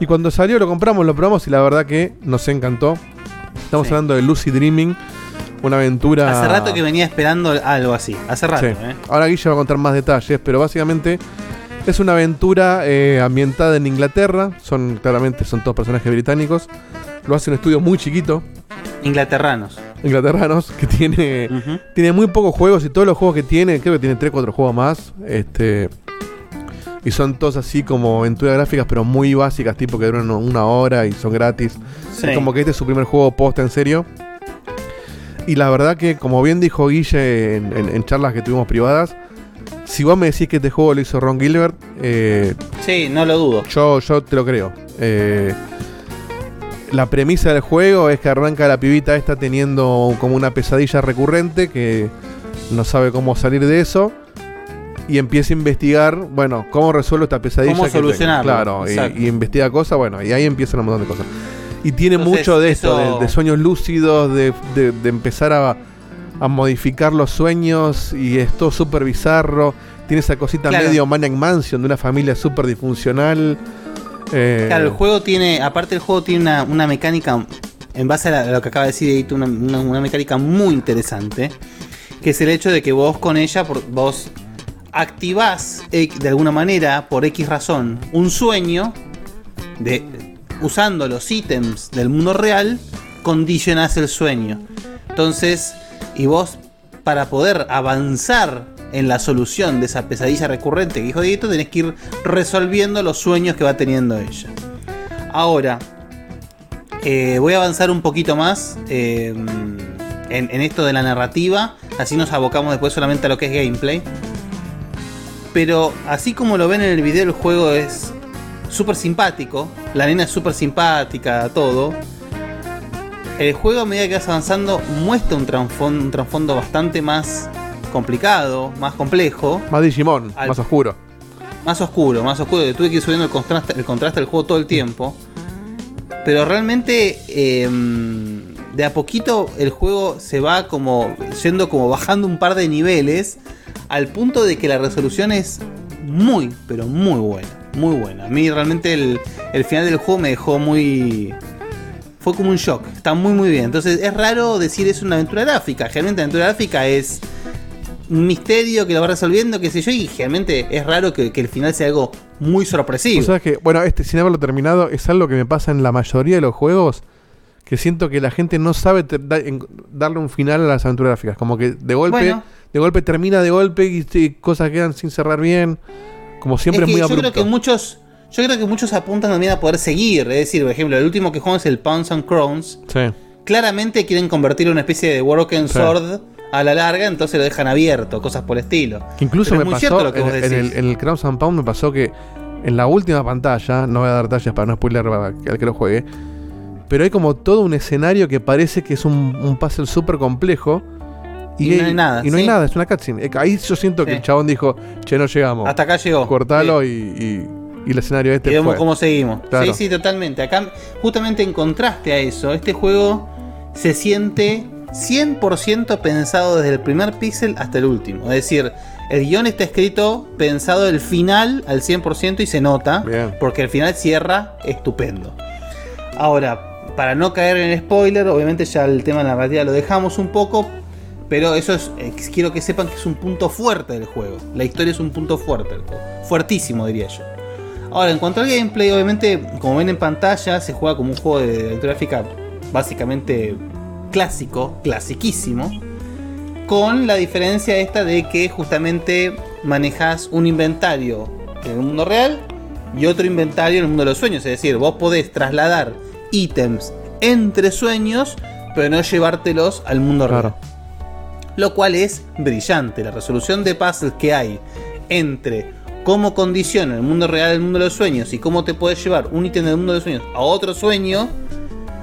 Y cuando salió lo compramos, lo probamos y la verdad que nos encantó. Estamos Sí. hablando de Lucy Dreaming, una aventura... Hace rato que venía esperando algo así. Hace rato, Sí. ¿eh? Ahora Guilla va a contar más detalles, pero básicamente es una aventura eh, ambientada en Inglaterra. Son claramente son todos personajes británicos. Lo hace un estudio muy chiquito, Inglaterranos. inglaterranos, que tiene, tiene muy pocos juegos y todos los juegos que tiene, creo que tiene 3 4 juegos más. Este y son todos así como aventuras gráficas, pero muy básicas, tipo que duran una hora y son gratis. Sí. Es como que este es su primer juego posta en serio. Y la verdad que, como bien dijo Guille en, en- en charlas que tuvimos privadas, si vos me decís que este juego lo hizo Ron Gilbert, eh, Sí, no lo dudo. yo, yo te lo creo. Eh, la premisa del juego es que arranca la pibita esta teniendo como una pesadilla recurrente que no sabe cómo salir de eso. Y empieza a investigar, bueno, cómo resuelvo esta pesadilla. Cómo solucionarlo, Claro, y, investiga cosas, bueno, y ahí empiezan un montón de cosas. Y tiene Entonces, mucho de esto, de, de sueños lúcidos, de, de- de empezar a, a modificar los sueños, y es todo súper bizarro. Tiene esa cosita Claro. medio Maniac Mansion de una familia súper disfuncional. Eh, Claro, el juego tiene, aparte el juego tiene una, una mecánica, en base a, la- a lo que acaba de decir Edito, una, una- una mecánica muy interesante, que es el hecho de que vos con ella, por- vos activás de alguna manera, por X razón, un sueño, de, usando los ítems del mundo real, condicionás el sueño. Entonces, y vos, para poder avanzar en la solución de esa pesadilla recurrente que dijo Dieguito, tenés que ir resolviendo los sueños que va teniendo ella. Ahora, eh, voy a avanzar un poquito más eh, en esto de la narrativa, así nos abocamos después solamente a lo que es gameplay. Pero así como lo ven en el video, el juego es súper simpático, la nena es súper simpática, todo. El juego a medida que vas avanzando muestra un trasfondo, un trasfondo bastante más complicado, más complejo. Más Digimon, Al- más oscuro. Más oscuro, más oscuro. Tuve que ir subiendo el contraste, el contraste del juego todo el tiempo. Pero realmente eh, de a poquito el juego se va como yendo como bajando un par de niveles al punto de que la resolución es muy, pero muy buena. Muy buena. A mí realmente el, el final del juego me dejó muy... Fue como un shock. Está muy, muy bien. Entonces es raro decir es una aventura gráfica. Generalmente la aventura gráfica es un misterio que lo va resolviendo, qué sé yo, y generalmente es raro que, el final sea algo muy sorpresivo. O sea que, bueno, este sin haberlo terminado es algo que me pasa en la mayoría de los juegos que siento que la gente no sabe te- da- en- darle un final a las aventuras gráficas. Como que de golpe, Bueno. de golpe termina de golpe y, y cosas quedan sin cerrar bien. Como siempre es, Es muy yo abrupto. creo que muchos. Yo creo que muchos apuntan también a poder seguir. Es decir, por ejemplo, el último que jugamos, el Pounds and Crowns. Sí. Claramente quieren convertirlo en una especie de Broken Sí. Sword a la larga, entonces lo dejan abierto, cosas por el estilo. Que incluso Pero me es pasó cierto lo que en, vos en decís. el, en el Crown and Pound me pasó que en la última pantalla, no voy a dar detalles para no spoiler al que lo juegue, pero hay como todo un escenario que parece que es un, un puzzle súper complejo. Y no hay nada, Y no hay nada, es una cutscene. Ahí yo siento que el chabón dijo, che, no llegamos. Hasta acá llegó. Cortalo y, y- y el escenario este Y vemos fue. cómo seguimos. Claro. Sí, sí, totalmente. Acá, justamente en contraste a eso, este juego se siente 100% pensado desde el primer píxel hasta el último. Es decir, el guion está escrito pensado del final al 100% y se nota, porque el final cierra estupendo. Ahora, para no caer en el spoiler, obviamente ya el tema de la narrativa lo dejamos un poco, pero eso es, eh, quiero que sepan que es un punto fuerte del juego. La historia es un punto fuerte del juego. Fuertísimo, diría yo. Ahora, en cuanto al gameplay, obviamente, como ven en pantalla, se juega como un juego de gráfica básicamente clásico, clasiquísimo, con la diferencia esta de que justamente manejas un inventario en el mundo real y otro inventario en el mundo de los sueños. Es decir, vos podés trasladar ítems entre sueños, pero no llevártelos al mundo real. Lo cual es brillante. La resolución de puzzles que hay entre cómo condiciona el mundo real el mundo de los sueños y cómo te puedes llevar un ítem del mundo de los sueños a otro sueño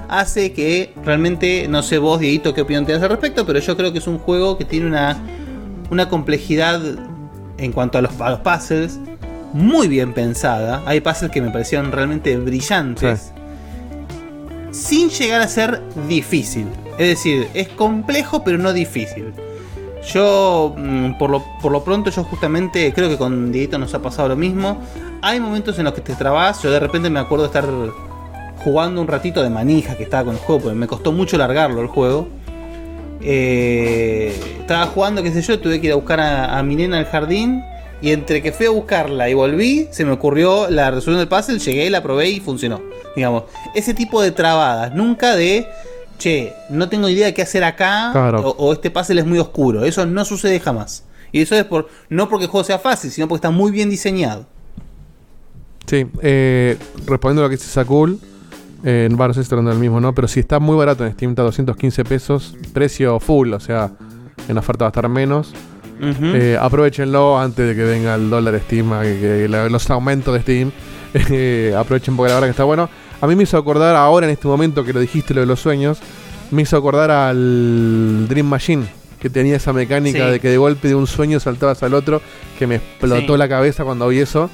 hace que realmente, no sé vos, Dieguito, qué opinión tienes al respecto, pero yo creo que es un juego que tiene una, una complejidad en cuanto a los, a los puzzles muy bien pensada. Hay puzzles que me parecieron realmente brillantes. Sin llegar a ser difícil. Es decir, es complejo pero no difícil. Yo, mm, por lo, por lo pronto, yo justamente creo que con Dieguito nos ha pasado lo mismo. Hay momentos en los que te trabas. Yo de repente me acuerdo de estar jugando un ratito de manija que estaba con el juego, porque me costó mucho largarlo el juego. Eh, estaba jugando, qué sé yo, tuve que ir a buscar a, a mi nena al jardín. Y entre que fui a buscarla y volví, se me ocurrió la resolución del puzzle, llegué, la probé y funcionó. Digamos, ese tipo de trabadas, nunca de, che, no tengo idea de qué hacer acá, Claro. o, o este puzzle es muy oscuro. Eso no sucede jamás. Y eso es por no porque el juego sea fácil, sino porque está muy bien diseñado. Sí, eh, respondiendo a lo que dice Sakul, eh, en no sé si está del mismo, ¿no? Pero si está muy barato en Steam, está a 215 pesos, precio full, o sea, en oferta va a estar menos. Eh, aprovechenlo antes de que venga el dólar Steam, que, que la- los aumentos de Steam. Eh, aprovechen porque la verdad que está bueno. A mí me hizo acordar ahora en este momento que lo dijiste lo de los sueños, me hizo acordar al Dream Machine, que tenía esa mecánica Sí. de que de golpe de un sueño saltabas al otro, que me explotó Sí. la cabeza cuando vi eso.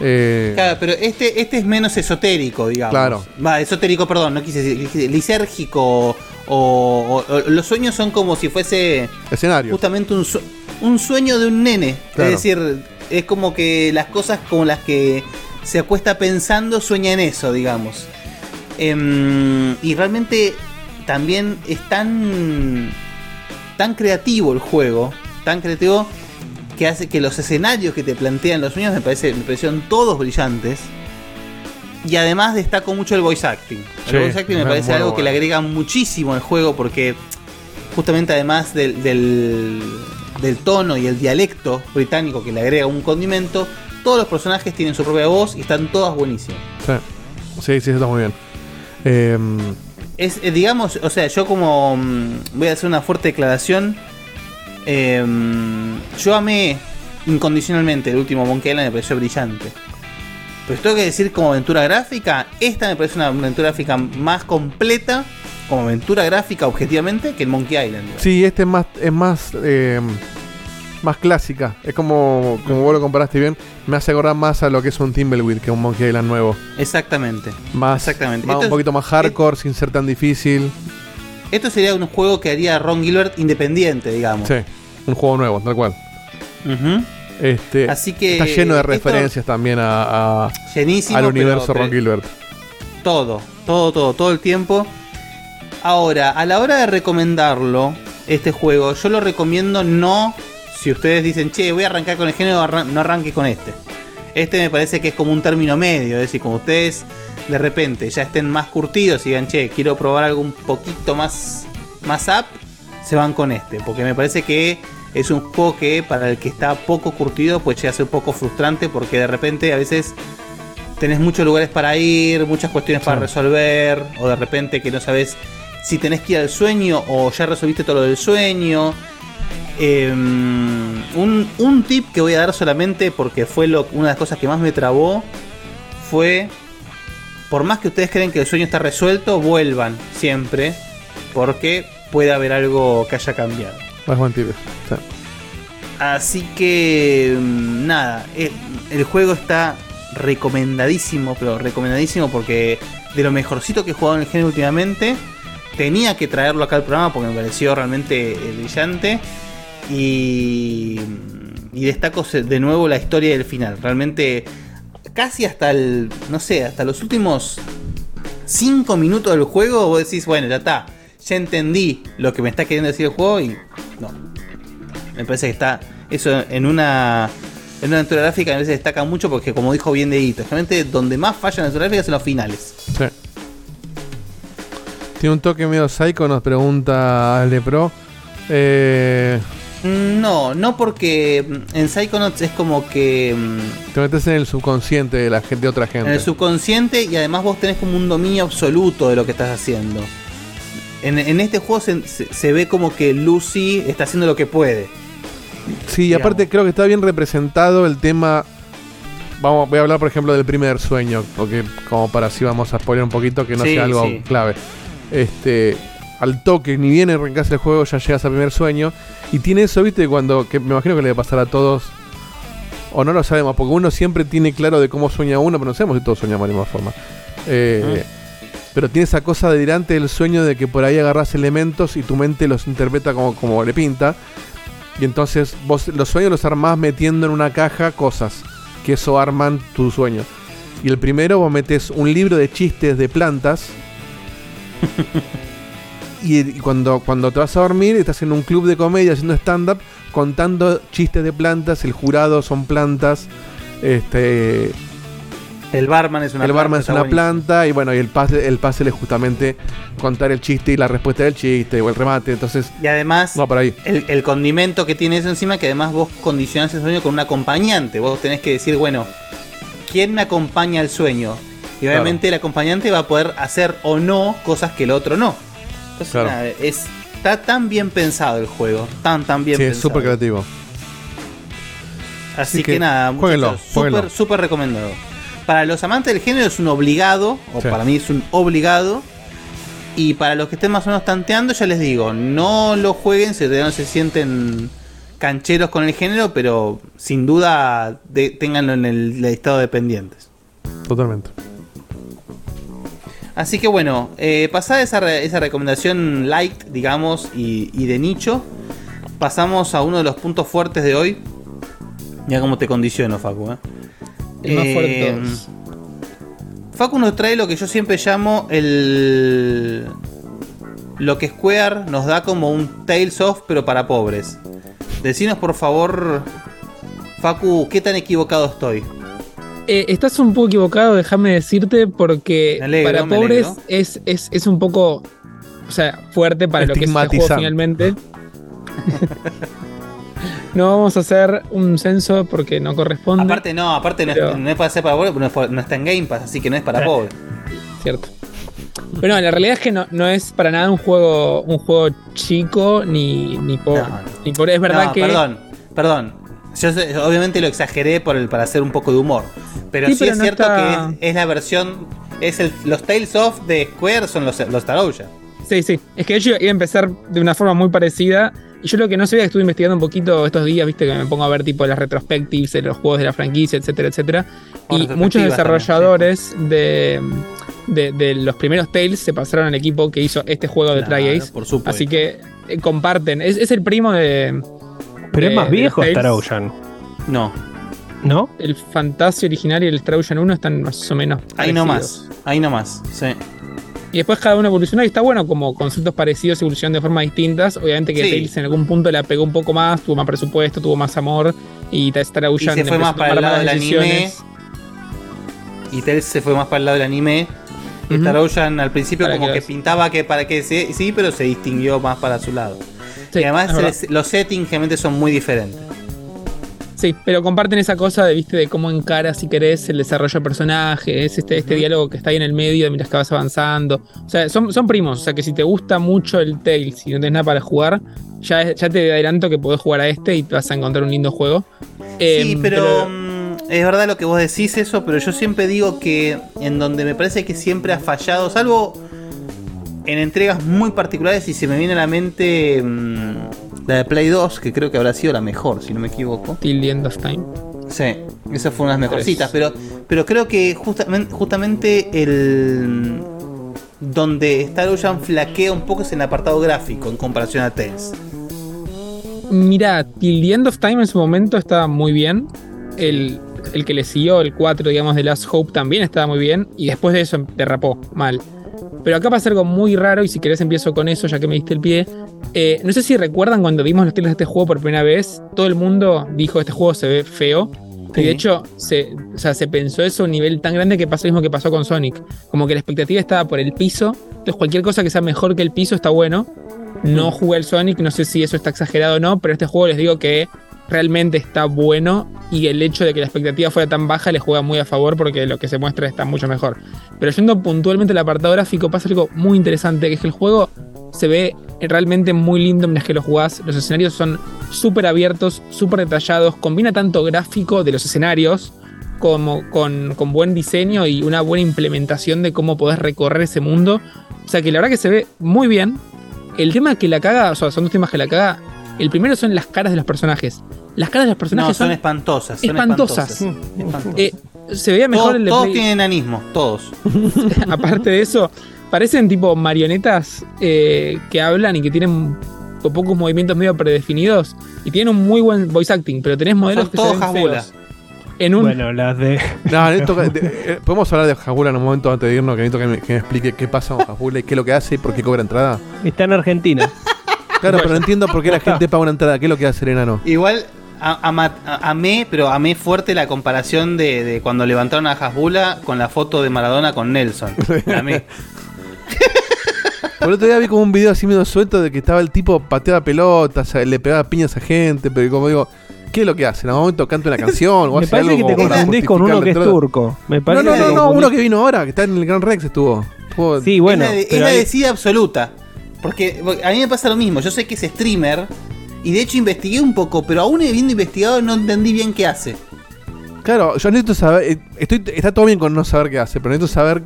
Eh, Claro, pero este, este es menos esotérico, digamos. Claro. Va, esotérico, perdón, no quise decir, lisérgico. O, o- o- los sueños son como si fuese Escenario. justamente un, sue- un sueño de un nene. Claro. Es decir, es como que las cosas con las que se acuesta pensando sueña en eso, digamos. Em, y realmente también es tan, tan creativo el juego, tan creativo que hace que los escenarios que te plantean los sueños me, parece, me parecieron todos brillantes. Y además destaco mucho el voice acting. El Sí, voice acting me parece algo que le agrega muchísimo al juego porque justamente además del, del, del tono y el dialecto británico que le agrega un condimento, todos los personajes tienen su propia voz y están todas buenísimas. Sí, sí, sí, está muy bien. Eh, Es, eh, digamos, o sea, yo como mm, voy a hacer una fuerte declaración. eh, yo amé incondicionalmente el último Monkey Island, me pareció brillante. Pero tengo que decir como aventura gráfica, esta me parece una aventura gráfica más completa, como aventura gráfica objetivamente, que el Monkey Island. sí, este es más, es más, eh, más clásica. Es como, como vos lo comparaste bien, me hace acordar más a lo que es un Thimbleweed que un Monkey Island nuevo. Exactamente. Más, Exactamente. más- Esto un poquito más hardcore, sin ser tan difícil. Esto sería un juego que haría Ron Gilbert independiente, digamos. Sí, un juego nuevo, tal cual. Este, Así que está lleno de referencias también a, a- Llenísimo, al universo pero- Ron Gilbert. Todo, todo, todo, todo el tiempo. Ahora, a la hora de recomendarlo, este juego, yo lo recomiendo no si ustedes dicen, che, voy a arrancar con el género, arran- no arranque con este. Este me parece que es como un término medio, es decir, como ustedes de repente ya estén más curtidos y digan, che, quiero probar algo un poquito más, más up, se van con este. Porque me parece que es un juego que para el que está poco curtido, pues llega a ser un poco frustrante porque de repente a veces tenés muchos lugares para ir, muchas cuestiones para resolver, o de repente que no sabes si tenés que ir al sueño o ya resolviste todo lo del sueño. Eh, un, un tip que voy a dar solamente porque fue lo- una de las cosas que más me trabó fue, por más que ustedes creen que el sueño está resuelto, vuelvan siempre porque puede haber algo que haya cambiado. Es buen tip. Sí. Así que mm, nada, eh, el juego está recomendadísimo, pero recomendadísimo porque de lo mejorcito que he jugado en el género últimamente, tenía que traerlo acá al programa porque me pareció realmente eh, brillante. Y, y destaco se- de nuevo la historia del final, realmente casi hasta el, no sé, hasta los últimos 5 minutos del juego vos decís, bueno, ya está, ya entendí lo que me está queriendo decir el juego y no, me parece que está eso en una en una aventura gráfica a veces destaca mucho porque como dijo bien Deito, realmente donde más falla en la aventura gráfica es en los finales. Tiene un toque medio psycho, nos pregunta Ale Pro. Eh, No, no porque mm, en Psychonauts es como que mm, te metes en el subconsciente de la gente, de otra gente. en el subconsciente y además vos tenés como un dominio absoluto de lo que estás haciendo. En, en este juego se, se- ve como que Lucy está haciendo lo que puede. Sí, y aparte creo que está bien representado el tema. Vamos, voy a hablar por ejemplo del primer sueño, porque como para así vamos a spoiler un poquito que no Sí, sea algo sí. clave. Este, al toque, ni bien arrancas el juego, ya llegas al primer sueño. Y tiene eso, viste, cuando, que me imagino que le va a pasar a todos, o no lo sabemos, porque uno siempre tiene claro de cómo sueña uno, pero no sabemos si todos soñamos de la misma forma. Eh, Pero tiene esa cosa delirante del sueño de que por ahí agarras elementos y tu mente los interpreta como, como le pinta. Y entonces vos los sueños los armás metiendo en una caja cosas que eso arman tu sueño. Y el primero vos metes un libro de chistes de plantas. y, y cuando, cuando te vas a dormir estás en un club de comedia haciendo stand-up contando chistes de plantas, el jurado son plantas. Este, El barman es una el barman planta, es está una buenísimo. planta y bueno, y el puzzle, el puzzle es justamente contar el chiste y la respuesta del chiste o el remate. Entonces, Y además, va por ahí. el, el condimento que tiene eso encima, que además vos condicionás el sueño con un acompañante. Vos tenés que decir, bueno, ¿quién me acompaña al sueño? Y Claro. obviamente el acompañante va a poder hacer o no cosas que el otro no. Entonces, Claro. nada, es, está tan bien pensado el juego. Tan, tan bien Sí, es súper creativo. Así Así que, que nada, jueguenlo, súper, súper recomendado. Para los amantes del género es un obligado, o Sí. para mí es un obligado. Y para los que estén más o menos tanteando, ya les digo, no lo jueguen si todavía no se sienten cancheros con el género, pero sin duda de- ténganlo en el listado de pendientes. Totalmente. Así que bueno, eh, pasada esa, re- esa recomendación light, digamos, y, y de nicho, pasamos a uno de los puntos fuertes de hoy. Ya como te condiciono, Facu. ¿eh? El más fuerte Eh. Facu nos trae lo que yo siempre llamo el. Lo que Square nos da como un Tales of, pero para pobres. Decinos por favor, Facu, ¿qué tan equivocado estoy? Eh, estás un poco equivocado, déjame decirte, porque alegro, para pobres es, es, es un poco o sea, fuerte para lo que es este juego finalmente. no vamos a hacer un censo porque no corresponde. Aparte, no, aparte no, es, no es para ser para pobres, no, no está en Game Pass, así que no es para pobres. Cierto. Pero no, la realidad es que no, no es para nada un juego, un juego chico ni, ni pobre. Ni pobre. Es verdad No, que. Perdón, perdón. Yo sé- obviamente lo exageré por el, para hacer un poco de humor. Pero Sí, sí, pero es no cierto está- que es, es la versión. Es el, los Tales of de Square son los, los Tarouya. Sí, sí. Es que hecho iba a empezar de una forma muy parecida. Y yo lo que no sabía que estuve investigando un poquito estos días, viste, que me pongo a ver tipo las retrospectives de los juegos de la franquicia, etcétera, etcétera. Y muchos desarrolladores de, de, de los primeros Tales se pasaron al equipo que hizo este juego de Claro, Tri-Ace. por supuesto. Así que eh, comparten. Es, es el primo de. Pero de- es más viejo Tales. Star Ocean. No. ¿No? El Fantasio original y el Star Ocean 1 están más o menos. Ahí parecidos. nomás. Ahí nomás. Sí. Y después cada uno evoluciona y está bueno como conceptos parecidos evolucionan de formas distintas. Obviamente que Sí. Tails en algún punto la pegó un poco más, tuvo más presupuesto, tuvo más amor y Star Y Ocean se fue más para el lado del anime. decisiones. Y Tails se fue más para el lado del anime. Y Ujú. Star Ocean al principio Para como que que pintaba que para que se, sí, pero se distinguió más para su lado. Sí, y además los settings generalmente son muy diferentes. Sí, pero comparten esa cosa de, viste, de cómo encara, si querés, el desarrollo de personajes, este, este diálogo que está ahí en el medio mientras que vas avanzando. O sea, son, son primos, o sea que si te gusta mucho el Tales y no tenés nada para jugar, ya, es- ya te adelanto que podés jugar a este y te vas a encontrar un lindo juego. Sí, Em, pero, mm, es verdad lo que vos decís eso, pero yo siempre digo que en donde me parece que siempre ha fallado, salvo en entregas muy particulares y se me viene a la mente mm, la de Play 2, que creo que habrá sido la mejor, si no me equivoco. Till the end of time. Sí, esa fue una de las mejorcitas, pero, pero creo que justamente, justamente el donde Star Ocean flaquea un poco es en el apartado gráfico en comparación a Tales. Mira, Till the End of Time en su momento estaba muy bien. El, el que le siguió, el 4, digamos, de Last Hope también estaba muy bien. Y después de eso derrapó mal. Pero acá pasa algo muy raro. Y si querés, empiezo con eso, ya que me diste el pie. Eh, no sé si recuerdan cuando vimos los trailers de este juego por primera vez. Todo el mundo dijo: Este juego se ve feo. Y de hecho, se, o sea, se pensó eso a un nivel tan grande que pasó lo mismo que pasó con Sonic. Como que la expectativa estaba por el piso. Entonces, cualquier cosa que sea mejor que el piso está bueno. No jugué al Sonic, no sé si eso está exagerado o no, pero este juego les digo que realmente está bueno y el hecho de que la expectativa fuera tan baja le juega muy a favor porque lo que se muestra está mucho mejor. Pero yendo puntualmente al apartado gráfico pasa algo muy interesante, que es que el juego se ve realmente muy lindo mientras que lo jugás. Los escenarios son súper abiertos, súper detallados, combina tanto gráfico de los escenarios como con, con buen diseño y una buena implementación de cómo podés recorrer ese mundo. O sea que la verdad que se ve muy bien. El tema que la caga, o sea, son dos temas que la caga. El primero son las caras de los personajes. Las caras de los personajes No, son, son espantosas. Son espantosas. espantosas. Espantosas. Eh, se veía mejor Todos- el de todos Play- tienen enanismo, todos. Aparte de eso, parecen tipo marionetas eh, que hablan y que tienen po- pocos movimientos medio predefinidos y tienen un muy buen voice acting, pero tenés modelos Son que se todos ven feos. En un Bueno, las de. No, de- eh, podemos hablar de Jabula en un momento antes de irnos, que necesito que me, que me explique qué pasa con Jabula y qué es lo que hace y por qué cobra entrada. Está en Argentina. Claro, pero no entiendo por qué la gente paga una entrada. ¿Qué es lo que hace el enano? Igual ama- a- amé, pero amé fuerte la comparación de, de cuando levantaron a Hasbula con la foto de Maradona con Nelson. La amé. Por otro día vi como un video así medio suelto de que estaba el tipo pateaba pelotas, le pegaba piñas a gente, pero como digo, ¿qué es lo que hace? ¿En algún momento canta una canción o Me hace parece algo que te confundís con uno que es turco. Me No, parece no, no, no, confundís. uno que vino ahora, que está en el Gran Rex estuvo. Estuvo- Sí, bueno. es la, de- es pero la hay- decida absoluta. Porque, porque a mí me pasa lo mismo. Yo sé que es streamer. Y de hecho investigué un poco, pero aún habiendo investigado no entendí bien qué hace. Claro, yo necesito saber. eh, Estoy, está todo bien con no saber qué hace, pero necesito saber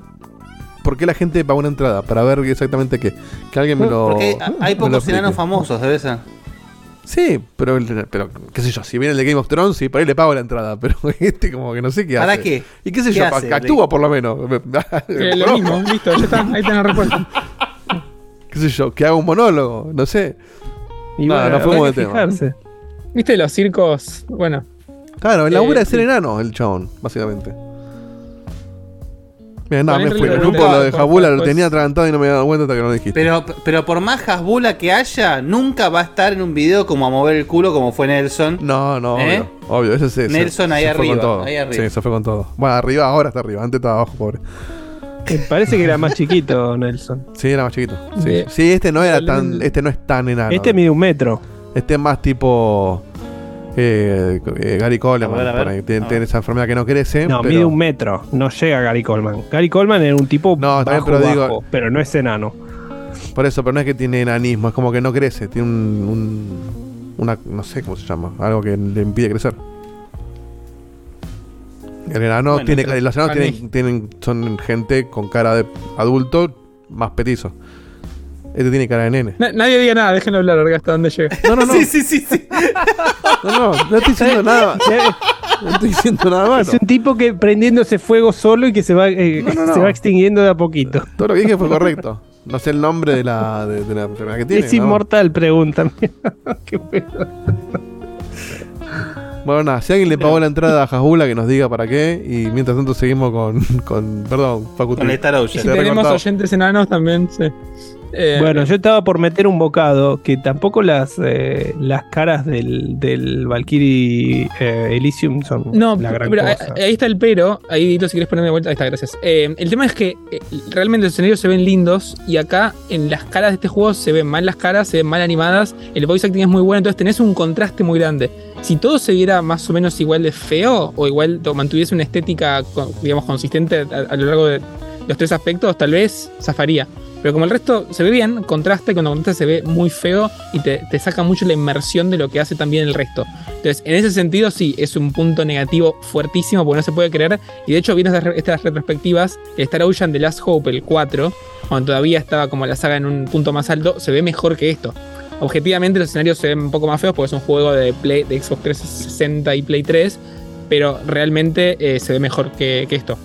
por qué la gente paga una entrada, para ver exactamente qué. Que alguien me lo. Porque hay- me pocos enanos famosos, debe ser. Sí, pero, pero qué sé yo, si viene el de Game of Thrones, sí, por ahí le pago la entrada, pero este como que no sé qué ¿Para hace. qué? Y qué sé ¿Qué yo, hace? que actúa por lo menos. Eh, lo mismo, listo, ya está, ahí tenés la respuesta. qué sé yo, que haga un monólogo, no sé. Y Nada, bueno, no fuimos de que tema. fijarse. ¿Viste los circos? Bueno. Claro, el Eh, labura de ser enano, el chabón, básicamente. Nada, Poné me el fui. El grupo de- lo de Jabula lo tenía atragantado y no me había dado cuenta hasta que no lo dijiste. Pero, pero por más Hasbula que haya, nunca va a estar en un video como a mover el culo como fue Nelson. No, no, ¿Eh? obvio. Obvio, ese se, se- Nelson ahí se fue arriba, con todo. ahí arriba. Sí, se fue con todo. Bueno, arriba ahora está arriba, antes estaba abajo, pobre. Me parece que era más chiquito, Nelson. Sí, era más chiquito. Sí, este no era tan. Este no es tan enano. Este mide un metro. Este es más tipo. Eh, eh, Gary Coleman. A ver, a ver. por ahí. Tiene, esa enfermedad que no crece. No, pero- mide un metro. No llega Gary Coleman. Gary Coleman era un tipo No, bajo, pero digo- pero no es enano. Por eso, pero no es que tiene enanismo, es como que no crece. Tiene un. un- una, no sé cómo se llama. Algo que le impide crecer. El enano Bueno, tiene. pero Los enanos tienen, tienen- son gente con cara de adulto más petizo. Este tiene cara de nene. Na- nadie diga nada, déjenlo hablar, hasta dónde llega. No, no, no. Sí, sí, sí, sí. No, no, no estoy diciendo nada. No estoy diciendo nada malo. Es un tipo que prendiéndose fuego solo y que se va, eh, No, no, no. se va extinguiendo de a poquito. Todo lo que dije fue correcto. No sé el nombre de la, de, de la enfermedad que tiene. es ¿no? inmortal, preguntan. Qué pedo. Bueno, nada, si alguien le pagó la entrada a Hasbula, que nos diga para qué. Y mientras tanto seguimos con. con perdón, Facu. Con Star Ocean. Y si tenemos oyentes enanos también, sí. Eh, Bueno, yo estaba por meter un bocado que tampoco las, eh, las caras del, del Valkyrie eh, Elysium son No, la gran pero cosa. ahí está el pero. Ahí, Dito, si quieres ponerme de vuelta. Ahí está, gracias. El tema es que realmente los escenarios se ven lindos y acá en las caras de este juego se ven mal las caras, se ven mal animadas. El voice acting es muy bueno, entonces tenés un contraste muy grande. Si todo se viera más o menos igual de feo o igual o mantuviese una estética, digamos, consistente a, a lo largo de los tres aspectos, tal vez zafaría. Pero como el resto se ve bien, contrasta y cuando contrasta se ve muy feo y te, te saca mucho la inmersión de lo que hace también el resto. Entonces, en ese sentido, sí, es un punto negativo fuertísimo porque no se puede creer. Y de hecho, viendo estas, estas retrospectivas, el Star Ocean The Last Hope, el 4, cuando todavía estaba como la saga en un punto más alto, se ve mejor que esto. Objetivamente, los escenarios se ven un poco más feos porque es un juego de, Play, de Xbox 360 y Play 3, pero realmente eh, se ve mejor que, que esto.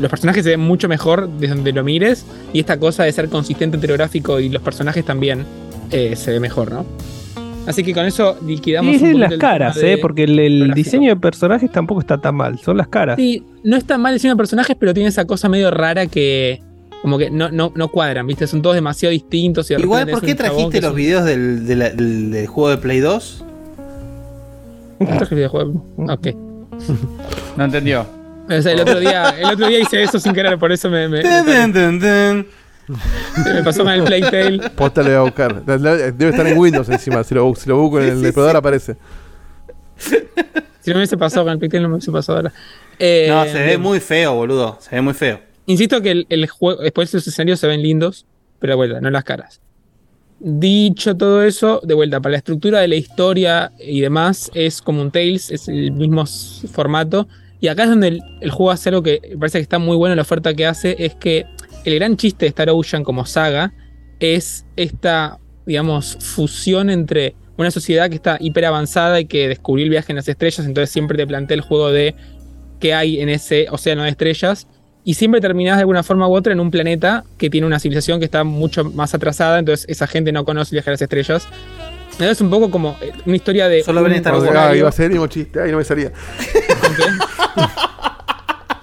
Los personajes se ven mucho mejor desde donde lo mires, y esta cosa de ser consistente entre lo gráfico y los personajes también eh, se ve mejor, ¿no? Así que con eso liquidamos. Y es un las el caras, eh, porque el, el diseño de personajes tampoco está tan mal, son las caras. Sí, no está mal el diseño de personajes, pero tiene esa cosa medio rara que. Como que no, no, no cuadran, ¿viste? Son todos demasiado distintos. Y Igual, ¿por qué trajiste los videos del, de la- del- del juego de Play 2? Traje videojuego. Ok. No entendió. O sea, el otro día, el otro día hice eso sin querer, por eso me, me, Dun, dun, dun, dun. me pasó con el Playtale. Posta le voy a buscar. Debe estar en Windows encima. Si lo, si lo busco en el explorador aparece. Si no me hubiese pasado con el Playtale, no me hubiese pasado ahora. Eh, No, se ve muy feo, boludo. Se ve muy feo. Insisto que el, el juego, después los escenarios se ven lindos, pero de vuelta, no las caras. Dicho todo eso, de vuelta, para la estructura de la historia y demás, es como un Tales, es el mismo formato. Y acá es donde el, el juego hace algo que me parece que está muy bueno. La oferta que hace es que el gran chiste de Star Ocean como saga es esta, digamos, fusión entre una sociedad que está hiper avanzada y que descubrió el viaje en las estrellas. Entonces siempre te plantea el juego de qué hay en ese océano de estrellas. Y siempre terminás de alguna forma u otra en un planeta que tiene una civilización que está mucho más atrasada. Entonces esa gente no conoce el viaje a las estrellas. Es un poco como eh, una historia de. Solo ven Star Wars. Ah, iba a ser el mismo chiste. Ay, no me salía.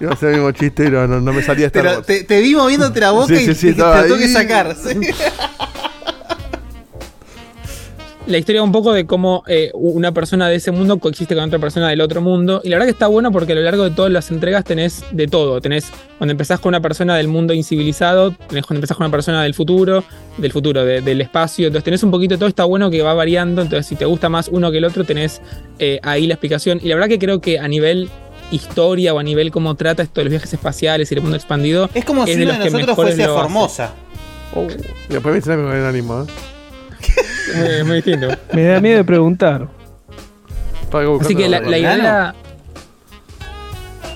Iba a ser el mismo chiste y no, no, no me salía Star Pero te, te vi moviéndote la boca Sí, y sí, sí, te, tengo que sacar. sí. la historia un poco de cómo eh, una persona de ese mundo coexiste con otra persona del otro mundo. Y la verdad que está bueno porque a lo largo de todas las entregas tenés de todo. Tenés cuando empezás con una persona del mundo incivilizado, tenés cuando empezás con una persona del futuro, del futuro, de- del espacio. Entonces tenés un poquito de todo, está bueno que va variando. Entonces si te gusta más uno que el otro, tenés eh, ahí la explicación. Y la verdad que creo que a nivel historia o a nivel cómo trata esto de los viajes espaciales y el mundo expandido. Es como si de uno los de que nosotros fuese. Formosa. Y después me dicen con el ánimo. ¿eh? Muy, muy distinto. Me da miedo de preguntar. Así que la, la idea.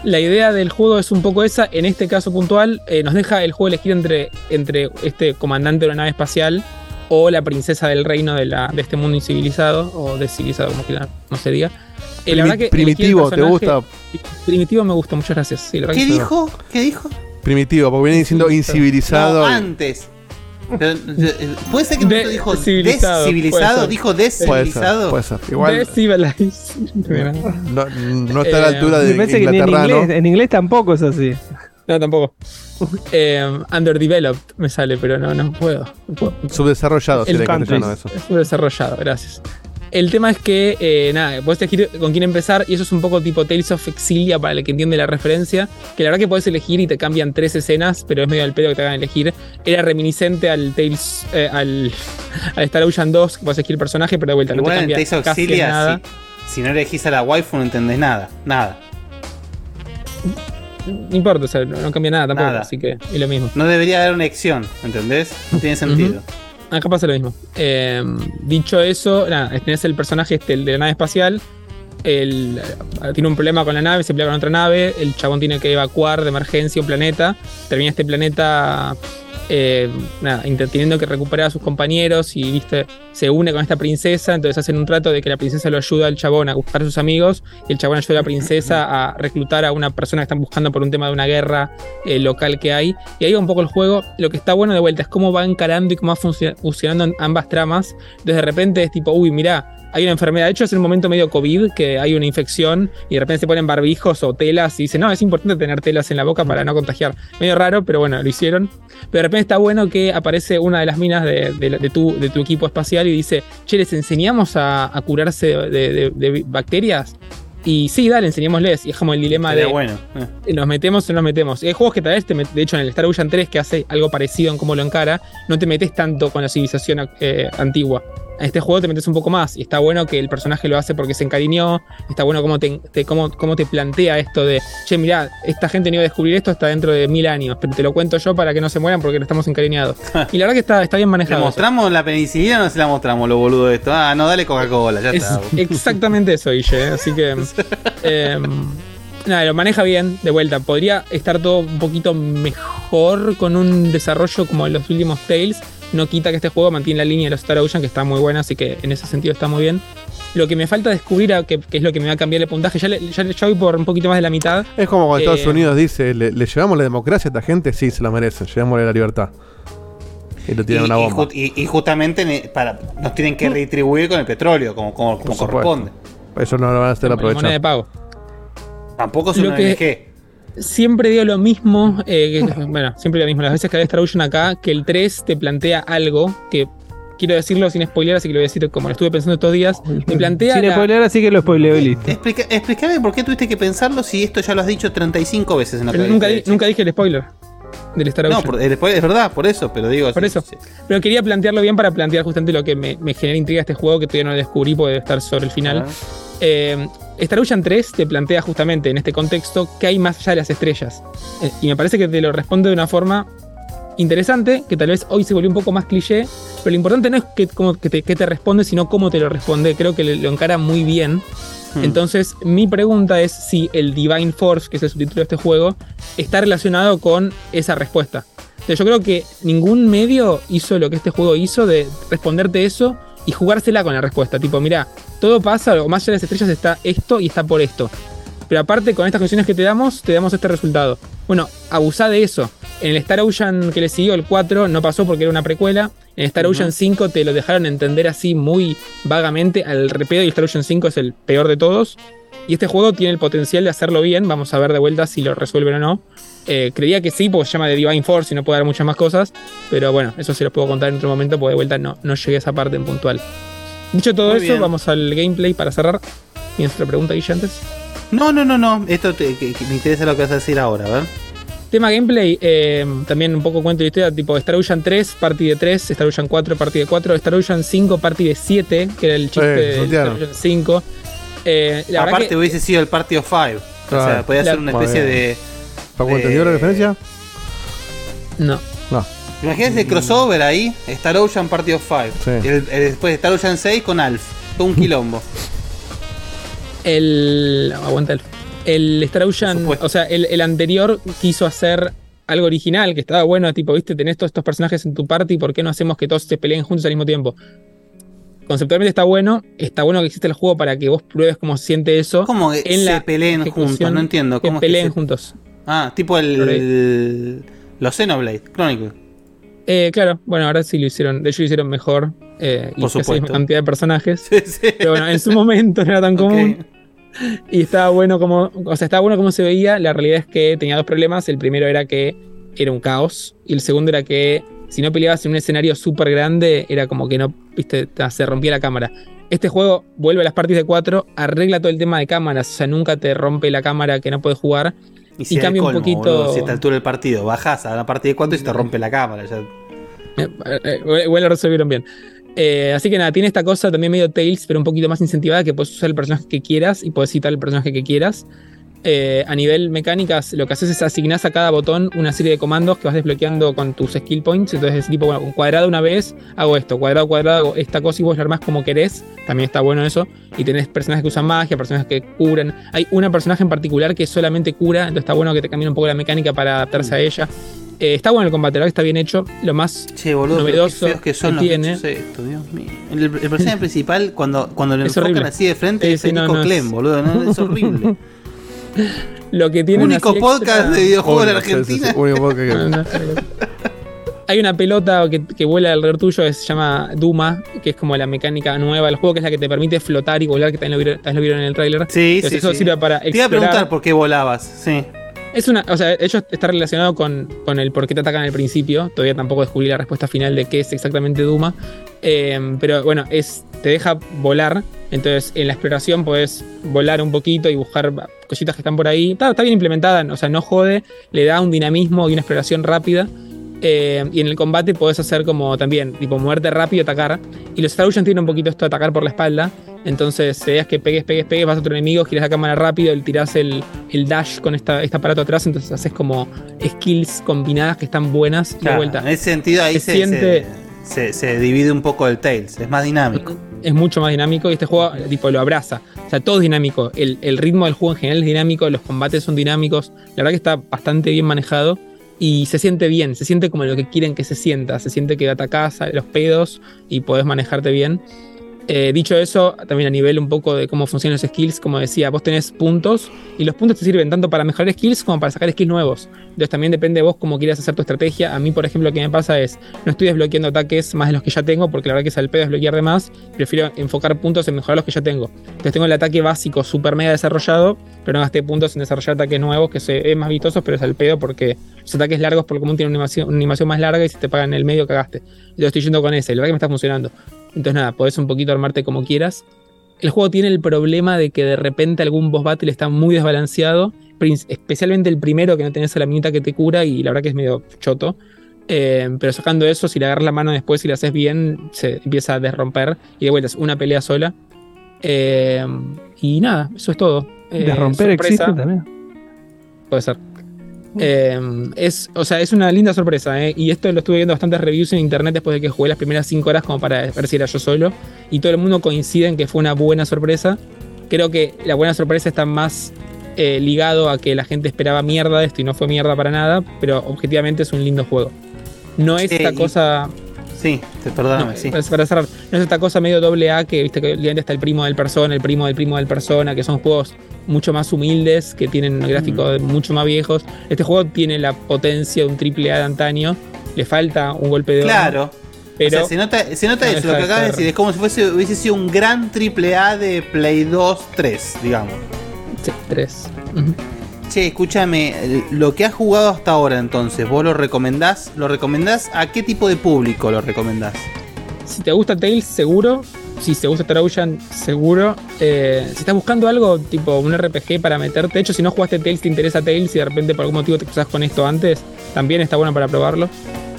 La idea del juego es un poco esa. En este caso puntual, eh, nos deja el juego elegir entre, entre este comandante de una nave espacial o la princesa del reino de, la, de este mundo incivilizado o descivilizado, como quiera, no se diga. La Primi- verdad que primitivo, ¿te gusta? Primitivo me gusta, muchas gracias. Sí, la verdad ¿Qué dijo? ¿Qué dijo? Primitivo, porque viene diciendo incivilizado. No, antes. Pero, ¿Puede ser que no dijo Descivilizado, descivilizado? ¿Dijo Puede ser, descivilizado? puede ser. Igual Decivilized. no, no está a la Eh, altura de Me que en inglés, ¿no? en inglés tampoco es así. No, tampoco. Eh, underdeveloped me sale, pero no, no puedo. No puedo. Subdesarrollado, El country. castellano eso. Es desarrollado, gracias. El tema es que, eh, nada, podés elegir con quién empezar y eso es un poco tipo Tales of Exilia para el que entiende la referencia, que la verdad que podés elegir y te cambian tres escenas, pero es medio al pedo que te hagan elegir. Era reminiscente al Tales, eh, al, al Star Ocean 2, que podés elegir el personaje, pero de vuelta no te Igual en cambia Tales of Exilia, nada. si, si no elegís a la waifu no entendés nada. Nada. No importa, o sea, no, no cambia nada tampoco, Nada. así que es lo mismo. No debería haber una acción, ¿entendés? No tiene sentido. Acá pasa lo mismo. Eh, dicho eso, nada, tenés el personaje este, el de la nave espacial. El, eh, tiene un problema con la nave, se pelea con otra nave. El chabón tiene que evacuar de emergencia un planeta. Termina este planeta eh, teniendo que recuperar a sus compañeros y viste se une con esta princesa. Entonces hacen un trato de que la princesa lo ayuda al chabón a buscar a sus amigos. Y el chabón ayuda a la princesa a reclutar a una persona que están buscando por un tema de una guerra eh, local que hay. Y ahí va un poco el juego. Lo que está bueno de vuelta es cómo va encarando y cómo va funcio- funcionando ambas tramas. Entonces de repente es tipo, uy, mirá, hay una enfermedad. De hecho, es un momento medio COVID que hay una infección y de repente se ponen barbijos o telas y dicen, no, es importante tener telas en la boca para no contagiar. Medio raro, pero bueno, lo hicieron. Pero de repente está bueno que aparece una de las minas de, de- de tu, de tu equipo espacial y dice, che, les enseñamos a, a curarse de, de- bacterias. Y sí, dale, enseñémosles. Y es como el dilema Sería de. bueno. eh. ¿Nos metemos o no nos metemos? Y hay juegos que tal vez, te met- de hecho, en el Star Ocean 3, que hace algo parecido en cómo lo encara, no te metes tanto con la civilización eh, antigua. En este juego te metes un poco más y está bueno que el personaje lo hace porque se encariñó. Está bueno cómo te, te- cómo, cómo te plantea esto de, che, mirá, esta gente no iba a descubrir esto hasta dentro de mil años, pero te lo cuento yo para que no se mueran porque no estamos encariñados. Y la verdad que está, está bien ¿Le manejado. eso. mostramos la penicilina o no se la mostramos, lo boludo de esto? Ah, no, dale Coca-Cola, ya Es está. exactamente eso, Guille. ¿eh? Así que. eh, nada, lo maneja bien, de vuelta. Podría estar todo un poquito mejor con un desarrollo como en los últimos Tales. No quita que este juego mantiene la línea de los Star Ocean, que está muy buena, así que en ese sentido está muy bien. Lo que me falta descubrir, a que, que es lo que me va a cambiar el puntaje, ya, le- ya, ya voy por un poquito más de la mitad. Es como cuando Eh, Estados Unidos dice, ¿le, le llevamos la democracia a esta gente? Sí, se la merecen, llevámosle la libertad. Y lo Y, tiran una y bomba. y- y justamente ne- para, nos tienen que retribuir con el petróleo, como, como, como corresponde. Eso no lo van a hacer de aprovechar. pago. Tampoco es Lo una que- ONG. Siempre digo lo mismo, eh, que- bueno, siempre lo mismo, las veces que hay Star Ocean acá, que el 3 te plantea algo que quiero decirlo sin spoiler, así que lo voy a decir como lo estuve pensando estos días. Me plantea. Sin la- spoiler, así que lo spoileo y listo. Explica, explícame por qué tuviste que pensarlo si esto ya lo has dicho 35 veces en la pero nunca, di- dije el spoiler del Star No, Ocean. por- el spoiler es verdad, por eso, pero digo. Por eso. Pero quería plantearlo bien para plantear justamente lo que me, me genera intriga este juego, que todavía no lo descubrí, porque debe estar sobre el final. Eh, Star Ocean 3 te plantea justamente en este contexto que hay más allá de las estrellas. Eh, y me parece que te lo responde de una forma interesante, que tal vez hoy se volvió un poco más cliché, pero lo importante no es que, cómo- que te, que te responde, sino cómo te lo responde. Creo que lo encara muy bien. Hmm. Entonces, mi pregunta es si el Divine Force, que es el subtítulo de este juego, está relacionado con esa respuesta. Yo creo que ningún medio hizo lo que este juego hizo de responderte eso y jugársela con la respuesta. Tipo, mira, todo pasa, o más allá de las estrellas está esto y está por esto. Pero aparte, con estas condiciones que te damos, te damos este resultado. Bueno, abusá de eso. En el Star Ocean que le siguió, el 4, no pasó porque era una precuela. En Star Ocean 5 te lo dejaron entender así muy vagamente al repedo y Star Ocean 5 es el peor de todos. Y este juego tiene el potencial de hacerlo bien. Vamos a ver de vuelta si lo resuelven o no. Eh, creía que sí, porque se llama The Divine Force y no puede dar muchas más cosas. Pero bueno, eso se los puedo contar en otro momento, porque de vuelta no, no llegué a esa parte en puntual. Dicho todo Muy eso, bien. vamos al gameplay para cerrar. ¿Tienes otra pregunta, Guille, antes? No, no, no, no. Esto te- que- que me interesa lo que vas a decir ahora, a ver. Tema gameplay, eh, también un poco cuento de historia, tipo Star Ocean 3, party de 3, Star Ocean 4, party de 4, Star Ocean 5, party de 7, que era el chiste Eh, de Star. Ocean 5. Eh, la Aparte que- hubiese sido el Party of Five. O sea, podía ser La- una especie de. ¿Paco entendió la referencia? No. No. Imagínate el crossover ahí, Star Ocean Party of Five. Sí. El- el- después Star Ocean 6 con Alf. Todo un quilombo. El. Aguanta el. El Star Ocean. O sea, el, el anterior quiso hacer algo original, que estaba bueno, tipo, viste, tenés todos estos personajes en tu party, ¿por qué no hacemos que todos se peleen juntos al mismo tiempo? Conceptualmente está bueno, está bueno que existe el juego para que vos pruebes cómo se siente eso. ¿Cómo que en se la peleen juntos? No entiendo. Que ¿Cómo es que peleen se- juntos. Ah, tipo el. el- los Xenoblade Chronicles. Eh, claro, bueno, ahora sí lo hicieron. De hecho, lo hicieron mejor. eh, y Por la supuesto. cantidad de personajes. Pero bueno, en su momento no era tan común. Y estaba bueno como. O sea, estaba bueno como se veía. La realidad es que tenía dos problemas. El primero era que era un caos. Y el segundo era que si no peleabas en un escenario súper grande, era como que no, viste, se rompía la cámara. Este juego vuelve a las partes de 4, arregla todo el tema de cámaras. O sea, nunca te rompe la cámara que no puedes jugar. Y, si Y cambia un poquito. boludo, si a esta altura del partido bajás a la partida de 4 y se te rompe la cámara. Ya. Eh, eh, Igual lo resolvieron bien. Eh, así que nada, tiene esta cosa también medio Tales, pero un poquito más incentivada, que puedes usar el personaje que quieras y puedes citar el personaje que quieras. Eh, a nivel mecánicas, lo que haces es asignás a cada botón una serie de comandos que vas desbloqueando con tus skill points. Entonces, tipo, bueno, cuadrado una vez hago esto, cuadrado, cuadrado hago esta cosa y vos lo armás como querés. También está bueno eso. Y tenés personajes que usan magia, personajes que curan. Hay una personaje en particular que solamente cura, entonces está bueno que te cambien un poco la mecánica para adaptarse a ella. Eh, está bueno el combate, la verdad está bien hecho. Lo más Che, boludo, pero qué novedoso que son que los tiene. Dios mío. El, el personaje principal, cuando, cuando lo Es enfocan horrible. así de frente, es sí, no, es- Clem, boludo. ¿no? Es horrible. Lo que tiene Único podcast extra- de videojuegos en Obvio, sí, sí, Argentina. sí, único podcast que- Hay una pelota que, que vuela alrededor tuyo que se llama Duma, que es como la mecánica nueva del juego, que es la que te permite flotar y volar, que también lo vieron, también lo vieron en el tráiler. Sí, Entonces sí, eso sí. sirve para Te iba a explorar. preguntar por qué volabas. Sí. Es una, o sea, ello está relacionado con, con el por qué te atacan al principio. Todavía tampoco descubrí la respuesta final de qué es exactamente Duma. Eh, pero bueno, es, te deja volar. Entonces, en la exploración podés volar un poquito y buscar cositas que están por ahí. Está, está bien implementada, o sea, no jode. Le da un dinamismo y una exploración rápida. Eh, y en el combate podés hacer como también, tipo, moverte rápido y atacar. Y los Star Ocean tienen un poquito esto de atacar por la espalda. Entonces, si veas que pegues, pegues, pegues, vas a otro enemigo, giras la cámara rápido, tirás el, el dash con esta, este aparato atrás, entonces haces como skills combinadas que están buenas y de vuelta. En ese sentido ahí se, siente- se, se- se divide un poco el Tails. Es más dinámico. Es mucho más dinámico y este juego tipo lo abraza. O sea, todo es dinámico. El, el ritmo del juego en general es dinámico, los combates son dinámicos. La verdad que está bastante bien manejado y se siente bien, se siente como lo que quieren que se sienta. Se siente que atacás a los pedos y podés manejarte bien. Eh, dicho eso, también a nivel un poco de cómo funcionan los skills, como decía, vos tenés puntos y los puntos te sirven tanto para mejorar skills como para sacar skills nuevos. Entonces también depende de vos cómo quieras hacer tu estrategia. A mí, por ejemplo, lo que me pasa es, no estoy desbloqueando ataques más de los que ya tengo, porque la verdad que es al pedo desbloquear de más. Prefiero enfocar puntos en mejorar los que ya tengo. Entonces tengo el ataque básico super mega desarrollado, pero no gasté puntos en desarrollar ataques nuevos que se, es más vistosos, pero es al pedo porque los ataques largos por lo común tienen una animación, una animación más larga y si te pagan en el medio cagaste. Yo estoy yendo con ese, la verdad que me está funcionando. Entonces nada, podés un poquito armarte como quieras. El juego tiene el problema de que de repente algún boss battle está muy desbalanceado, especialmente el primero que no tenés a la minita que te cura y la verdad que es medio choto. Eh, pero sacando eso, si le agarras la mano después y lo haces bien, se empieza a desromper y de vuelta es una pelea sola. Eh, y nada, eso es todo. Eh, De romper sorpresa. existe también. Puede ser. Eh, es, o sea, es una linda sorpresa, ¿eh? Y esto lo estuve viendo bastantes reviews en internet después de que jugué las primeras 5 horas como para ver si era yo solo. Y todo el mundo coincide en que fue una buena sorpresa. Creo que la buena sorpresa está más eh, ligado a que la gente esperaba mierda de esto y no fue mierda para nada, pero objetivamente es un lindo juego. No es Sí, esta y- cosa. Sí, te- perdóname, No, sí. para, cerrar, no es esta cosa medio doble A que viste que obviamente está el primo del persona, el primo del primo del persona, que son juegos mucho más humildes, que tienen gráficos mucho más viejos. Este juego tiene la potencia de un triple A de antaño, le falta un golpe de Claro. pero o sea, se nota, se nota no eso, lo que acabas de decir. Es como si fuese, hubiese sido un gran triple A de Play 2, 3, digamos. Sí, 3. Che, escúchame, lo que has jugado hasta ahora entonces, ¿vos lo recomendás? ¿Lo recomendás? ¿A qué tipo de público lo recomendás? Si te gusta Tales, seguro. Si te gusta Trojan, seguro. Eh, si estás buscando algo tipo un RPG para meterte, de hecho, si no jugaste Tales, te interesa Tales y de repente por algún motivo te cruzas con esto antes, también está bueno para probarlo.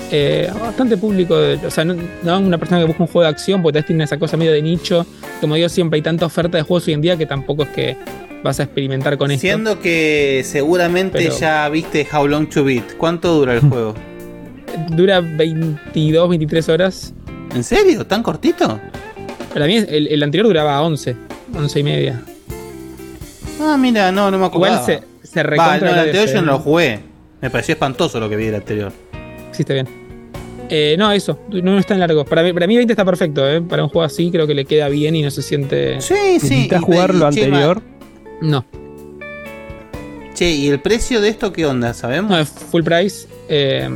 Eh, bastante público, o sea, no, no una persona que busca un juego de acción, porque tiene esa cosa medio de nicho. Como digo, siempre hay tanta oferta de juegos hoy en día que tampoco es que vas a experimentar con esto. Siendo que seguramente Pero- ya viste How Long to Beat. ¿Cuánto dura el juego? Dura 22, 23 horas. ¿En serio? ¿Tan cortito? Para mí el, el anterior duraba 11, 11 y media. Ah, mira, no, no me acuerdo. Igual se, se recontra no, el anterior yo no lo jugué. Me pareció espantoso lo que vi del anterior. Sí, está bien. Eh, no, eso, no, no es tan largo. Para mí, para mí 20 está perfecto, ¿eh? Para un juego así creo que le queda bien y no se siente... Sí, sí. ¿Necesitas jugar lo anterior? No, Che, ¿y el precio de esto qué onda? ¿Sabemos? no, es full price. eh,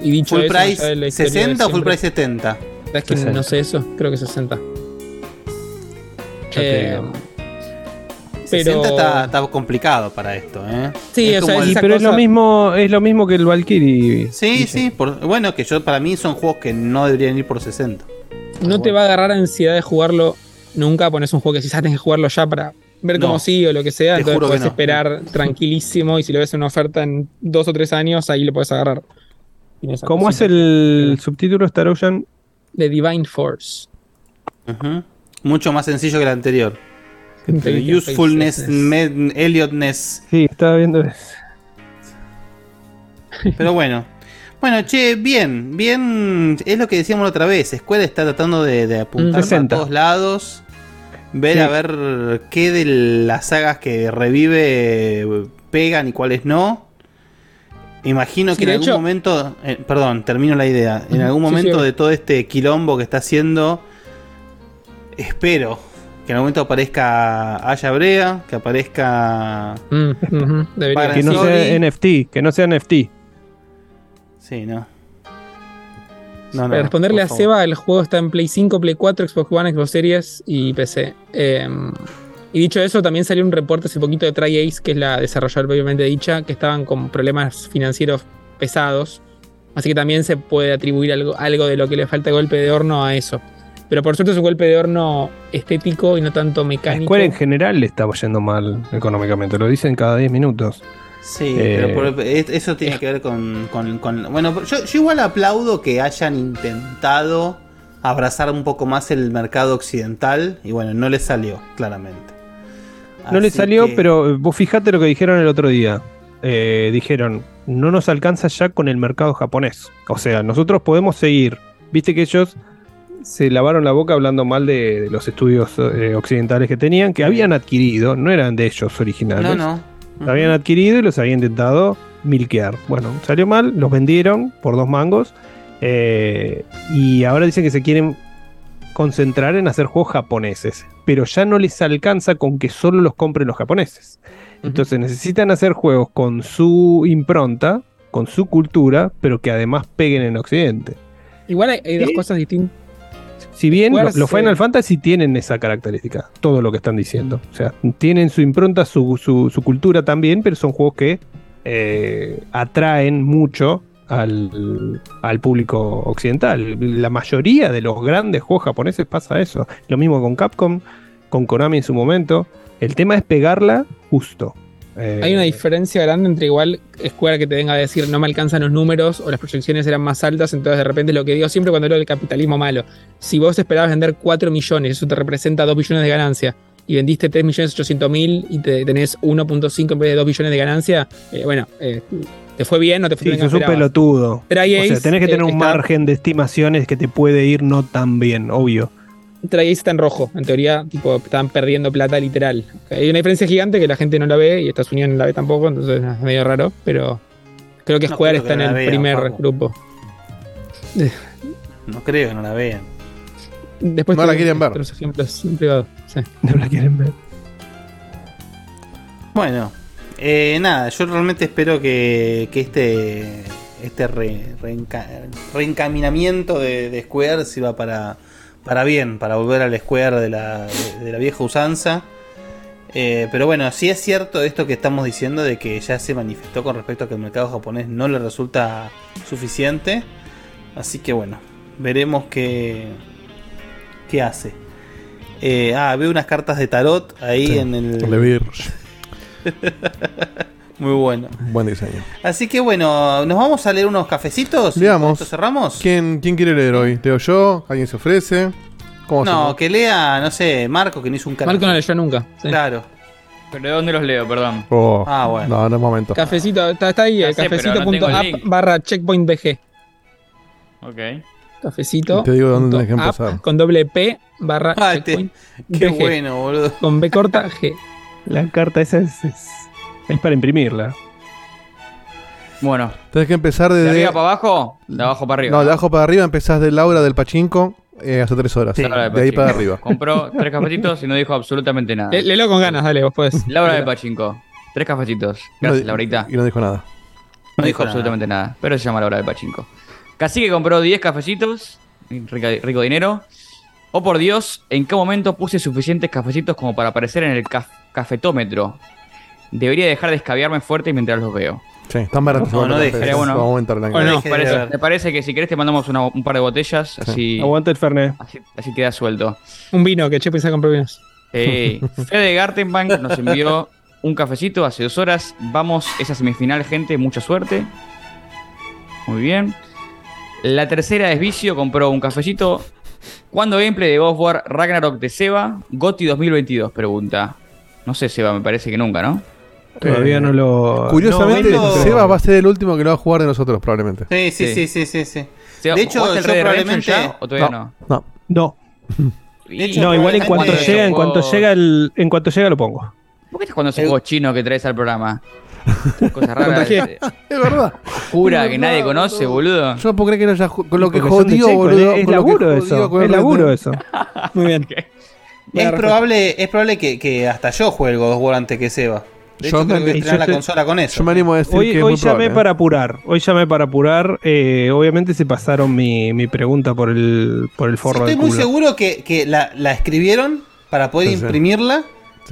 y dicho ¿Full eso, price de la historia de 60 o full price 70? Es que 60. no sé eso, creo que 60. Ya te Eh, digo. pero- 60 está, está complicado para esto, ¿eh? Sí, o sea, es el- Sí, pero es lo mismo, es lo mismo que el Valkyrie. Sí, sí, por- bueno, que yo para mí son juegos que no deberían ir por 60. no te va a agarrar ansiedad de jugarlo nunca, pones un juego que si sabes tenés que jugarlo ya para ver No. cómo sigue o lo que sea, entonces puedes no. esperar tranquilísimo y si lo ves en una oferta en dos o tres años, ahí lo puedes agarrar. ¿Cómo es el subtítulo Star Ocean? The Divine Force. Mucho más sencillo que el anterior. Usefulness, med- Elliotness. Sí, estaba viendo eso. Pero bueno. Bueno, che, bien, bien. Es lo que decíamos la otra vez. Square está tratando de, de apuntar a 60. todos lados. Ver Sí. a ver qué de las sagas que revive pegan y cuáles no. Imagino Sí, que en algún hecho- momento. eh, perdón, termino la idea. En algún momento sí. de todo este quilombo que está haciendo. Espero que en algún momento aparezca Aya Brea, que aparezca. Mm, Que no sea NFT, que no sea NFT. Sí, no. No, no, Para responderle a. Seba, el juego está en Play 5, Play 4, Xbox One, Xbox Series y PC. Eh, y dicho eso, también salió un reporte hace poquito de TriAce, que es la desarrolladora obviamente dicha, que estaban con problemas financieros pesados. Así que también se puede atribuir algo, algo de lo que le falta golpe de horno a eso. Pero por suerte es un golpe de horno estético y no tanto mecánico. Square en general le estaba yendo mal económicamente, lo dicen cada 10 minutos. Sí, Eh, pero por- es- eso tiene que ver con. con- con- bueno, yo, yo igual aplaudo que hayan intentado abrazar un poco más el mercado occidental y bueno, no les salió, claramente. No le Así salió, que- pero vos fijate lo que dijeron el otro día. Eh, dijeron, no nos alcanza ya con el mercado japonés. O sea, nosotros podemos seguir. Viste que ellos se lavaron la boca hablando mal de, de los estudios eh, occidentales que tenían, que habían adquirido, no eran de ellos originales. No, no. Los habían adquirido y los habían intentado milquear. Bueno, salió mal, los vendieron por dos mangos. eh, y ahora dicen que se quieren concentrar en hacer juegos japoneses. Pero ya no les alcanza con que solo los compren los japoneses. Entonces necesitan hacer juegos con su impronta, con su cultura, pero que además peguen en Occidente. Igual hay, hay dos cosas distintas. Si bien lo- los Final Fantasy tienen esa característica, todo lo que están diciendo. O sea, tienen su impronta, su, su- su cultura también, pero son juegos que eh, atraen mucho al, al público occidental. La mayoría de los grandes juegos japoneses pasa eso. Lo mismo con Capcom, con Konami en su momento. El tema es pegarla justo. Eh, Hay una diferencia grande entre igual Square que te venga a decir no me alcanzan los números o las proyecciones eran más altas, entonces de repente lo que digo siempre cuando hablo del capitalismo malo, si vos esperabas vender 4 millones, eso te representa 2 billones de ganancia, y vendiste 3 millones 800 mil y te tenés 1.5 en vez de 2 billones de ganancia, eh, bueno, eh, te fue bien, no te fue Sí, bien. sos un pelotudo. O sea, tenés que tener un está- margen de estimaciones que te puede ir no tan bien, obvio. Trace está en rojo, en teoría, tipo, están perdiendo plata literal. Hay una diferencia gigante que la gente no la ve y Estados Unidos no la ve tampoco, entonces es medio raro, pero creo que No Square creo que está no en el vean, primer Paco. grupo. No creo que no la vean. Después No la quieren ver. otros ejemplos en privado. sí. No la quieren ver. Bueno, eh, nada, yo realmente espero que, que este este re- reenca- reencaminamiento de, de Square sirva para, para bien, para volver al Square de la, de, de la vieja usanza. Eh, pero bueno, sí es cierto esto que estamos diciendo de que ya se manifestó con respecto a que el mercado japonés no le resulta suficiente. Así que bueno, veremos qué, qué hace. Eh, ah, veo unas cartas de tarot ahí Sí, en el... Muy bueno. Buen diseño. Así que bueno, ¿nos vamos a leer unos cafecitos? ¿Y con Leamos. esto cerramos? ¿Quién, ¿Quién quiere leer hoy? ¿Leo yo? ¿Alguien se ofrece? ¿Cómo No, hacemos? que lea, no sé, Marco, que no hizo un carajo. Marco no leyó nunca. sí. Claro. ¿Pero de dónde los leo? Perdón. Oh, Ah, bueno. No, no es momento. Cafecito, está, está ahí, Ya eh, sé, pero no tengo el cafecito.app link. barra checkpoint BG. Ok. Cafecito. Te digo dónde tenés que empezar. Con doble P barra Ah, te- checkpoint Qué BG. bueno, boludo. Con B corta G. La carta esa es, es, es para imprimirla. Bueno, Tenés que empezar ¿de desde. arriba para abajo? De abajo para arriba. No, de abajo para arriba empezás de Laura del Pachinko eh, hace tres horas. Laura de ahí Pachinko. para arriba. Compró tres cafecitos y no dijo absolutamente nada. Le- Léelo con ganas, dale, vos podés. Laura de Pachinko. Tres cafecitos. Gracias, No- Laurita. Y no dijo nada. No dijo absolutamente nada. Pero se llama Laura de Pachinko. Cacique compró 10 cafecitos. rico dinero. Oh por Dios, ¿en qué momento puse suficientes cafecitos como para aparecer en el caf- cafetómetro? Debería dejar de escabiarme fuerte mientras los veo. Sí, están baratos. No, no dejes. Sería bueno. Vamos a aumentar el año. Bueno, de parece, me parece que si querés te mandamos una- un par de botellas, así, Aguanta el Fernet. así, así queda suelto. Un vino que Chepo se compró vinos. Eh, Fede Gartenbank nos envió un cafecito hace dos horas. Vamos, esa semifinal, gente, mucha suerte. Muy bien. La tercera es Vicio, compró un cafecito. ¿Cuándo gameplay de God of War Ragnarok de Seba? Goti 2022, pregunta. No sé, Seba, me parece que nunca, ¿no? Todavía Eh, no lo. Curiosamente, no. Seba va a ser el último que lo va a jugar de nosotros, probablemente. Sí, sí, Sí. sí, sí, sí, De hecho, ¿jugaste el yo probablemente... ya o todavía no? No. No. Hecho, No, igual en cuanto llega, en cuanto llega el, en cuanto llega lo pongo. ¿Por qué estás jugando esos juegos chinos que traes al programa? Cosas raras. Contagié. Es verdad. Jura Es que nadie conoce, boludo. Yo no puedo creer que no haya con lo que son jodió, boludo. Es que laburo eso. Es el laburo eso. Muy bien. Es probable, es probable que, que hasta yo juegue el God of War antes que Seba. De hecho, creo que estrenar la estoy- consola con eso. Yo me animo a decir Hoy, que es hoy muy llamé probable, ¿eh? para apurar. Hoy llamé para apurar. eh, obviamente se pasaron mi, mi pregunta por el, por el forro Estoy del muy culo. seguro que, que la, la escribieron para poder Sí, sí. imprimirla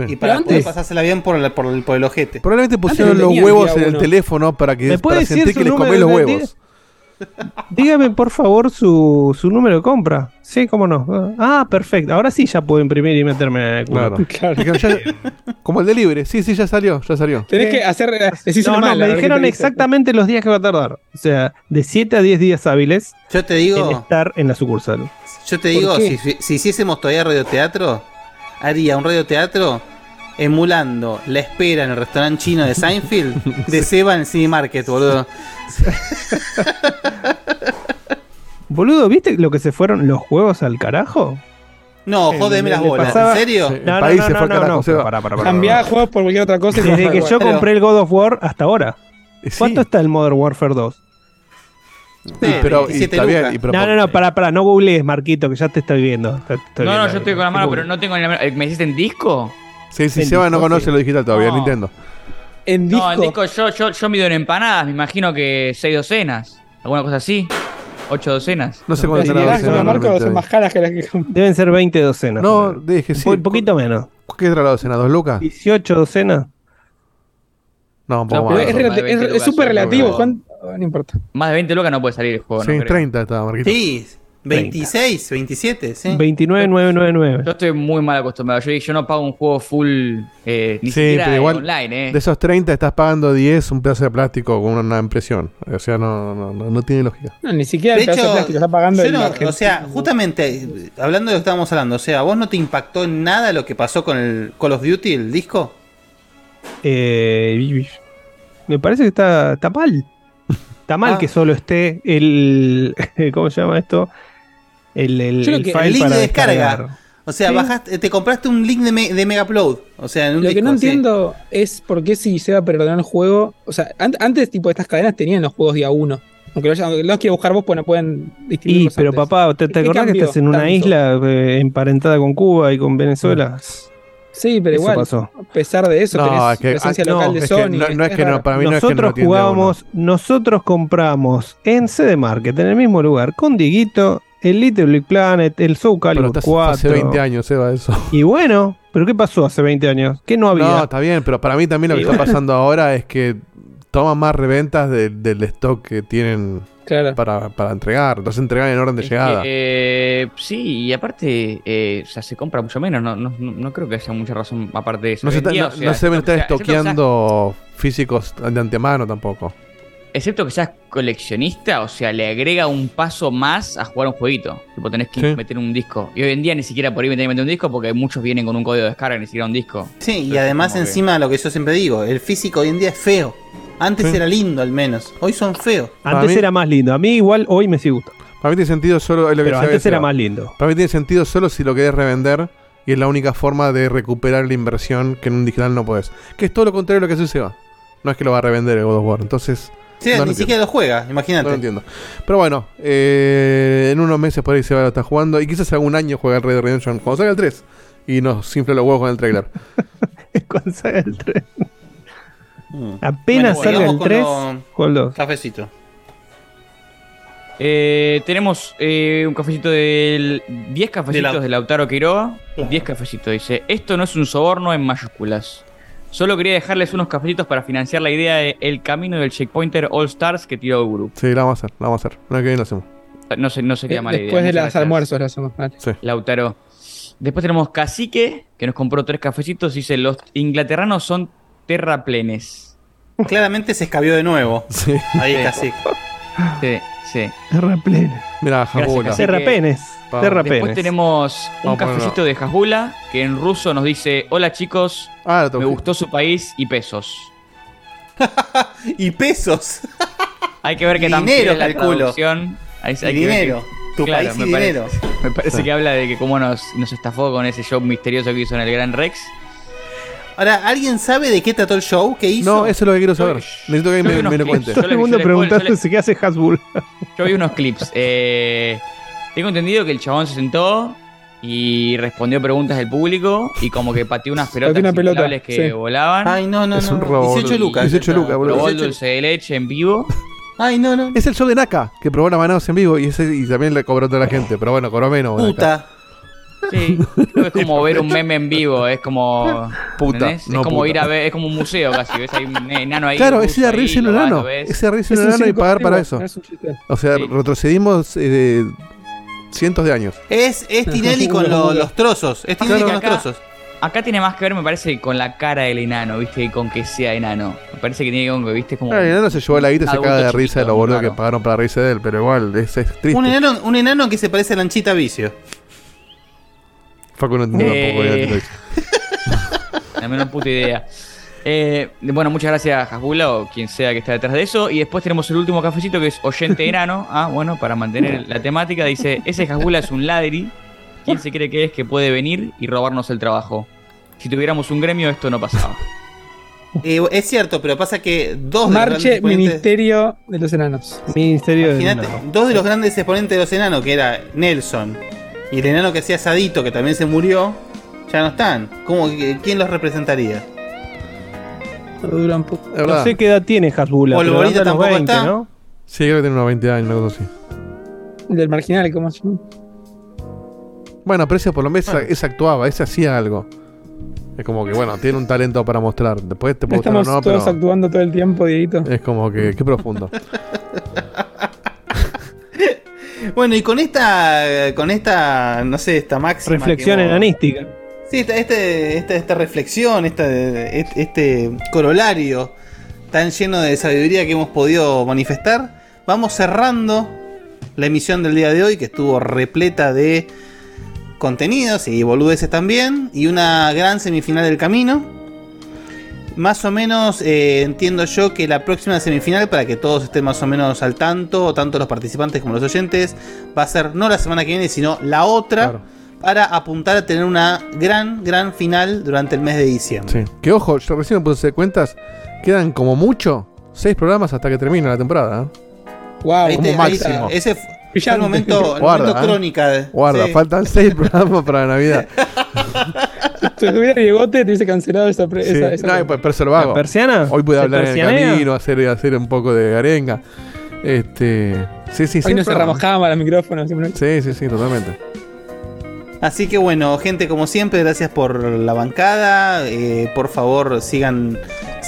y para poder pasársela bien por el, por el, por el ojete. Probablemente pusieron los huevos en el teléfono para que ¿Me puede para sentir que les comés los huevos. Dígame por favor su, su número de compra. Sí, cómo no. Ah, perfecto. Ahora sí ya puedo imprimir y meterme en el culo. Claro. Ya- como el de libre. Sí, sí, ya salió, ya salió. Tenés que hacer. Decís No, no, mal, a me dijeron exactamente los días que va a tardar. O sea, de 7 a 10 días hábiles Yo te digo, en estar en la sucursal. yo te digo, si, si hiciésemos todavía radioteatro, haría un radioteatro emulando la espera en el restaurante chino de Seinfeld de Seba en el City Market, boludo. Boludo, ¿viste lo que se fueron los juegos al carajo? No, Eh, jódeme le- las bolas, pasaba- ¿en serio? Sí, No, no, no, no, no, no, pero pará, pará, pará. Cambiá juegos por cualquier otra cosa. y Desde que yo compré el God of War hasta ahora. ¿Cuánto está el Modern Warfare 2? Sí, pero y está bien, y no, no, no, pará, pará, no googlees, Marquito, que ya te estoy viendo. Te estoy No, viendo no, yo estoy con la mano, pero no tengo ni la menor- ¿Me hiciste en disco? Sí, sí, Seba no disco, conoce sí. lo digital todavía, No. Nintendo. En No, en disco yo, yo, yo mido en empanadas, me imagino que seis docenas. ¿Alguna cosa así? ¿Ocho docenas? No sé con la marca son más caras que las que Deben ser 20 docenas. No, dije sí. Un poquito menos. ¿Qué era la docena? ¿Dos lucas? 18 docenas. No, un poco más. es súper relativo. ¿cuánto? No importa. Más de 20 lucas no puede salir el juego, Sí, no creo. 30 estaba, Marquito. Sí, 26, 27, sí. 29999. Yo estoy muy mal acostumbrado. Yo, yo no pago un juego full, eh, ni Sí, siquiera pero igual online, ¿eh? de esos 30 estás pagando 10 un pedazo de plástico con una impresión. O sea, no, no, no, no tiene lógica. No, ni siquiera De el pedazo de hecho, plástico está pagando no- o sea, justamente hablando de lo que estábamos hablando, o sea, ¿vos no te impactó en nada lo que pasó con el Call of Duty, el disco? Eh, me parece que está, está mal. Está mal Ah. que solo esté el. ¿Cómo se llama esto? El, el, Yo el que- file el link para de descarga. descargar. O sea, Sí. bajaste, te compraste un link de, me- de Megaupload. O sea, en un Lo que no así. entiendo es por qué si se va a perdonar el juego. O sea, an- antes, tipo, estas cadenas tenían los juegos día uno. Aunque, lo haya- aunque los quiero buscar vos, pues no pueden distinguir. Y, los pero antes. papá, ¿te, te ¿Qué acordás que estás en una tanto? isla eh, emparentada con Cuba y con Venezuela? Sí, pero Eso igual, pasó. a pesar de eso, No, tenés es que- presencia ah, no, local de es que Sony. no- no es que no, raro. para mí no es que no nosotros a jugábamos, nosotros compramos en CD Market, en el mismo lugar, con Diguito, el Little Big Planet, el Soul Pero Calibur estás 4. hace 20 años, Seba, eso. Y bueno, ¿pero qué pasó hace 20 años? ¿Qué no había? No, está bien, pero para mí también lo que está bueno. pasando ahora es que toman más reventas de- del stock que tienen para, para entregar. Entonces entregan en orden de llegada. Eh, sí, y aparte, eh, o sea, se compra mucho menos. No, no, no creo que haya mucha razón aparte de eso. No se, en está- no- o sea, no se estar estoqueando físicos de antemano tampoco. Excepto que seas coleccionista, o sea, le agrega un paso más a jugar un jueguito. Tipo, tenés que Sí. meter un disco. Y hoy en día ni siquiera por ahí me tenés que meter un disco porque muchos vienen con un código de descarga, ni siquiera un disco. Sí, y además que- encima lo que yo siempre digo, el físico hoy en día es feo. Antes Sí. era lindo al menos, hoy son feos. Antes mí- era más lindo. A mí igual hoy me sigue gustando. Para mí tiene sentido solo. lo que Pero decía antes era más lindo. Para mí tiene sentido solo si lo querés revender y es la única forma de recuperar la inversión que en un digital no podés. Que es todo lo contrario de lo que hace Seba. No es que lo va a revender el God of War. Entonces. Sí, no ni siquiera lo juega, imagínate. No lo entiendo. Pero bueno, eh, en unos meses por ahí Seba lo está jugando. Y quizás algún año juega el Red Dead Redemption cuando salga el 3. Y nos infla los huevos con el trailer. Cuando salga el 3. Mm. Apenas Bueno, salga el con 3, lo- juego el 2. Cafecito. Eh, tenemos eh, un cafecito del 10 cafecitos De de, la- Lautaro Quiroga. 10 cafecitos, dice. Esto no es un soborno en mayúsculas. Solo quería dejarles unos cafecitos para financiar la idea de El Camino del Checkpointer All Stars que tiró Guru. Sí, la vamos a hacer, la vamos a hacer. No, que bien lo hacemos. No sé, no sé qué Eh, llama la idea. Después de las almuerzos lo hacemos. vale. Sí. Lautaro. Después tenemos Cacique, que nos compró tres cafecitos. Dice: Los inglaterranos son terraplenes. Claramente se escabió de nuevo. Sí. Ahí Sí. casi. Sí, sí. Terraplenes. Mira. Cacique. Terrapenes. Después tenemos un Vamos cafecito de Hasbula, que en ruso nos dice: Hola chicos, Ah, me que- gustó su país y pesos. y pesos. Hay que ver tan dinero, fiel es la calculo. traducción. Hay, que dinero. que- Tu Claro, país y me parece- dinero. Me parece Sí. que habla de que cómo nos, nos estafó con ese show misterioso que hizo en el Gran Rex. Ahora, ¿alguien sabe de qué trató el show? ¿Qué hizo? No, eso es lo que quiero saber. Necesito que me, me lo cuente. Yo Todo el mundo preguntándose qué hace Hasbull. Yo vi unos clips. Eh, tengo entendido que el chabón se sentó, y respondió preguntas del público y como que pateó unas pelotas una pelota, que sí. volaban. Ay, no, no, Es no. un robo. 18 lucas. 18 lucas, boludo. 18. dulce de leche en vivo. Ay, no, no. Es el show de Naka, que probó la Manaus en vivo y, ese, y también le cobró toda la gente. Pero bueno, cobró menos. Naka. Sí, creo que es como ver un meme en vivo, es como. Puta, es como puta. ir a ver, es como un museo casi, ves ahí un enano ahí. Claro, de ahí, reírse en un enano. de reírse en Es un enano y pagar para eso. es. O sea, Sí. retrocedimos eh, cientos de años. Es, es Tinelli con lo- los trozos. Es Tinelli Claro. con los trozos. Acá tiene más que ver, me parece, con la cara del enano, ¿viste? Y con que sea enano. Me parece que tiene que ver con que, ¿viste? Como Ah, el enano se llevó la guita y se caga de risa de chiquito, lo boludo raro. que pagaron para reírse de él. Pero igual, es, es triste. Un enano, un enano que se parece a Lanchita Vicio. Facu no entiende Eh, tampoco. ya te lo dice. La menor puta idea. Eh, bueno, muchas gracias, Hasbula, o quien sea que está detrás de eso. Y después tenemos el último cafecito que es Oyente Enano. Ah, bueno, para mantener la temática, dice: Ese Hasbula es un ladri. ¿Quién se cree que es que puede venir y robarnos el trabajo? Si tuviéramos un gremio, esto no pasaba. Eh, es cierto, pero pasa que dos de los grandes Marche exponentes- Ministerio de los Enanos. Ministerio de Imagínate, dos de los grandes exponentes de los enanos, que era Nelson y el enano que hacía Sadito, que también se murió, ya no están. ¿Cómo, ¿Quién los representaría? Poco. No sé qué edad tiene Hasbula. pero Polvorita anda a los tampoco 20, está. ¿no? Sí, creo que tiene unos 20 años, una cosa así. Del marginal, ¿cómo se llama? Bueno, pero ese por lo menos ese actuaba, ese hacía algo. Es como que, bueno, tiene un talento para mostrar. Después te No puedo o estamos no, todos pero actuando todo el tiempo, Dieguito. es como que, qué profundo. Bueno, y con esta, con esta, no sé, esta máxima. Reflexión enanística. Sí, esta, este, esta, esta reflexión, esta, este, este corolario tan lleno de sabiduría que hemos podido manifestar, vamos cerrando la emisión del día de hoy, que estuvo repleta de contenidos y boludeces también, y una gran semifinal del camino. Más o menos eh, entiendo yo que la próxima semifinal, para que todos estén más o menos al tanto, tanto los participantes como los oyentes, va a ser no la semana que viene, sino la otra, para apuntar a tener una gran, gran final durante el mes de diciembre. Sí. Que ojo, yo recién me puse cuentas, quedan como mucho seis programas hasta que termine la temporada. ¿eh? Wow, Ahí como te- ahí máximo. está. ese fue el momento, el Guarda, momento ¿eh? crónica. de- Guarda, sí. faltan seis programas para Navidad. Si tuviera Diegote, te hubiese cancelado esa. pre- Sí. esa, esa No, pues, pero se lo hago. ¿La persiana? Hoy pude ¿Se hablar en el camino, hacer, hacer un poco de arenga. Este. Sí, sí, sí. Hoy no cerramos cámara, micrófono. simplemente. Sí, sí, sí, totalmente. Así que bueno, gente, como siempre, gracias por la bancada. eh, por favor, sigan,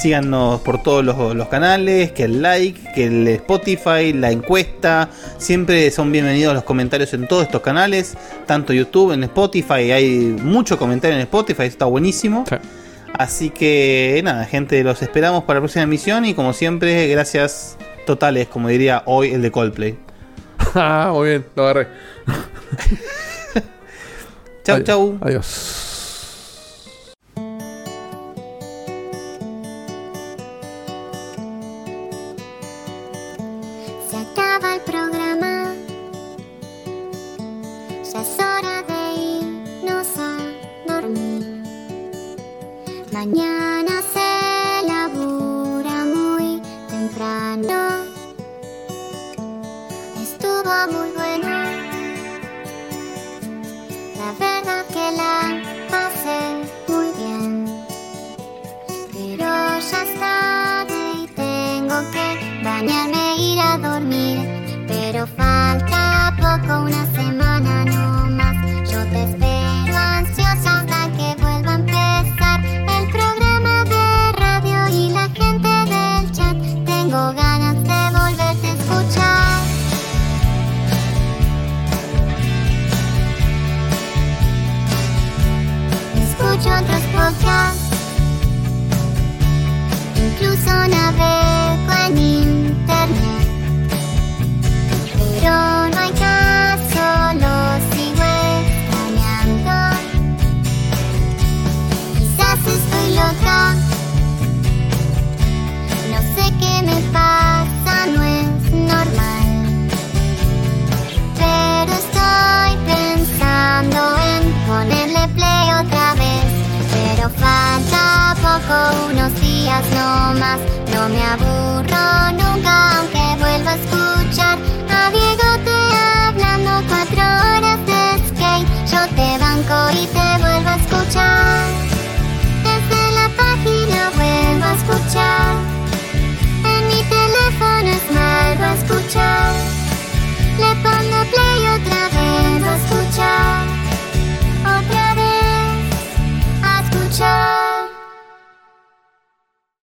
síganos por todos los, los canales. Que el like, que el Spotify, la encuesta. Siempre son bienvenidos los comentarios en todos estos canales. Tanto YouTube, en Spotify. Hay mucho comentario en Spotify, está buenísimo. Así que nada, gente, los esperamos para la próxima emisión. Y como siempre, gracias totales, como diría hoy el de Coldplay. Ah, muy bien, lo agarré. Chau, Adiós. chau. Adiós.